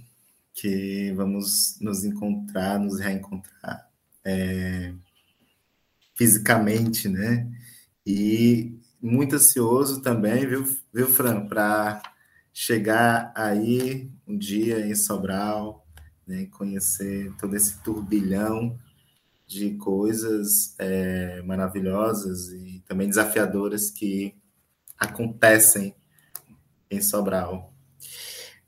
Que vamos nos encontrar, nos reencontrar é, fisicamente, né? E muito ansioso também, viu, viu Fran, para chegar aí um dia em Sobral, né, conhecer todo esse turbilhão de coisas é, maravilhosas e também desafiadoras que acontecem em Sobral.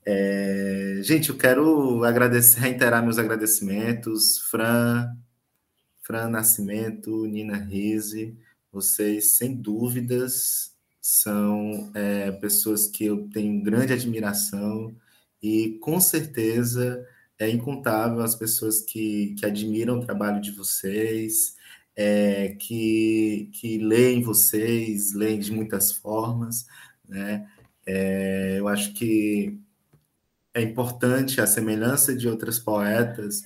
É, gente, eu quero agradecer, reiterar meus agradecimentos, Fran, Fran Nascimento, Nina Rise, vocês, sem dúvidas, são é, pessoas que eu tenho grande admiração e, com certeza, é incontável as pessoas que, que admiram o trabalho de vocês, é, que, que leem vocês, leem de muitas formas, né? É, eu acho que é importante a semelhança de outras poetas,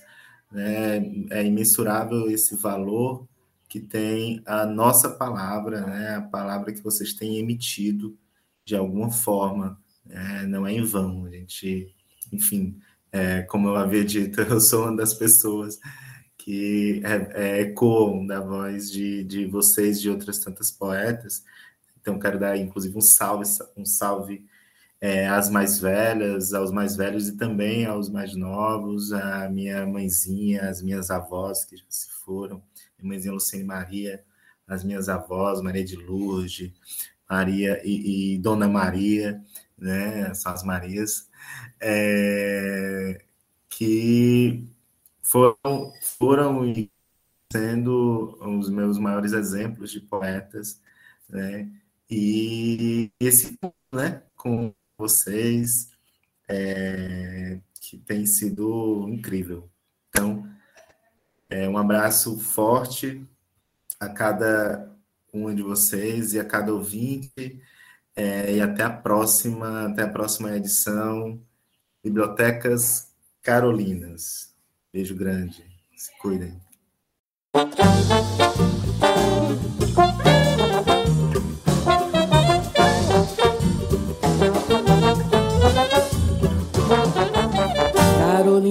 né? É imensurável esse valor que tem a nossa palavra, né? A palavra que vocês têm emitido de alguma forma, né? não é em vão. A gente, enfim, é, como eu havia dito, [LAUGHS] eu sou uma das pessoas que é, é, ecoam da voz de, de vocês, de outras tantas poetas. Então, quero dar, inclusive, um salve, um salve é, às mais velhas, aos mais velhos e também aos mais novos, a minha mãezinha, as minhas avós que já se foram, minha mãezinha Luciene Maria, as minhas avós, Maria de Lourdes, Maria e, e Dona Maria, né, são as Marias, é, que foram, foram sendo os meus maiores exemplos de poetas, né, e esse né, com vocês, é, que tem sido incrível. Então, é, um abraço forte a cada um de vocês e a cada ouvinte. É, e até a próxima, até a próxima edição. Bibliotecas Carolinas. Beijo grande. Se cuidem.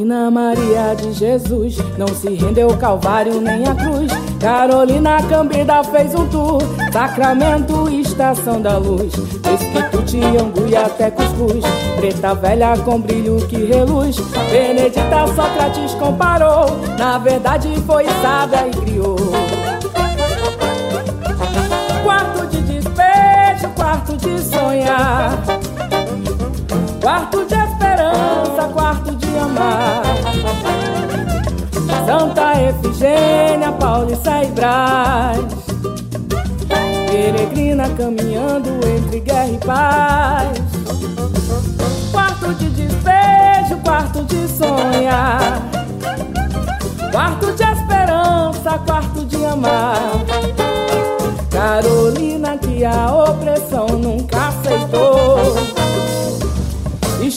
Carolina Maria de Jesus não se rendeu ao Calvário nem à cruz. Carolina Cambida fez um tour, Sacramento, Estação da Luz. Esquituti, Angu e até Cuscuz, Preta Velha com brilho que reluz. Benedita Sócrates comparou, na verdade foi sábia e criou. Quarto de despejo, quarto de sonhar, quarto de quarto de amar. Santa Efigênia, Paulista e Brás. Peregrina caminhando entre guerra e paz. Quarto de despejo, quarto de sonhar. Quarto de esperança, quarto de amar. Carolina que a opressão nunca aceitou.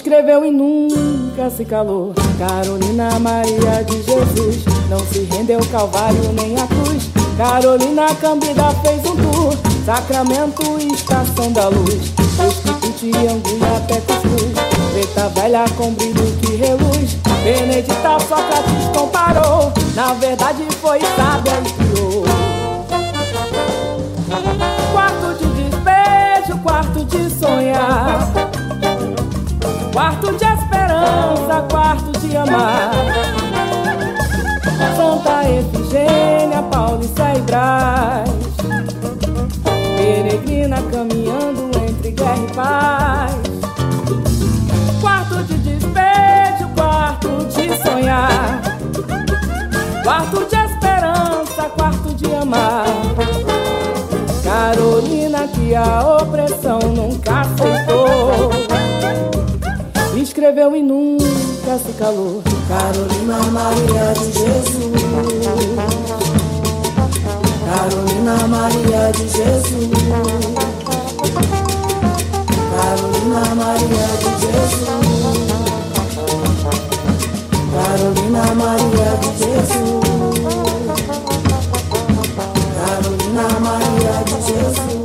Escreveu e nunca se calou. Carolina Maria de Jesus não se rendeu Calvário nem à cruz. Carolina Cambida fez um tour, Sacramento, Estação da Luz. Esquipute, Angu até Cuscuz, Preta Velha com brilho que reluz. Benedita Sócrates comparou, na verdade foi sábia quarto de amar. Santa Efigênia, Paulista e Brás. Peregrina caminhando entre guerra e paz. Quarto de despejo, quarto de sonhar. Quarto de esperança, quarto de amar. Carolina que a opressão nunca aceitou. Escreveu e nunca se calou. Carolina Maria de Jesus. Carolina Maria de Jesus. Carolina Maria de Jesus. Carolina Maria de Jesus. Carolina Maria de Jesus.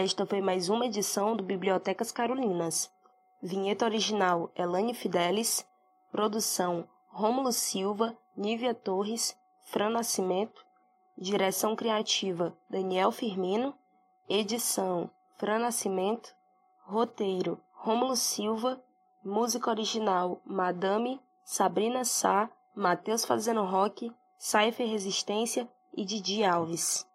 Esta foi mais uma edição do Bibliotecas Carolinas. Vinheta original Elane Fidelis. Produção Rômulo Silva, Nívia Torres, Fran Nascimento. Direção criativa Daniel Firmino. Edição Fran Nascimento. Roteiro Rômulo Silva. Música original Madame, Sabrina Sá, Matheus Fazendo Rock, Cypher Resistência e Didi Alves.